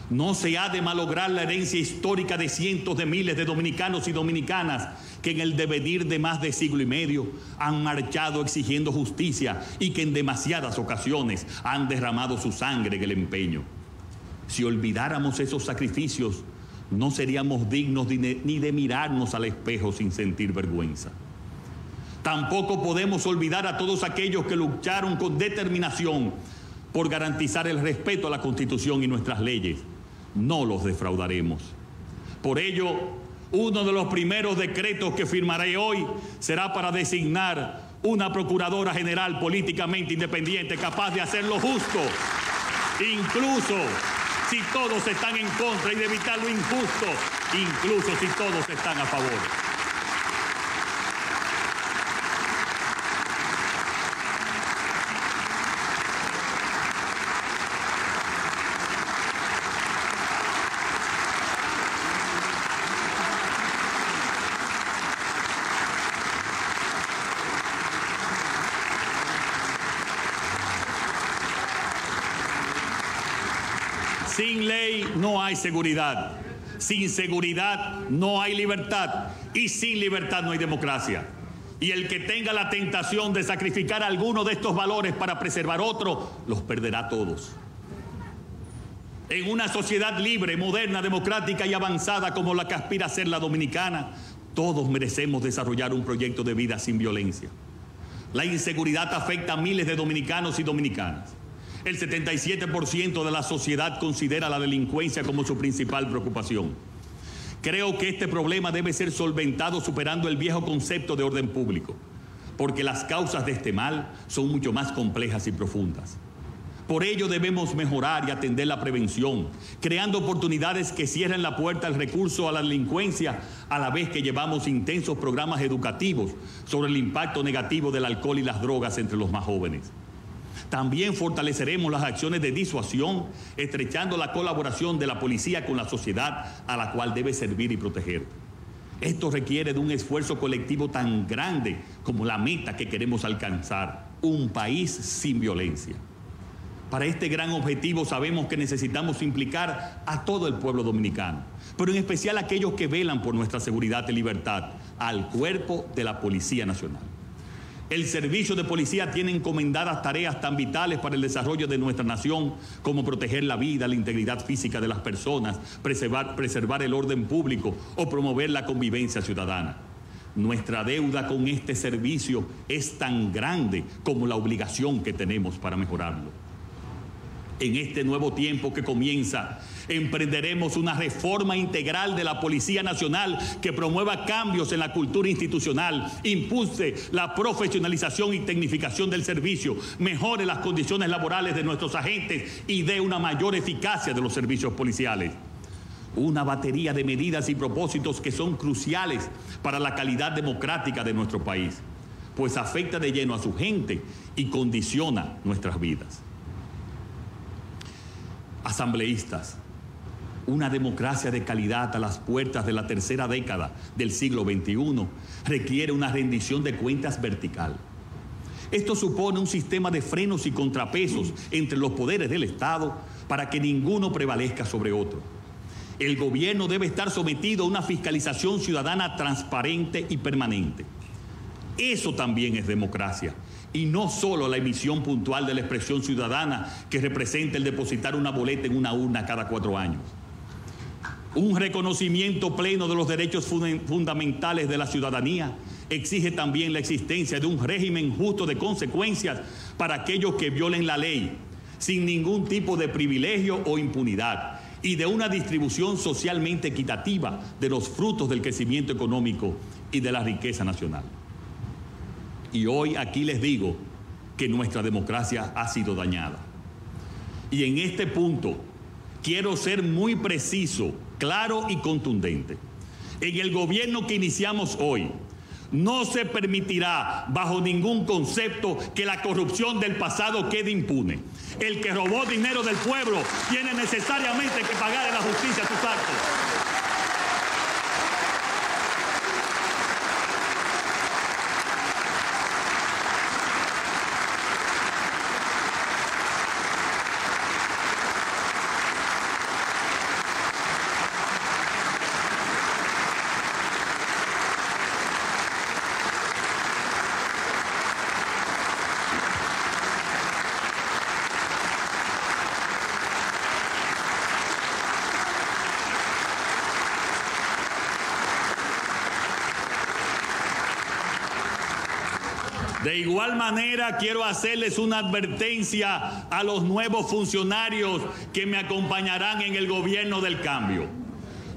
No se ha de malograr la herencia histórica de cientos de miles de dominicanos y dominicanas que en el devenir de más de siglo y medio han marchado exigiendo justicia y que en demasiadas ocasiones han derramado su sangre en el empeño. Si olvidáramos esos sacrificios, no seríamos dignos ni de mirarnos al espejo sin sentir vergüenza. Tampoco podemos olvidar a todos aquellos que lucharon con determinación por garantizar el respeto a la Constitución y nuestras leyes. No los defraudaremos. Por ello, uno de los primeros decretos que firmaré hoy será para designar una Procuradora General políticamente independiente capaz de hacer lo justo, incluso si todos están en contra y de evitar lo injusto, incluso si todos están a favor. Sin ley no hay seguridad. Sin seguridad no hay libertad. Y sin libertad no hay democracia. Y el que tenga la tentación de sacrificar alguno de estos valores para preservar otro, los perderá todos. En una sociedad libre, moderna, democrática y avanzada como la que aspira a ser la dominicana, todos merecemos desarrollar un proyecto de vida sin violencia. La inseguridad afecta a miles de dominicanos y dominicanas. El 77% de la sociedad considera la delincuencia como su principal preocupación. Creo que este problema debe ser solventado superando el viejo concepto de orden público, porque las causas de este mal son mucho más complejas y profundas. Por ello debemos mejorar y atender la prevención, creando oportunidades que cierren la puerta al recurso a la delincuencia, a la vez que llevamos intensos programas educativos sobre el impacto negativo del alcohol y las drogas entre los más jóvenes. También fortaleceremos las acciones de disuasión, estrechando la colaboración de la policía con la sociedad a la cual debe servir y proteger. Esto requiere de un esfuerzo colectivo tan grande como la meta que queremos alcanzar, un país sin violencia. Para este gran objetivo sabemos que necesitamos implicar a todo el pueblo dominicano, pero en especial a aquellos que velan por nuestra seguridad y libertad, al cuerpo de la Policía Nacional. El servicio de policía tiene encomendadas tareas tan vitales para el desarrollo de nuestra nación como proteger la vida, la integridad física de las personas, preservar, el orden público o promover la convivencia ciudadana. Nuestra deuda con este servicio es tan grande como la obligación que tenemos para mejorarlo. En este nuevo tiempo que comienza, emprenderemos una reforma integral de la Policía Nacional que promueva cambios en la cultura institucional, impulse la profesionalización y tecnificación del servicio, mejore las condiciones laborales de nuestros agentes y dé una mayor eficacia de los servicios policiales. Una batería de medidas y propósitos que son cruciales para la calidad democrática de nuestro país, pues afecta de lleno a su gente y condiciona nuestras vidas asambleístas, una democracia de calidad a las puertas de la tercera década del siglo XXI requiere una rendición de cuentas vertical. Esto supone un sistema de frenos y contrapesos entre los poderes del Estado para que ninguno prevalezca sobre otro. El gobierno debe estar sometido a una fiscalización ciudadana transparente y permanente. Eso también es democracia y no solo la emisión puntual de la expresión ciudadana que representa el depositar una boleta en una urna cada cuatro años. Un reconocimiento pleno de los derechos fundamentales de la ciudadanía exige también la existencia de un régimen justo de consecuencias para aquellos que violen la ley, sin ningún tipo de privilegio o impunidad, y de una distribución socialmente equitativa de los frutos del crecimiento económico y de la riqueza nacional. Y hoy aquí les digo que nuestra democracia ha sido dañada. Y en este punto quiero ser muy preciso, claro y contundente. En el gobierno que iniciamos hoy, no se permitirá bajo ningún concepto que la corrupción del pasado quede impune. El que robó dinero del pueblo tiene necesariamente que pagar en la justicia sus actos. De igual manera, quiero hacerles una advertencia a los nuevos funcionarios que me acompañarán en el gobierno del cambio.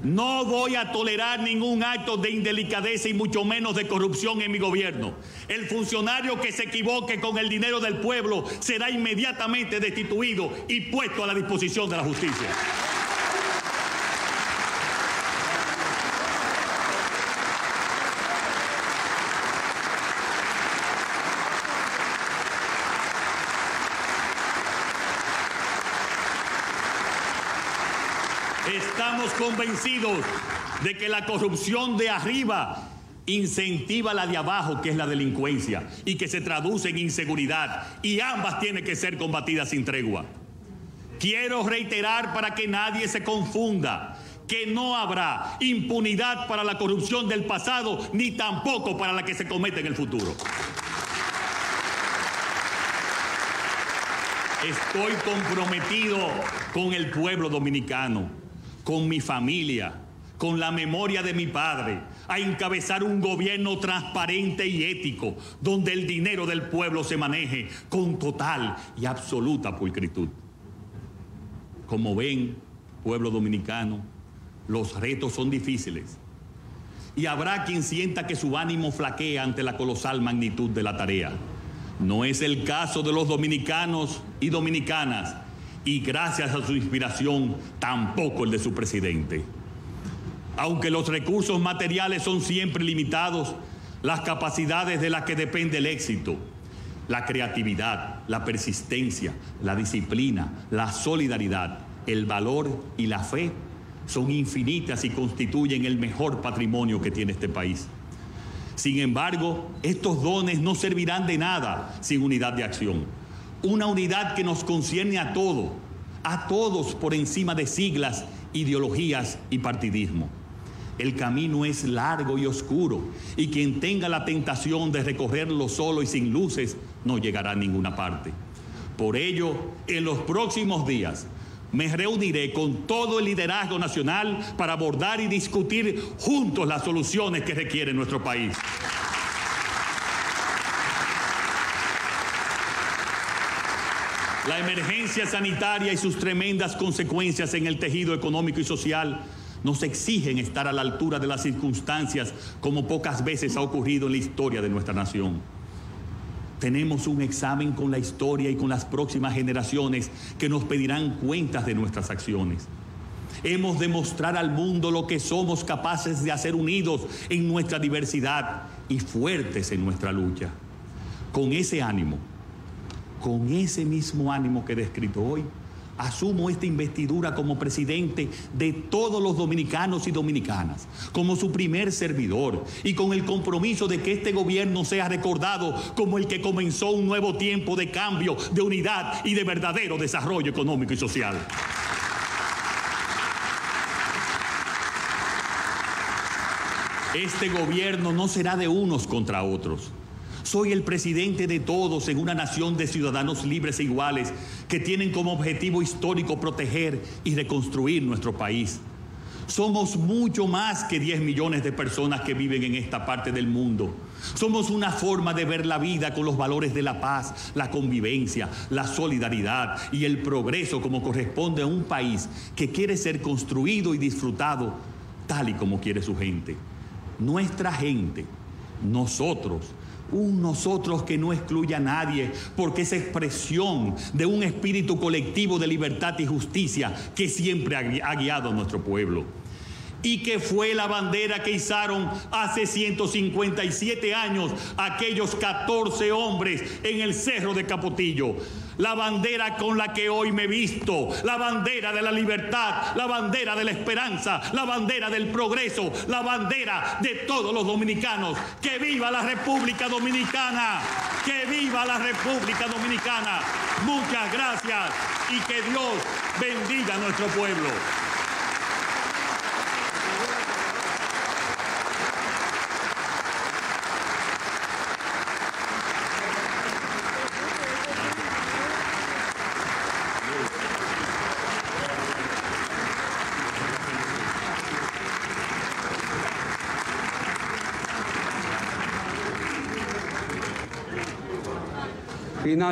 No voy a tolerar ningún acto de indelicadeza y mucho menos de corrupción en mi gobierno. El funcionario que se equivoque con el dinero del pueblo será inmediatamente destituido y puesto a la disposición de la justicia. Estamos convencidos de que la corrupción de arriba incentiva la de abajo, que es la delincuencia, y que se traduce en inseguridad, y ambas tienen que ser combatidas sin tregua. Quiero reiterar para que nadie se confunda que no habrá impunidad para la corrupción del pasado, ni tampoco para la que se comete en el futuro. Estoy comprometido con el pueblo dominicano con mi familia, con la memoria de mi padre, a encabezar un gobierno transparente y ético, donde el dinero del pueblo se maneje con total y absoluta pulcritud. Como ven, pueblo dominicano, los retos son difíciles. Y habrá quien sienta que su ánimo flaquea ante la colosal magnitud de la tarea. No es el caso de los dominicanos y dominicanas y gracias a su inspiración tampoco el de su presidente. Aunque los recursos materiales son siempre limitados, las capacidades de las que depende el éxito, la creatividad, la persistencia, la disciplina, la solidaridad, el valor y la fe son infinitas y constituyen el mejor patrimonio que tiene este país. Sin embargo, estos dones no servirán de nada sin unidad de acción una unidad que nos concierne a todos, a todos por encima de siglas, ideologías y partidismo. El camino es largo y oscuro y quien tenga la tentación de recorrerlo solo y sin luces no llegará a ninguna parte. Por ello, en los próximos días me reuniré con todo el liderazgo nacional para abordar y discutir juntos las soluciones que requiere nuestro país. La emergencia sanitaria y sus tremendas consecuencias en el tejido económico y social nos exigen estar a la altura de las circunstancias como pocas veces ha ocurrido en la historia de nuestra nación. Tenemos un examen con la historia y con las próximas generaciones que nos pedirán cuentas de nuestras acciones. Hemos de mostrar al mundo lo que somos capaces de hacer unidos en nuestra diversidad y fuertes en nuestra lucha. Con ese ánimo, con ese mismo ánimo que he descrito hoy, asumo esta investidura como presidente de todos los dominicanos y dominicanas, como su primer servidor y con el compromiso de que este gobierno sea recordado como el que comenzó un nuevo tiempo de cambio, de unidad y de verdadero desarrollo económico y social. Este gobierno no será de unos contra otros soy el presidente de todos en una nación de ciudadanos libres e iguales que tienen como objetivo histórico proteger y reconstruir nuestro país. Somos mucho más que 10 millones de personas que viven en esta parte del mundo. Somos una forma de ver la vida con los valores de la paz, la convivencia, la solidaridad y el progreso como corresponde a un país que quiere ser construido y disfrutado tal y como quiere su gente. Nuestra gente, nosotros, un nosotros que no excluye a nadie, porque es expresión de un espíritu colectivo de libertad y justicia que siempre ha guiado a nuestro pueblo y que fue la bandera que izaron hace 157 años aquellos 14 hombres en el cerro de Capotillo. La bandera con la que hoy me visto, la bandera de la libertad, la bandera de la esperanza, la bandera del progreso, la bandera de todos los dominicanos. Que viva la República Dominicana, que viva la República Dominicana. Muchas gracias y que Dios bendiga a nuestro pueblo.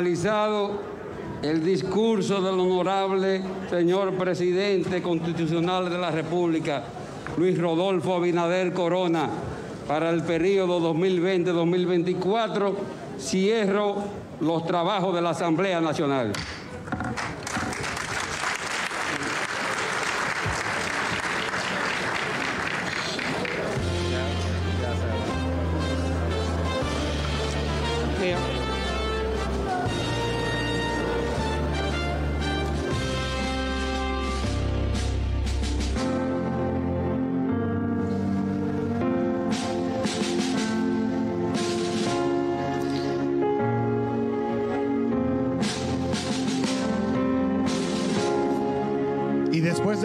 Finalizado el discurso del honorable señor presidente constitucional de la República, Luis Rodolfo Abinader Corona, para el periodo 2020-2024, cierro los trabajos de la Asamblea Nacional.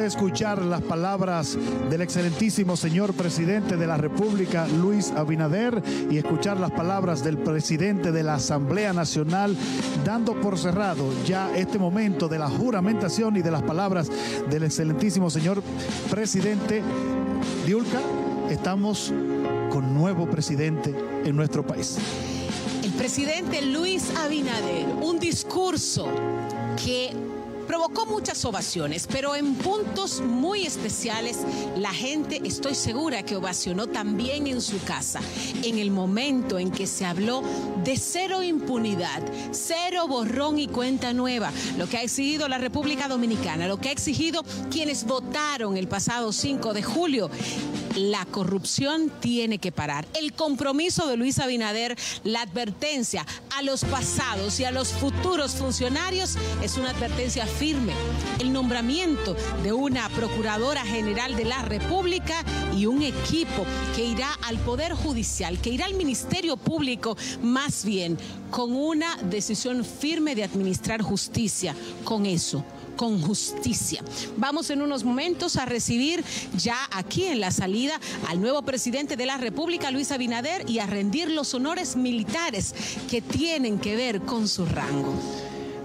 Escuchar las palabras del excelentísimo señor presidente de la República, Luis Abinader, y escuchar las palabras del presidente de la Asamblea Nacional, dando por cerrado ya este momento de la juramentación y de las palabras del excelentísimo señor presidente Diulca, estamos con nuevo presidente en nuestro país. El presidente Luis Abinader, un discurso que Provocó muchas ovaciones, pero en puntos muy especiales la gente, estoy segura que ovacionó también en su casa, en el momento en que se habló de cero impunidad, cero borrón y cuenta nueva, lo que ha exigido la República Dominicana, lo que ha exigido quienes votaron el pasado 5 de julio la corrupción tiene que parar. El compromiso de Luis Abinader, la advertencia a los pasados y a los futuros funcionarios es una advertencia firme. El nombramiento de una Procuradora General de la República y un equipo que irá al Poder Judicial, que irá al Ministerio Público, más bien con una decisión firme de administrar justicia. Con eso con justicia. Vamos en unos momentos a recibir ya aquí en la salida al nuevo presidente de la República, Luis Abinader, y a rendir los honores militares que tienen que ver con su rango.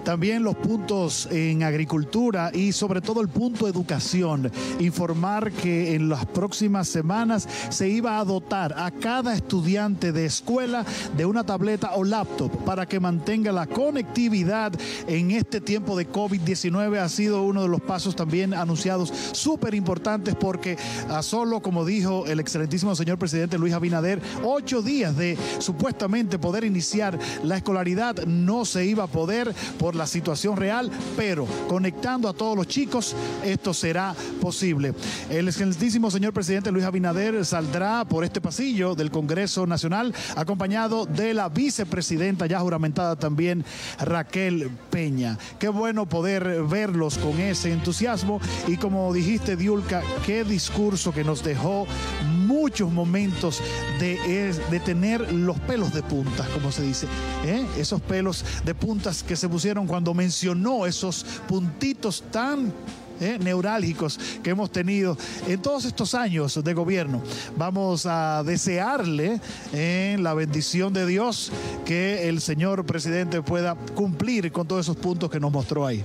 También los puntos en agricultura y sobre todo el punto educación. Informar que en las próximas semanas se iba a dotar a cada estudiante de escuela de una tableta o laptop para que mantenga la conectividad en este tiempo de COVID-19. Ha sido uno de los pasos también anunciados súper importantes porque a solo, como dijo el excelentísimo señor presidente Luis Abinader, ocho días de supuestamente poder iniciar la escolaridad no se iba a poder la situación real, pero conectando a todos los chicos, esto será posible. El excelentísimo señor presidente Luis Abinader saldrá por este pasillo del Congreso Nacional, acompañado de la vicepresidenta ya juramentada también, Raquel Peña. Qué bueno poder verlos con ese entusiasmo y como dijiste, Diulca, qué discurso que nos dejó muchos momentos de, de tener los pelos de punta, como se dice, ¿eh? esos pelos de puntas que se pusieron cuando mencionó esos puntitos tan eh, neurálgicos que hemos tenido en todos estos años de gobierno. Vamos a desearle eh, la bendición de Dios que el señor presidente pueda cumplir con todos esos puntos que nos mostró ahí.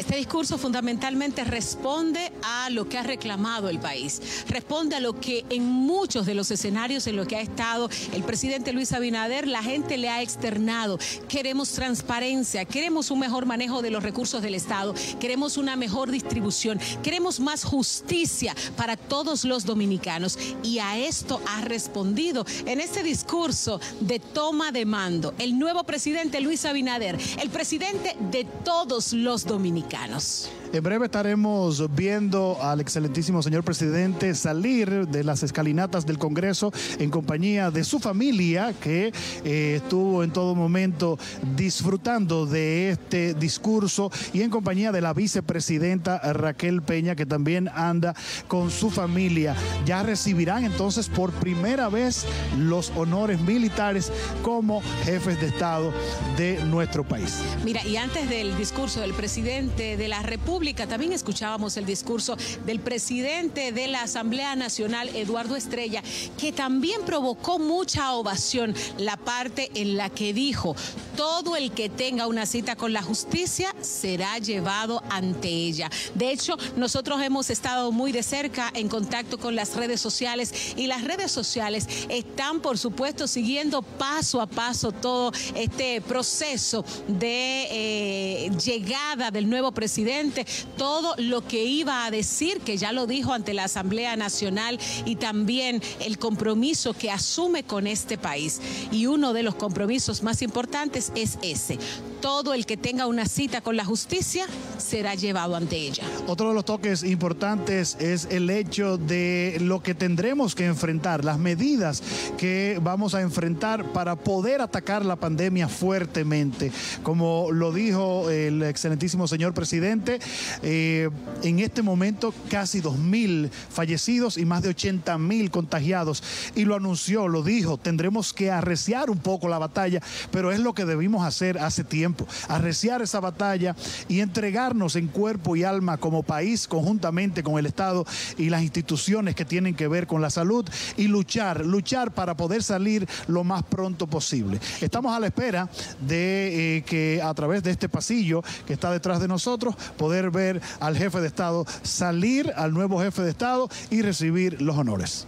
Este discurso fundamentalmente responde a lo que ha reclamado el país, responde a lo que en muchos de los escenarios en los que ha estado el presidente Luis Abinader, la gente le ha externado. Queremos transparencia, queremos un mejor manejo de los recursos del Estado, queremos una mejor distribución, queremos más justicia para todos los dominicanos. Y a esto ha respondido en este discurso de toma de mando el nuevo presidente Luis Abinader, el presidente de todos los dominicanos. mexicanos. En breve estaremos viendo al excelentísimo señor presidente salir de las escalinatas del Congreso en compañía de su familia que eh, estuvo en todo momento disfrutando de este discurso y en compañía de la vicepresidenta Raquel Peña que también anda con su familia. Ya recibirán entonces por primera vez los honores militares como jefes de Estado de nuestro país. Mira, y antes del discurso del presidente de la República. También escuchábamos el discurso del presidente de la Asamblea Nacional, Eduardo Estrella, que también provocó mucha ovación la parte en la que dijo, todo el que tenga una cita con la justicia será llevado ante ella. De hecho, nosotros hemos estado muy de cerca en contacto con las redes sociales y las redes sociales están, por supuesto, siguiendo paso a paso todo este proceso de eh, llegada del nuevo presidente, todo lo que iba a decir, que ya lo dijo ante la Asamblea Nacional y también el compromiso que asume con este país. Y uno de los compromisos más importantes es ese. Todo el que tenga una cita con la justicia será llevado ante ella. Otro de los toques importantes es el hecho de lo que tendremos que enfrentar, las medidas que vamos a enfrentar para poder atacar la pandemia fuertemente. Como lo dijo el excelentísimo señor presidente, eh, en este momento casi 2.000 fallecidos y más de 80.000 contagiados. Y lo anunció, lo dijo, tendremos que arreciar un poco la batalla, pero es lo que debimos hacer hace tiempo, arreciar esa batalla y entregarnos en cuerpo y alma como país, conjuntamente con el Estado y las instituciones que tienen que ver con la salud y luchar, luchar para poder salir lo más pronto posible. Estamos a la espera de eh, que a través de este pasillo que está detrás de nosotros, poder ver al jefe de Estado salir, al nuevo jefe de Estado y recibir los honores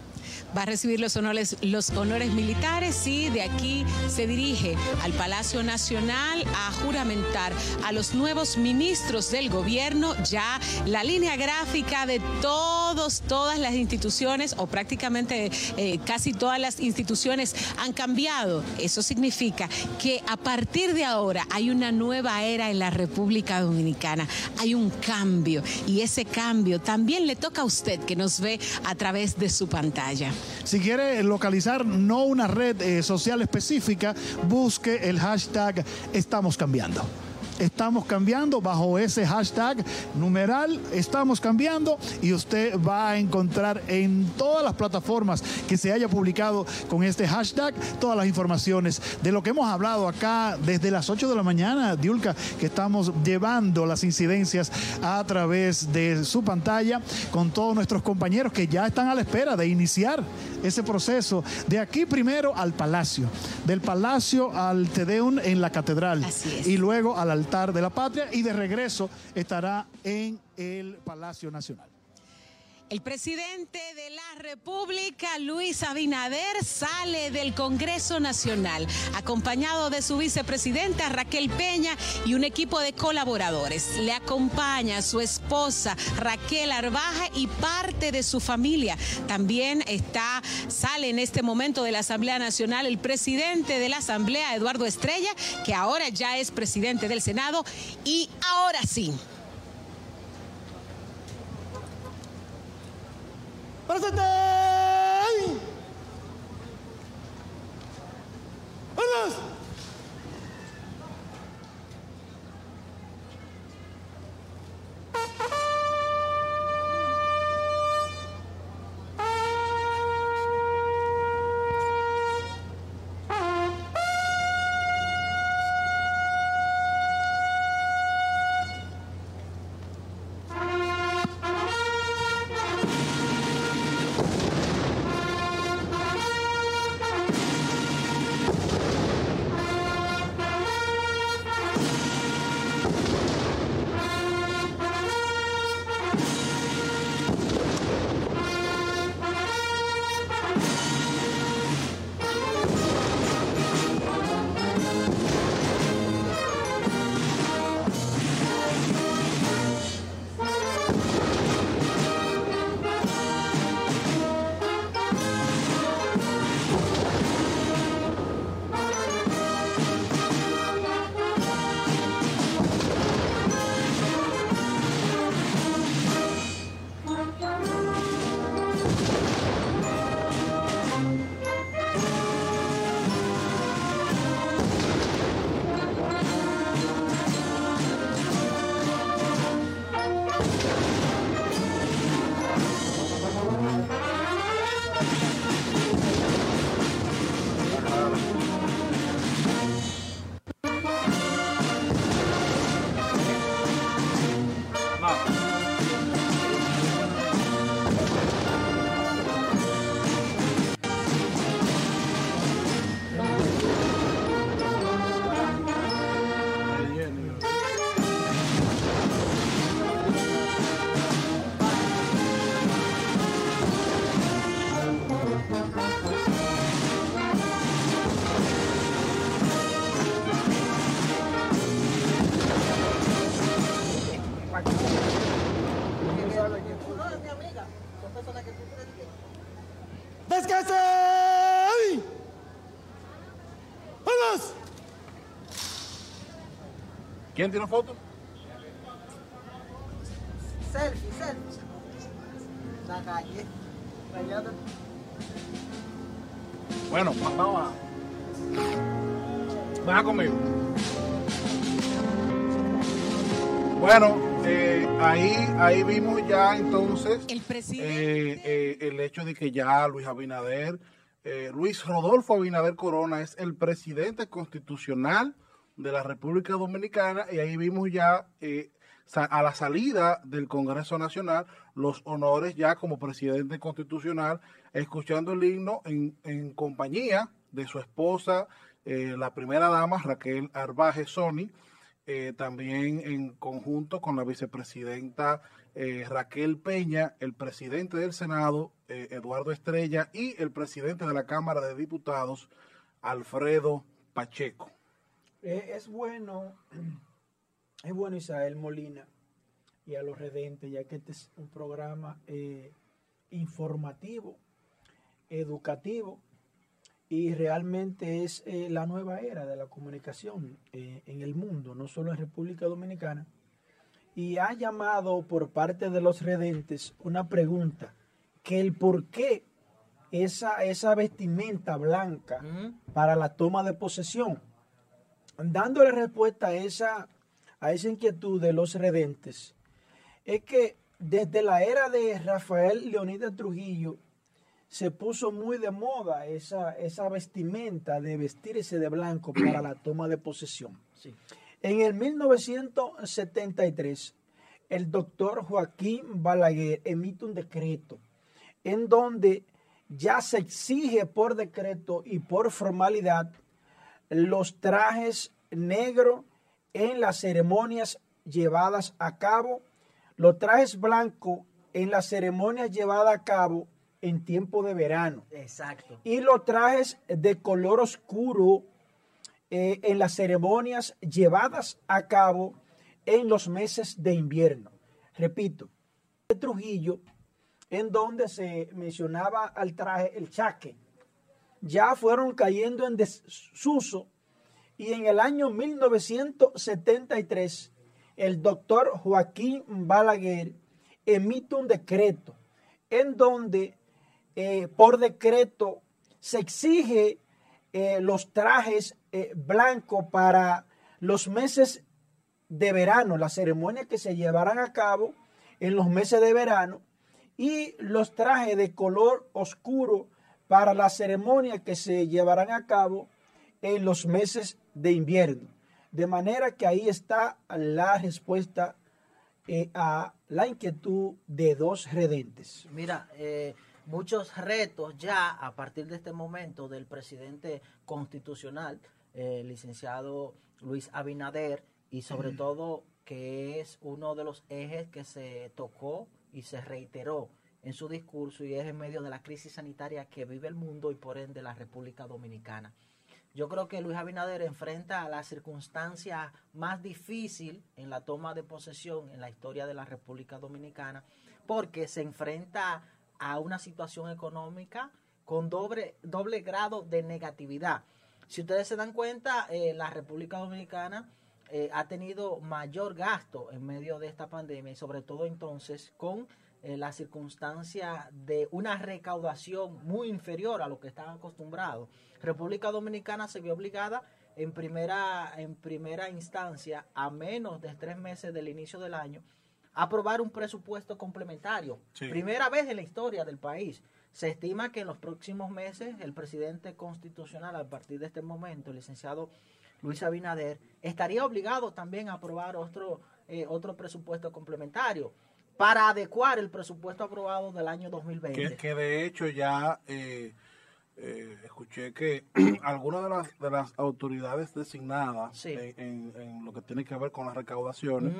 va a recibir los honores, los honores militares y de aquí se dirige al Palacio Nacional a juramentar a los nuevos ministros del gobierno. Ya la línea gráfica de todos, todas las instituciones o prácticamente eh, casi todas las instituciones han cambiado. Eso significa que a partir de ahora hay una nueva era en la República Dominicana. Hay un cambio y ese cambio también le toca a usted que nos ve a través de su pantalla. Si quiere localizar no una red eh, social específica, busque el hashtag Estamos cambiando estamos cambiando bajo ese hashtag numeral, estamos cambiando y usted va a encontrar en todas las plataformas que se haya publicado con este hashtag todas las informaciones de lo que hemos hablado acá desde las 8 de la mañana, Diulka, que estamos llevando las incidencias a través de su pantalla con todos nuestros compañeros que ya están a la espera de iniciar ese proceso. De aquí primero al palacio, del palacio al Tedeum en la catedral. Y luego al altar de la patria. Y de regreso estará en el Palacio Nacional. El presidente de la República, Luis Abinader, sale del Congreso Nacional, acompañado de su vicepresidenta Raquel Peña y un equipo de colaboradores. Le acompaña su esposa Raquel Arbaja y parte de su familia. También está, sale en este momento de la Asamblea Nacional el presidente de la Asamblea, Eduardo Estrella, que ahora ya es presidente del Senado. Y ahora sí, ¡Presente! ¡Vamos! ¿Quién tiene foto? Selfie, selfie. La calle. Rayada. Bueno, vamos a. Baja conmigo. Bueno, eh, ahí, ahí vimos ya entonces El presidente. eh, eh, el hecho de que ya Luis Abinader, eh, Luis Rodolfo Abinader Corona es el presidente constitucional de la República Dominicana y ahí vimos ya eh, a la salida del Congreso Nacional los honores ya como presidente constitucional, escuchando el himno en, en compañía de su esposa, eh, la primera dama Raquel Arbaje Sony, eh, también en conjunto con la vicepresidenta eh, Raquel Peña, el presidente del Senado, Eduardo Estrella, y el presidente de la Cámara de Diputados, Alfredo Pacheco. Eh, es bueno, es bueno Isael Molina y a los redentes, ya que este es un programa eh, informativo, educativo y realmente es eh, la nueva era de la comunicación eh, en el mundo, no solo en República Dominicana. Y ha llamado por parte de los redentes una pregunta, que el por qué esa, esa vestimenta blanca para la toma de posesión dándole respuesta a esa, a esa inquietud de los redentes, es que desde la era de Rafael Leonidas Trujillo se puso muy de moda esa, esa vestimenta de vestirse de blanco para la toma de posesión. Sí. En el 1973, el doctor Joaquín Balaguer emite un decreto en donde ya se exige por decreto y por formalidad los trajes negros en las ceremonias llevadas a cabo, los trajes blancos en las ceremonias llevadas a cabo en tiempo de verano Exacto. y los trajes de color oscuro eh, en las ceremonias llevadas a cabo en los meses de invierno. Repito, de Trujillo, en donde se mencionaba al traje el chaque, ya fueron cayendo en desuso. Y en el año 1973 el doctor Joaquín Balaguer emite un decreto en donde eh, por decreto se exige eh, los trajes eh, blancos para los meses de verano, las ceremonias que se llevarán a cabo en los meses de verano y los trajes de color oscuro para las ceremonias que se llevarán a cabo en los meses de invierno. De manera que ahí está la respuesta eh, a la inquietud de dos redentes. Mira, eh, muchos retos ya a partir de este momento del presidente constitucional, eh, licenciado Luis Abinader, y sobre todo que es uno de los ejes que se tocó y se reiteró en su discurso y es en medio de la crisis sanitaria que vive el mundo y por ende la República Dominicana. Yo creo que Luis Abinader enfrenta a la circunstancia más difícil en la toma de posesión en la historia de la República Dominicana, porque se enfrenta a una situación económica con doble, doble grado de negatividad. Si ustedes se dan cuenta, eh, la República Dominicana eh, ha tenido mayor gasto en medio de esta pandemia y sobre todo entonces con eh, la circunstancia de una recaudación muy inferior a lo que estaban acostumbrados. República Dominicana se vio obligada en primera, en primera instancia, a menos de tres meses del inicio del año, a aprobar un presupuesto complementario. Sí. Primera vez en la historia del país. Se estima que en los próximos meses el presidente constitucional, a partir de este momento, el licenciado Luis Abinader, estaría obligado también a aprobar otro, eh, otro presupuesto complementario para adecuar el presupuesto aprobado del año 2020. Que, que de hecho ya eh, eh, escuché que algunas de las, de las autoridades designadas Sí. en, en- en lo que tiene que ver con las recaudaciones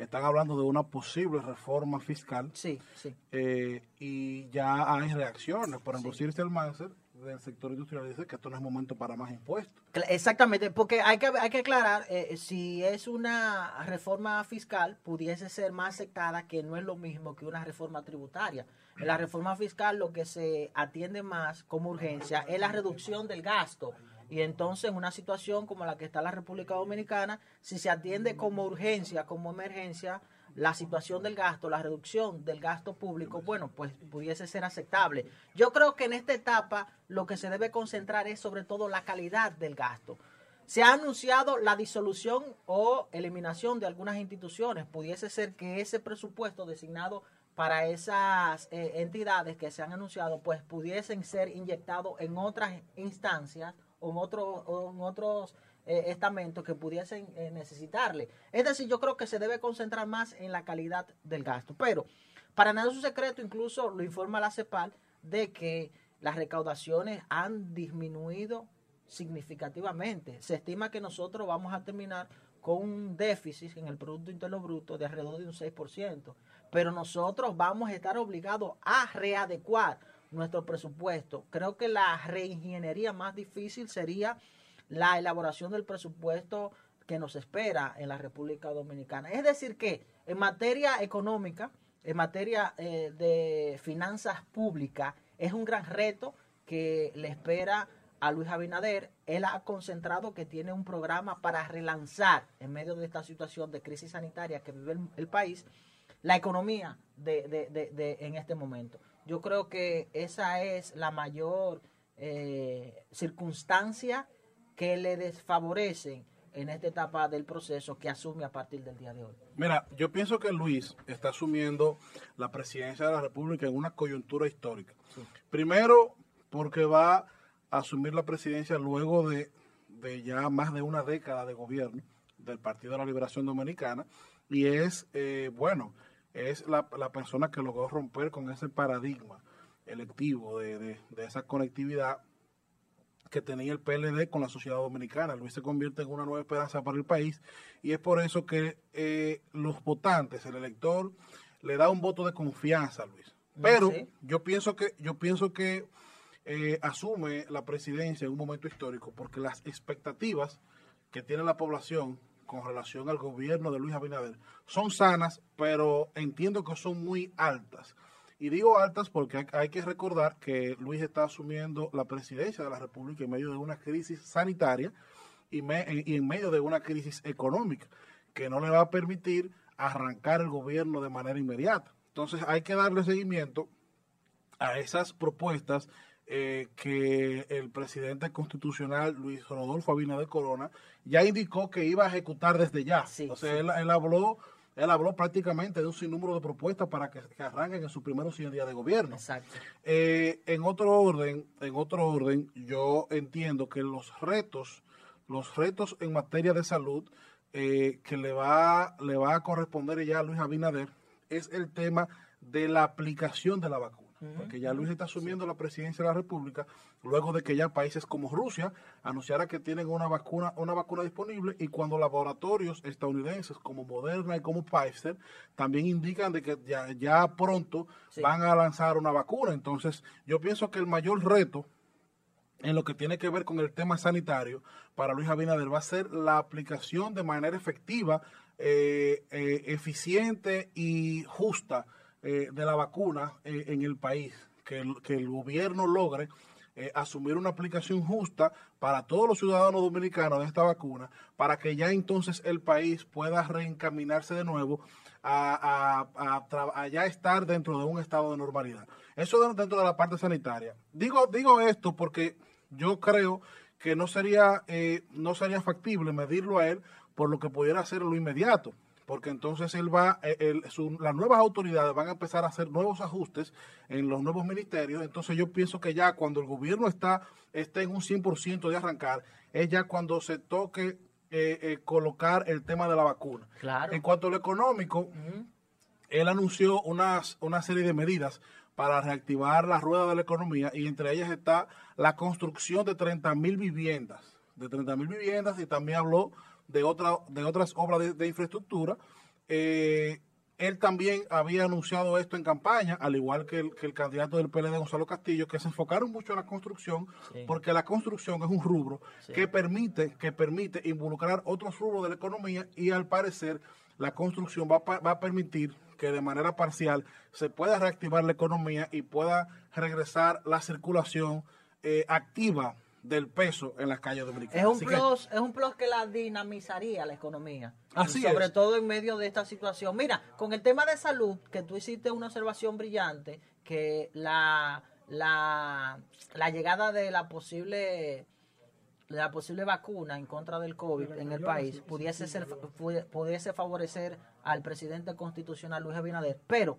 están hablando de una posible reforma fiscal Sí, sí. eh, y ya hay reacciones. Por ejemplo, Circe Almanzar del sector industrial dice que esto no es momento para más impuestos. Exactamente, porque hay que, hay que aclarar, eh, si es una reforma fiscal, pudiese ser más aceptada, que no es lo mismo que una reforma tributaria. En la reforma fiscal lo que se atiende más como urgencia es la reducción del gasto. Y entonces en una situación como la que está la República Dominicana, si se atiende como urgencia, como emergencia, la situación del gasto, la reducción del gasto público, bueno, pues pudiese ser aceptable. Yo creo que en esta etapa lo que se debe concentrar es sobre todo la calidad del gasto. Se ha anunciado la disolución o eliminación de algunas instituciones. Pudiese ser que ese presupuesto designado para esas eh, entidades que se han anunciado, pues pudiesen ser inyectados en otras instancias o en, o en otros eh, estamentos que pudiesen eh, necesitarle. Es decir, yo creo que se debe concentrar más en la calidad del gasto. Pero para nada es un secreto, incluso lo informa la CEPAL, de que las recaudaciones han disminuido significativamente. Se estima que nosotros vamos a terminar con un déficit en el Producto Interno Bruto de alrededor de un 6%, pero nosotros vamos a estar obligados a readecuar nuestro presupuesto. Creo que la reingeniería más difícil sería la elaboración del presupuesto que nos espera en la República Dominicana. Es decir, que en materia económica, en materia eh, de finanzas públicas, es un gran reto que le espera a Luis Abinader. Él ha concentrado que tiene un programa para relanzar, en medio de esta situación de crisis sanitaria que vive el, país, la economía de, en este momento. Yo creo que esa es la mayor eh, circunstancia que le desfavorecen en esta etapa del proceso que asume a partir del día de hoy? Mira, yo pienso que Luis está asumiendo la presidencia de la República en una coyuntura histórica. Primero, porque va a asumir la presidencia luego de, ya más de una década de gobierno del Partido de la Liberación Dominicana y es, eh, bueno, es la, persona que logró romper con ese paradigma electivo de, de esa conectividad que tenía el PLD con la sociedad dominicana. Luis se convierte en una nueva esperanza para el país y es por eso que eh, los votantes, el elector, le da un voto de confianza a Luis. Mm, Pero yo pienso que yo pienso que eh, asume la presidencia en un momento histórico porque las expectativas que tiene la población con relación al gobierno de Luis Abinader son sanas, pero entiendo que son muy altas. Y digo altas porque hay, que recordar que Luis está asumiendo la presidencia de la República en medio de una crisis sanitaria y, en medio de una crisis económica que no le va a permitir arrancar el gobierno de manera inmediata. Entonces hay que darle seguimiento a esas propuestas eh, que el presidente constitucional Luis Rodolfo de Corona ya indicó que iba a ejecutar desde ya. él, él, habló él habló prácticamente de un sinnúmero de propuestas para que, arranquen en sus primeros 100 días de gobierno. Exacto. Eh, en otro orden, en otro orden, yo entiendo que los retos, los retos en materia de salud eh, que le va, le va a corresponder ya a Luis Abinader es el tema de la aplicación de la vacuna porque ya Luis está asumiendo la presidencia de la República luego de que ya países como Rusia anunciara que tienen una vacuna, una vacuna disponible y cuando laboratorios estadounidenses como Moderna y como Pfizer también indican de que ya, ya pronto van a lanzar una vacuna. Entonces, yo pienso que el mayor reto en lo que tiene que ver con el tema sanitario para Luis Abinader va a ser la aplicación de manera efectiva, eh, eh, eficiente y justa eh, de la vacuna eh, en el país, que el, que el gobierno logre eh, asumir una aplicación justa para todos los ciudadanos dominicanos de esta vacuna, para que ya entonces el país pueda reencaminarse de nuevo a, a, ya estar dentro de un estado de normalidad. Eso dentro de la parte sanitaria. Digo, digo esto porque yo creo que no sería, no sería factible medirlo a él por lo que pudiera ser lo inmediato porque entonces él va, eh, las nuevas autoridades van a empezar a hacer nuevos ajustes en los nuevos ministerios, entonces yo pienso que ya cuando el gobierno está, esté en un 100% de arrancar, es ya cuando se toque eh, eh, colocar el tema de la vacuna. Claro. En cuanto a lo económico, él anunció unas, una serie de medidas para reactivar la rueda de la economía y entre ellas está la construcción de 30 mil viviendas, de 30 mil viviendas y también habló de, otra, de otras obras de, infraestructura. Eh, él también había anunciado esto en campaña, al igual que el, que el candidato del PLD, Gonzalo Castillo, que se enfocaron mucho en la construcción, Sí. porque la construcción es un rubro Sí. que permite que permite involucrar otros rubros de la economía y al parecer la construcción va, va a permitir que de manera parcial se pueda reactivar la economía y pueda regresar la circulación eh, activa del peso en las calles dominicanas. Es un Así que- plus, es un plus que la dinamizaría la economía. Así sobre es. todo en medio de esta situación. Mira, con el tema de salud, que tú hiciste una observación brillante, que la, la, la llegada de la posible de la posible vacuna en contra del COVID en el país pudiese ser pu- pudiese favorecer al presidente constitucional Luis Abinader, pero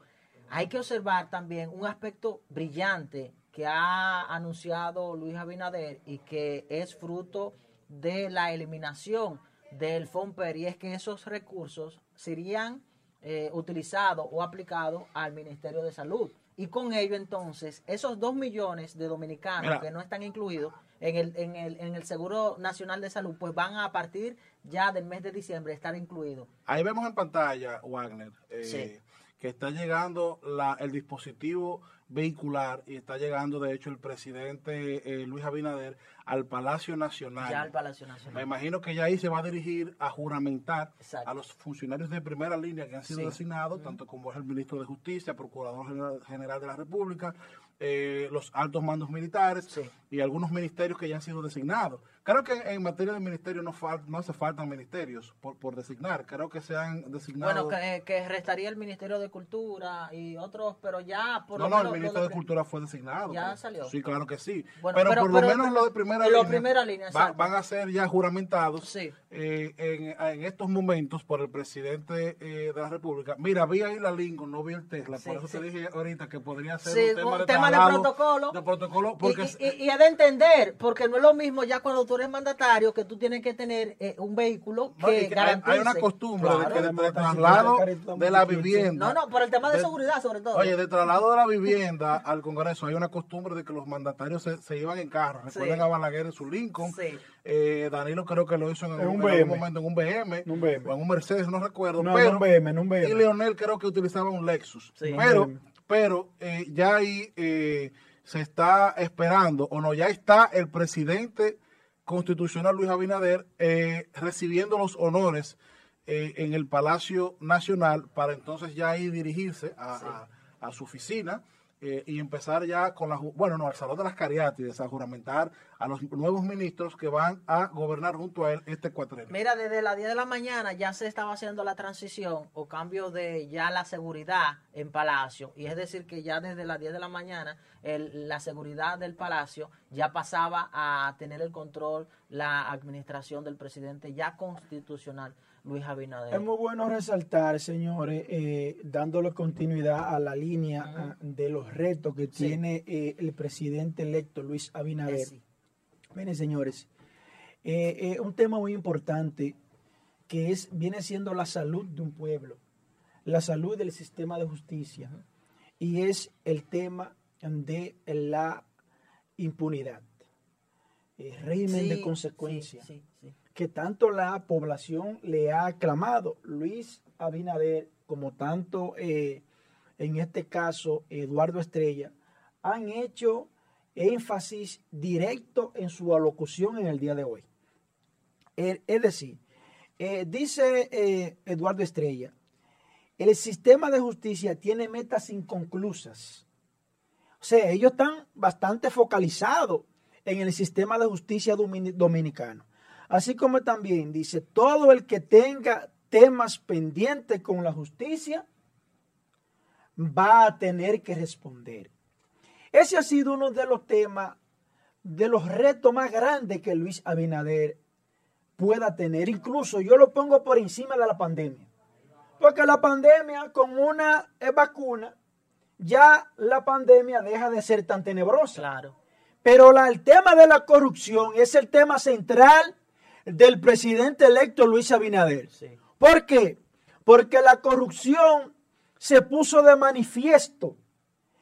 hay que observar también un aspecto brillante que ha anunciado Luis Abinader y que es fruto de la eliminación del FOMPER y es que esos recursos serían eh, utilizados o aplicados al Ministerio de Salud. Y con ello entonces, esos dos millones de dominicanos Mira. que no están incluidos en el, en, el, en el Seguro Nacional de Salud, pues van a partir ya del mes de diciembre estar incluidos. Ahí vemos en pantalla, Wagner, eh, Sí. que está llegando la, el dispositivo vehicular y está llegando, de hecho, el presidente eh, Luis Abinader al Palacio Nacional. Ya al Palacio Me Nacional. imagino que ya ahí se va a dirigir a juramentar Exacto. a los funcionarios de primera línea que han sido Sí. designados, tanto como es el ministro de Justicia, Procurador General, General de la República, eh, los altos mandos militares Sí. Y algunos ministerios que ya han sido designados. Creo que en, materia de ministerio no, fal- no hace falta ministerios por, por designar. Creo que se han designado... Bueno, que, que restaría el Ministerio de Cultura y otros, pero ya por no, lo no, menos el lo ministro de Cultura fue designado. ¿Ya creo. salió? Sí, claro que sí. Bueno, pero, pero- por lo menos lo de primera lo línea, primera línea, va- van a ser ya juramentados Sí. eh, en, en estos momentos por el presidente eh, de la República. Mira, vi ahí la Lincoln, no vi el Tesla, Sí, por eso sí. te dije ahorita que podría ser un tema, un de, tema de traslado, protocolo. de protocolo, porque y, y- y entender, porque no es lo mismo ya cuando tú eres mandatario que tú tienes que tener eh, un vehículo no, que y que garantice. hay una costumbre Claro. de que de, traslado de la vivienda. No, no, por el tema de de- seguridad sobre todo. Oye, de traslado de la vivienda al Congreso hay una costumbre de que los mandatarios se, se iban en carro. Recuerden Sí. a Balaguer en su Lincoln. Sí. Eh, Danilo creo que lo hizo en, un en algún momento en un BM, En un BM. o en un Mercedes, no recuerdo. No, pero, en un BM, en un BM. Y Leonel creo que utilizaba un Lexus. Sí. Pero, pero eh, ya ahí eh, se está esperando, o no, ya está el presidente constitucional Luis Abinader eh, recibiendo los honores eh, en el Palacio Nacional para entonces ya ahí dirigirse a, a- a su oficina eh, y empezar ya con la, bueno, no, al Salón de las Cariátides, a juramentar a los nuevos ministros que van a gobernar junto a él este cuatrenio. Mira, desde las 10 de la mañana ya se estaba haciendo la transición o cambio de ya la seguridad en Palacio. Y es decir, que ya desde las 10 de la mañana el- la seguridad del Palacio ya pasaba a tener el control la administración del presidente ya constitucional, Luis Abinader. Es muy bueno resaltar, señores, eh, dándole continuidad a la línea ah, de los retos que Sí. tiene eh, el presidente electo Luis Abinader. Eh, sí. Miren, señores, eh, un tema muy importante que es viene siendo la salud de un pueblo, la salud del sistema de justicia y es el tema de la impunidad, el régimen Sí, de consecuencia sí, sí. Que tanto la población le ha aclamado. Luis Abinader, como tanto eh, en este caso Eduardo Estrella, han hecho énfasis directo en su alocución en el día de hoy. Eh, Es decir, eh, dice Eduardo Estrella, el sistema de justicia tiene metas inconclusas. O sea, ellos están bastante focalizados en el sistema de justicia domini- dominicano. Así como también dice, todo el que tenga temas pendientes con la justicia va a tener que responder. Ese ha sido uno de los temas, de los retos más grandes que Luis Abinader pueda tener. Incluso yo lo pongo por encima de la pandemia. Porque la pandemia con una eh, vacuna, ya la pandemia deja de ser tan tenebrosa. Claro. Pero la- el tema de la corrupción es el tema central del presidente electo Luis Abinader. Sí. ¿Por qué? Porque la corrupción se puso de manifiesto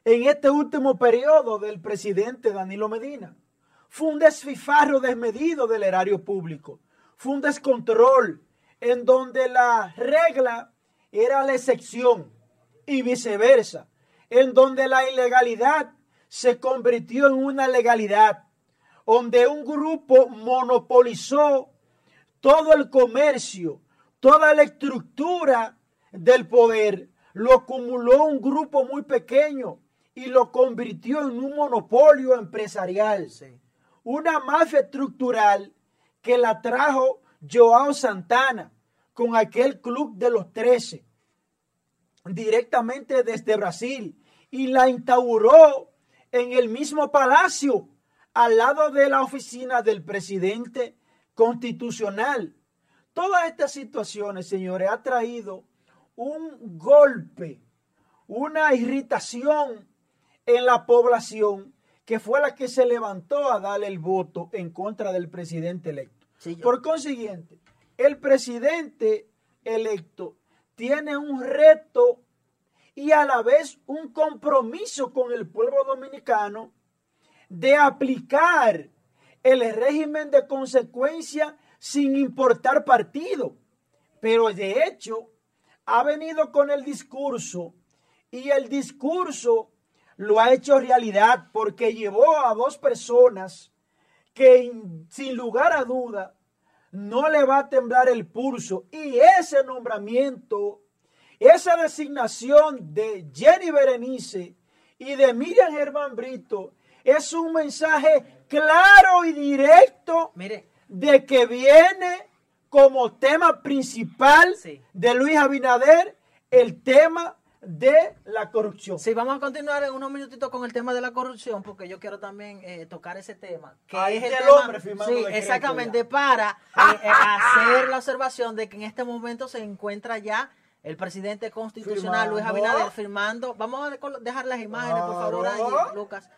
en este último periodo del presidente Danilo Medina. Fue un desfifarro desmedido del erario público. Fue un descontrol en donde la regla era la excepción y viceversa, en donde la ilegalidad se convirtió en una legalidad, donde un grupo monopolizó todo el comercio, toda la estructura del poder, lo acumuló un grupo muy pequeño y lo convirtió en un monopolio empresarial, una mafia estructural que la trajo Joao Santana con aquel club de los 13 directamente desde Brasil y la instauró en el mismo palacio al lado de la oficina del presidente constitucional. Todas estas situaciones, señores, ha traído un golpe, una irritación en la población que fue la que se levantó a darle el voto en contra del presidente electo. Por consiguiente, el presidente electo tiene un reto y a la vez un compromiso con el pueblo dominicano de aplicar el régimen de consecuencia sin importar partido. Pero de hecho, ha venido con el discurso y el discurso lo ha hecho realidad porque llevó a dos personas que sin lugar a duda no le va a temblar el pulso. Y ese nombramiento, esa designación de Jenny Berenice y de Miriam Germán Brito es un mensaje claro y directo de que viene como tema principal de Luis Abinader el tema de la corrupción. Sí, vamos a continuar en unos minutitos con el tema de la corrupción, porque yo quiero también eh, tocar ese tema. Que es el, hombre Sí, exactamente, para eh, eh, hacer la observación de que en este momento se encuentra ya el presidente constitucional Luis Abinader firmando. Vamos a dejar las imágenes, por favor, ahí, Lucas.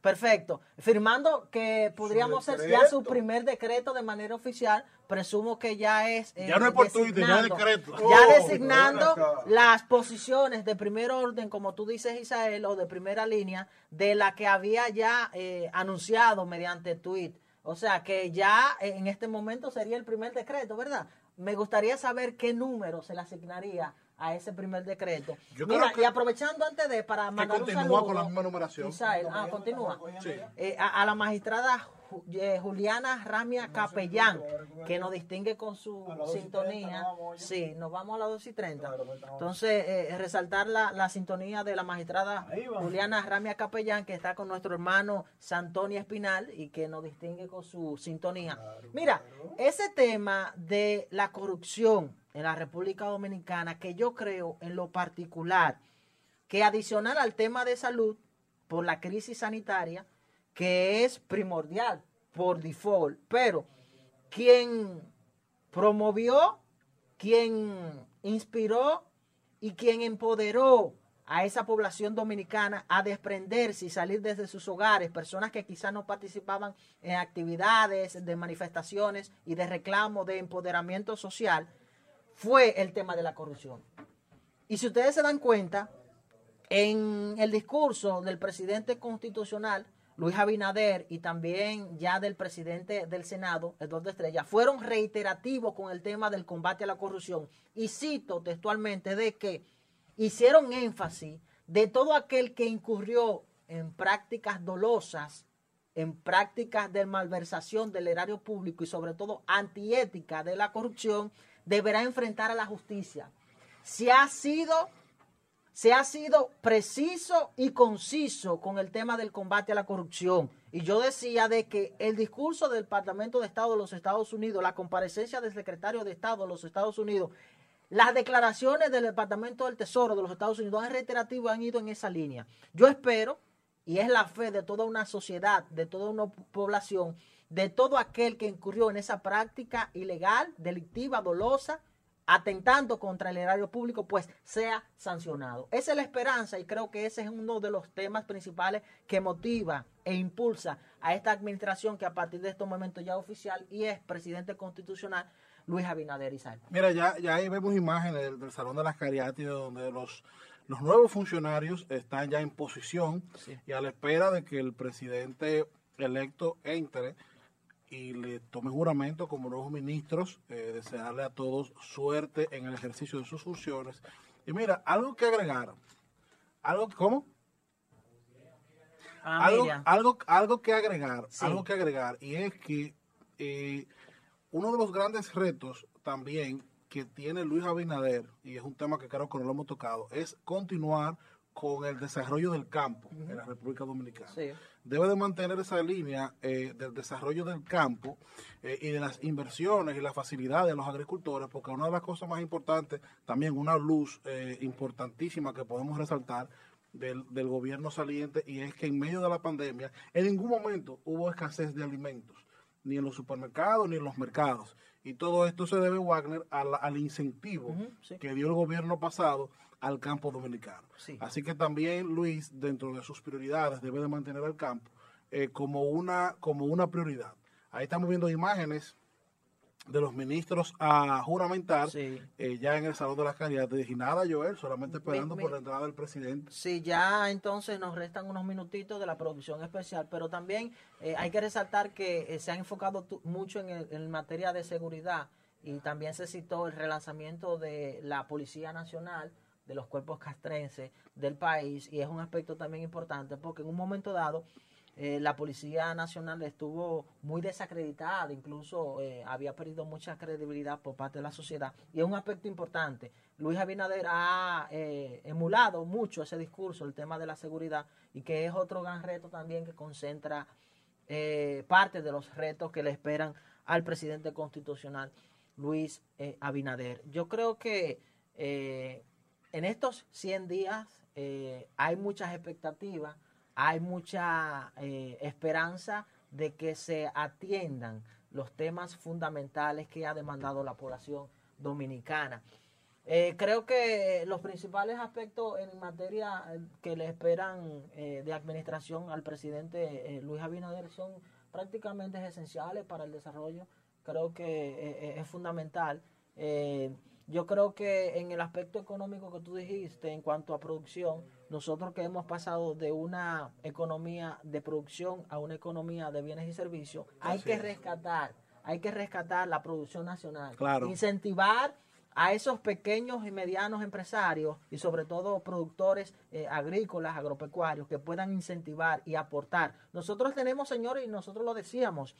Perfecto. Firmando que podríamos ser ya su primer decreto de manera oficial. Presumo que ya es. Eh, ya no es por Twitter, ya decreto. Ya oh, designando las posiciones de primer orden, como tú dices, Isael, o de primera línea, de la que había ya eh, anunciado mediante tweet. O sea que ya en este momento sería el primer decreto, ¿verdad? Me gustaría saber qué número se le asignaría a ese primer decreto. Mira, y aprovechando antes de para mandar un saludo, con la misma numeración. ah, continúa. Eh, a, la magistrada eh, Juliana Ramia Capellán, que nos distingue con su sintonía. sí, nos vamos a las 2 y 30. Entonces, eh, resaltar la, la, sintonía de la magistrada Juliana Ramia Capellán, que está con nuestro hermano Santonio Espinal y que nos distingue con su sintonía. Mira, ese tema de la corrupción en la República Dominicana que yo creo en lo particular que adicional al tema de salud por la crisis sanitaria, que es primordial por default, pero quien promovió, quien inspiró y quien empoderó a esa población dominicana a desprenderse y salir desde sus hogares, personas que quizás no participaban en actividades de manifestaciones y de reclamo de empoderamiento social, fue el tema de la corrupción. Y si ustedes se dan cuenta, en el discurso del presidente constitucional, Luis Abinader, y también ya del presidente del Senado, Eduardo Estrella, fueron reiterativos con el tema del combate a la corrupción. Y cito textualmente de que hicieron énfasis de todo aquel que incurrió en prácticas dolosas, en prácticas de malversación del erario público y sobre todo antiética de la corrupción, deberá enfrentar a la justicia. Se ha sido, se ha sido preciso y conciso con el tema del combate a la corrupción. Y yo decía de que el discurso del Departamento de Estado de los Estados Unidos, la comparecencia del secretario de Estado de los Estados Unidos, las declaraciones del Departamento del Tesoro de los Estados Unidos han reiterativo han ido en esa línea. Yo espero, y es la fe de toda una sociedad, de toda una población, de todo aquel que incurrió en esa práctica ilegal, delictiva, dolosa, atentando contra el erario público, pues sea sancionado. Esa es la esperanza y creo que ese es uno de los temas principales que motiva e impulsa a esta administración que a partir de este momento ya oficial y es presidente constitucional Luis Abinader Isabel. Mira, ya, ya ahí vemos imágenes del, Salón de las Cariátides donde los, los nuevos funcionarios están ya en posición y a la espera de que el presidente electo entre y le tome juramento como nuevos ministros, eh, desearle a todos suerte en el ejercicio de sus funciones. Y mira, algo que agregar, algo, ¿cómo? Ah, algo, algo, algo que agregar, Sí. algo que agregar, y es que eh, uno de los grandes retos también que tiene Luis Abinader, y es un tema que creo que no lo hemos tocado, es continuar con el desarrollo del campo en la República Dominicana. Sí. Debe de mantener esa línea eh, del desarrollo del campo eh, y de las inversiones y las facilidades de los agricultores, porque una de las cosas más importantes, también una luz eh, importantísima que podemos resaltar, del, del gobierno saliente y es que en medio de la pandemia en ningún momento hubo escasez de alimentos, ni en los supermercados ni en los mercados. Y todo esto se debe, Wagner, al, al incentivo que dio el gobierno pasado al campo dominicano. Sí. Así que también Luis, dentro de sus prioridades, debe de mantener al campo eh, como, una, como una prioridad. Ahí estamos viendo imágenes de los ministros a juramentar Sí. eh, ya en el Salón de las Caridades. Y nada, Joel, solamente esperando mi- por la entrada del presidente. Sí, ya entonces nos restan unos minutitos de la producción especial, pero también eh, hay que resaltar que eh, se ha enfocado mucho en, el- en materia de seguridad y también se citó el relanzamiento de la Policía Nacional, de los cuerpos castrenses del país, y es un aspecto también importante porque en un momento dado eh, la Policía Nacional estuvo muy desacreditada, incluso eh, había perdido mucha credibilidad por parte de la sociedad. Y es un aspecto importante. Luis Abinader ha eh, emulado mucho ese discurso, el tema de la seguridad, y que es otro gran reto también que concentra parte de los retos que le esperan al presidente constitucional, Luis Abinader. Yo creo que en estos 100 días eh, hay muchas expectativas, hay mucha eh, esperanza de que se atiendan los temas fundamentales que ha demandado la población dominicana. Eh, creo que los principales aspectos en materia que le esperan de administración al presidente Luis Abinader son prácticamente esenciales para el desarrollo. Creo que es fundamental. Yo creo que en el aspecto económico que tú dijiste, en cuanto a producción, nosotros que hemos pasado de una economía de producción a una economía de bienes y servicios, hay Así que es. rescatar, hay que rescatar la producción nacional, Claro. incentivar a esos pequeños y medianos empresarios y sobre todo productores eh, agrícolas, agropecuarios, que puedan incentivar y aportar. Nosotros tenemos, señores, y nosotros lo decíamos,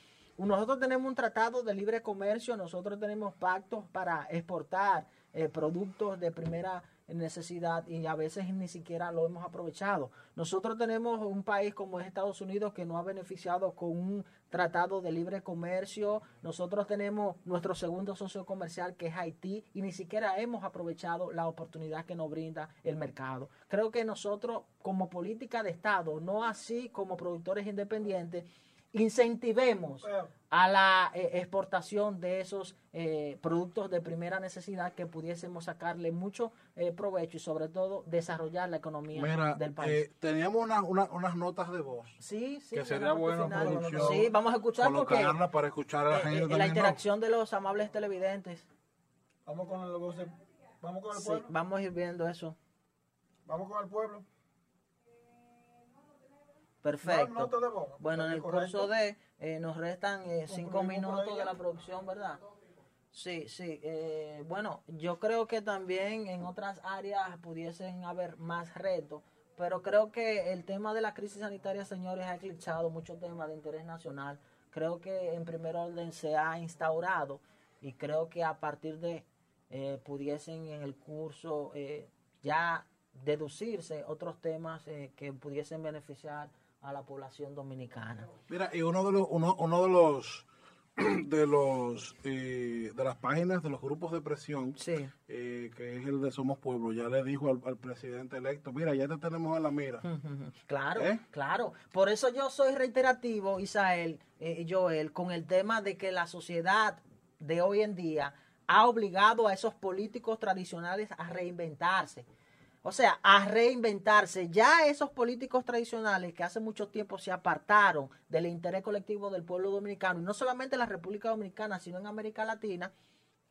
nosotros tenemos un tratado de libre comercio, nosotros tenemos pactos para exportar eh, productos de primera necesidad y a veces ni siquiera lo hemos aprovechado. Nosotros tenemos un país como es Estados Unidos que nos ha beneficiado con un tratado de libre comercio. Nosotros tenemos nuestro segundo socio comercial que es Haití y ni siquiera hemos aprovechado la oportunidad que nos brinda el mercado. Creo que nosotros como política de Estado, no así como productores independientes, incentivemos a la eh, exportación de esos eh, productos de primera necesidad que pudiésemos sacarle mucho eh, provecho y sobre todo desarrollar la economía Mira, del país. eh, teníamos una- una- unas notas de voz. Sí, sí, que sería la bueno producción Sí, vamos a escuchar porque para escuchar a la gente eh, la ¿no? interacción de los amables televidentes. Vamos con el, vamos con el Sí, pueblo. vamos a ir viendo eso. Vamos con el pueblo. Perfecto. No, nota de voz. Bueno, en el Correcto. curso de eh, nos restan eh, cinco minutos de la producción, ¿verdad? Sí, sí. eh, bueno, yo creo que también en otras áreas pudiesen haber más retos, pero creo que el tema de la crisis sanitaria, señores, ha eclipsado muchos temas de interés nacional. Creo que en primer orden se ha instaurado y creo que a partir de eh, pudiesen en el curso eh, ya deducirse otros temas que pudiesen beneficiar a la población dominicana. Mira, y uno de los, uno, uno de los de los eh, de las páginas de los grupos de presión eh, que es el de Somos Pueblo ya le dijo al, al presidente electo mira ya te tenemos en la mira Claro, ¿Eh? claro. Por eso yo soy reiterativo, Isael eh, Joel, con el tema de que la sociedad de hoy en día ha obligado a esos políticos tradicionales a reinventarse. O sea, a reinventarse. Ya esos políticos tradicionales que hace mucho tiempo se apartaron del interés colectivo del pueblo dominicano, y no solamente en la República Dominicana, sino en América Latina,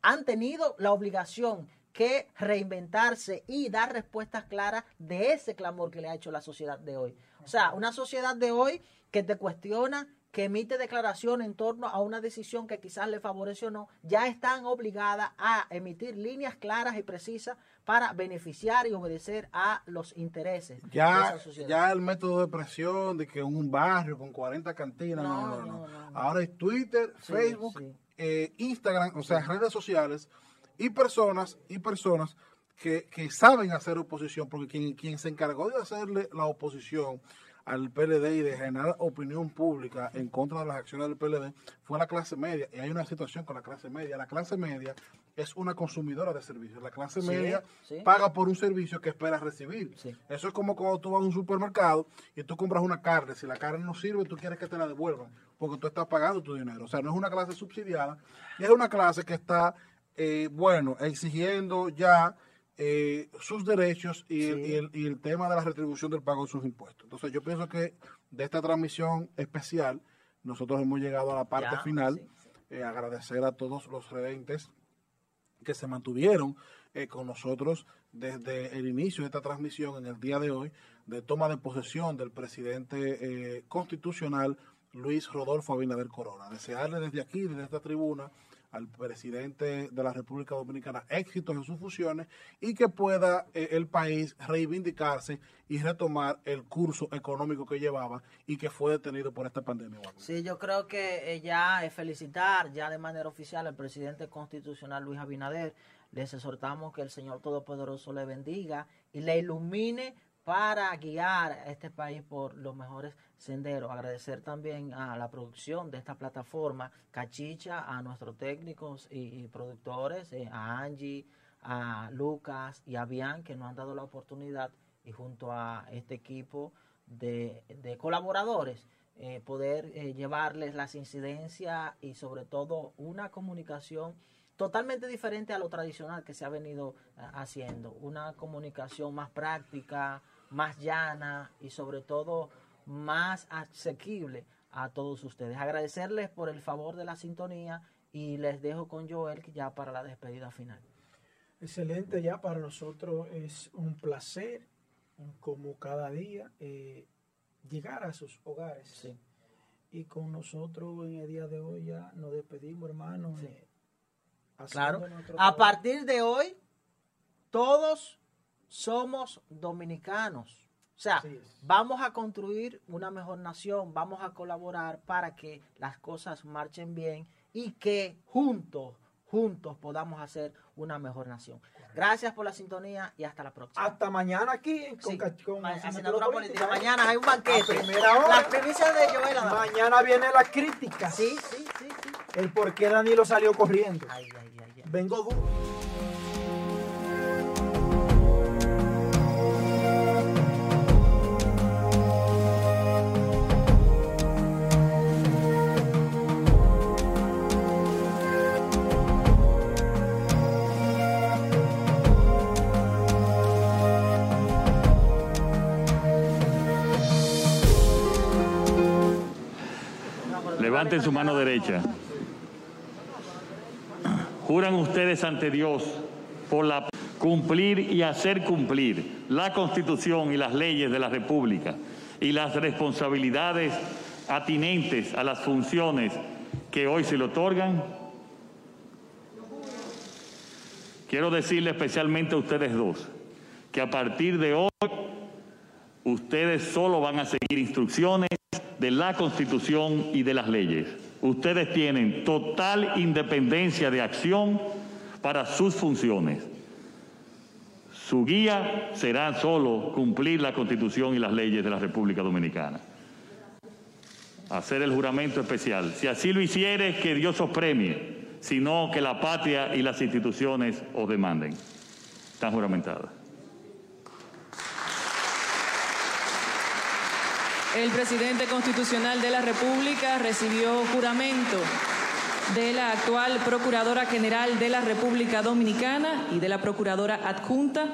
han tenido la obligación que reinventarse y dar respuestas claras de ese clamor que le ha hecho la sociedad de hoy. O sea, una sociedad de hoy que te cuestiona que emite declaración en torno a una decisión que quizás le favorece o no, ya están obligadas a emitir líneas claras y precisas para beneficiar y obedecer a los intereses de Ya, esa sociedad. ya el método de presión de que un barrio con 40 cantinas, no, no, no. Ahora es Twitter, Sí, Facebook, sí. eh, Instagram, o sea, redes sociales y personas y personas que, que saben hacer oposición, porque quien, quien se encargó de hacerle la oposición al PLD y de generar opinión pública en contra de las acciones del PLD fue la clase media. Y hay una situación con la clase media. La clase media es una consumidora de servicios. La clase Sí, media sí. paga por un servicio que espera recibir. Eso es como cuando tú vas a un supermercado y tú compras una carne. Si la carne no sirve, tú quieres que te la devuelvan porque tú estás pagando tu dinero. O sea, no es una clase subsidiada, es una clase que está, eh, bueno, exigiendo ya eh, sus derechos y, el, y el- y el tema de la retribución del pago de sus impuestos. Entonces, yo pienso que de esta transmisión especial, nosotros hemos llegado a la parte Ya, final. Eh, agradecer a todos los redentes que se mantuvieron eh, con nosotros desde el inicio de esta transmisión en el día de hoy de toma de posesión del presidente eh, constitucional Luis Rodolfo Abinader Corona. Desearle desde aquí, desde esta tribuna, al presidente de la República Dominicana éxitos en sus funciones y que pueda eh, el país reivindicarse y retomar el curso económico que llevaba y que fue detenido por esta pandemia. Sí, yo creo que eh, ya es felicitar ya de manera oficial al presidente constitucional Luis Abinader. Les exhortamos que el Señor Todopoderoso le bendiga y le ilumine para guiar a este país por los mejores senderos. Agradecer también a la producción de esta plataforma, Cachicha, a nuestros técnicos y, productores, eh, a Angie, a Lucas y a Bian, que nos han dado la oportunidad y junto a este equipo de, colaboradores eh, poder eh, llevarles las incidencias y sobre todo una comunicación totalmente diferente a lo tradicional que se ha venido haciendo. Una comunicación más práctica, más llana y sobre todo más asequible a todos ustedes. Agradecerles por el favor de la sintonía y les dejo con Joel ya para la despedida final. Excelente, ya para nosotros es un placer, como cada día, eh, llegar a sus hogares. Y con nosotros en el día de hoy ya nos despedimos, hermano. eh, haciendo Claro. A partir de hoy, todos somos dominicanos. O sea, vamos a construir una mejor nación, vamos a colaborar para que las cosas marchen bien y que juntos, juntos podamos hacer una mejor nación. Gracias por la sintonía y hasta la próxima. Hasta mañana aquí con, Sí. con Asignatura Política. ¿eh? Mañana hay un banquete. A primera hora. Las primicias de Joel. Mañana viene la crítica. Sí, sí, sí, sí. El por qué Danilo salió corriendo. Vengo duro. Levanten su mano derecha. Juran ustedes ante Dios por la cumplir y hacer cumplir la Constitución y las leyes de la República y las responsabilidades atinentes a las funciones que hoy se le otorgan. Quiero decirle especialmente a ustedes dos que a partir de hoy ustedes solo van a seguir instrucciones de la Constitución y de las leyes. Ustedes tienen total independencia de acción para sus funciones. Su guía será solo cumplir la Constitución y las leyes de la República Dominicana. Hacer el juramento especial. Si así lo hicieres, que Dios os premie, sino que la patria y las instituciones os demanden. Están juramentadas. El presidente constitucional de la República recibió juramento de la actual Procuradora General de la República Dominicana y de la Procuradora Adjunta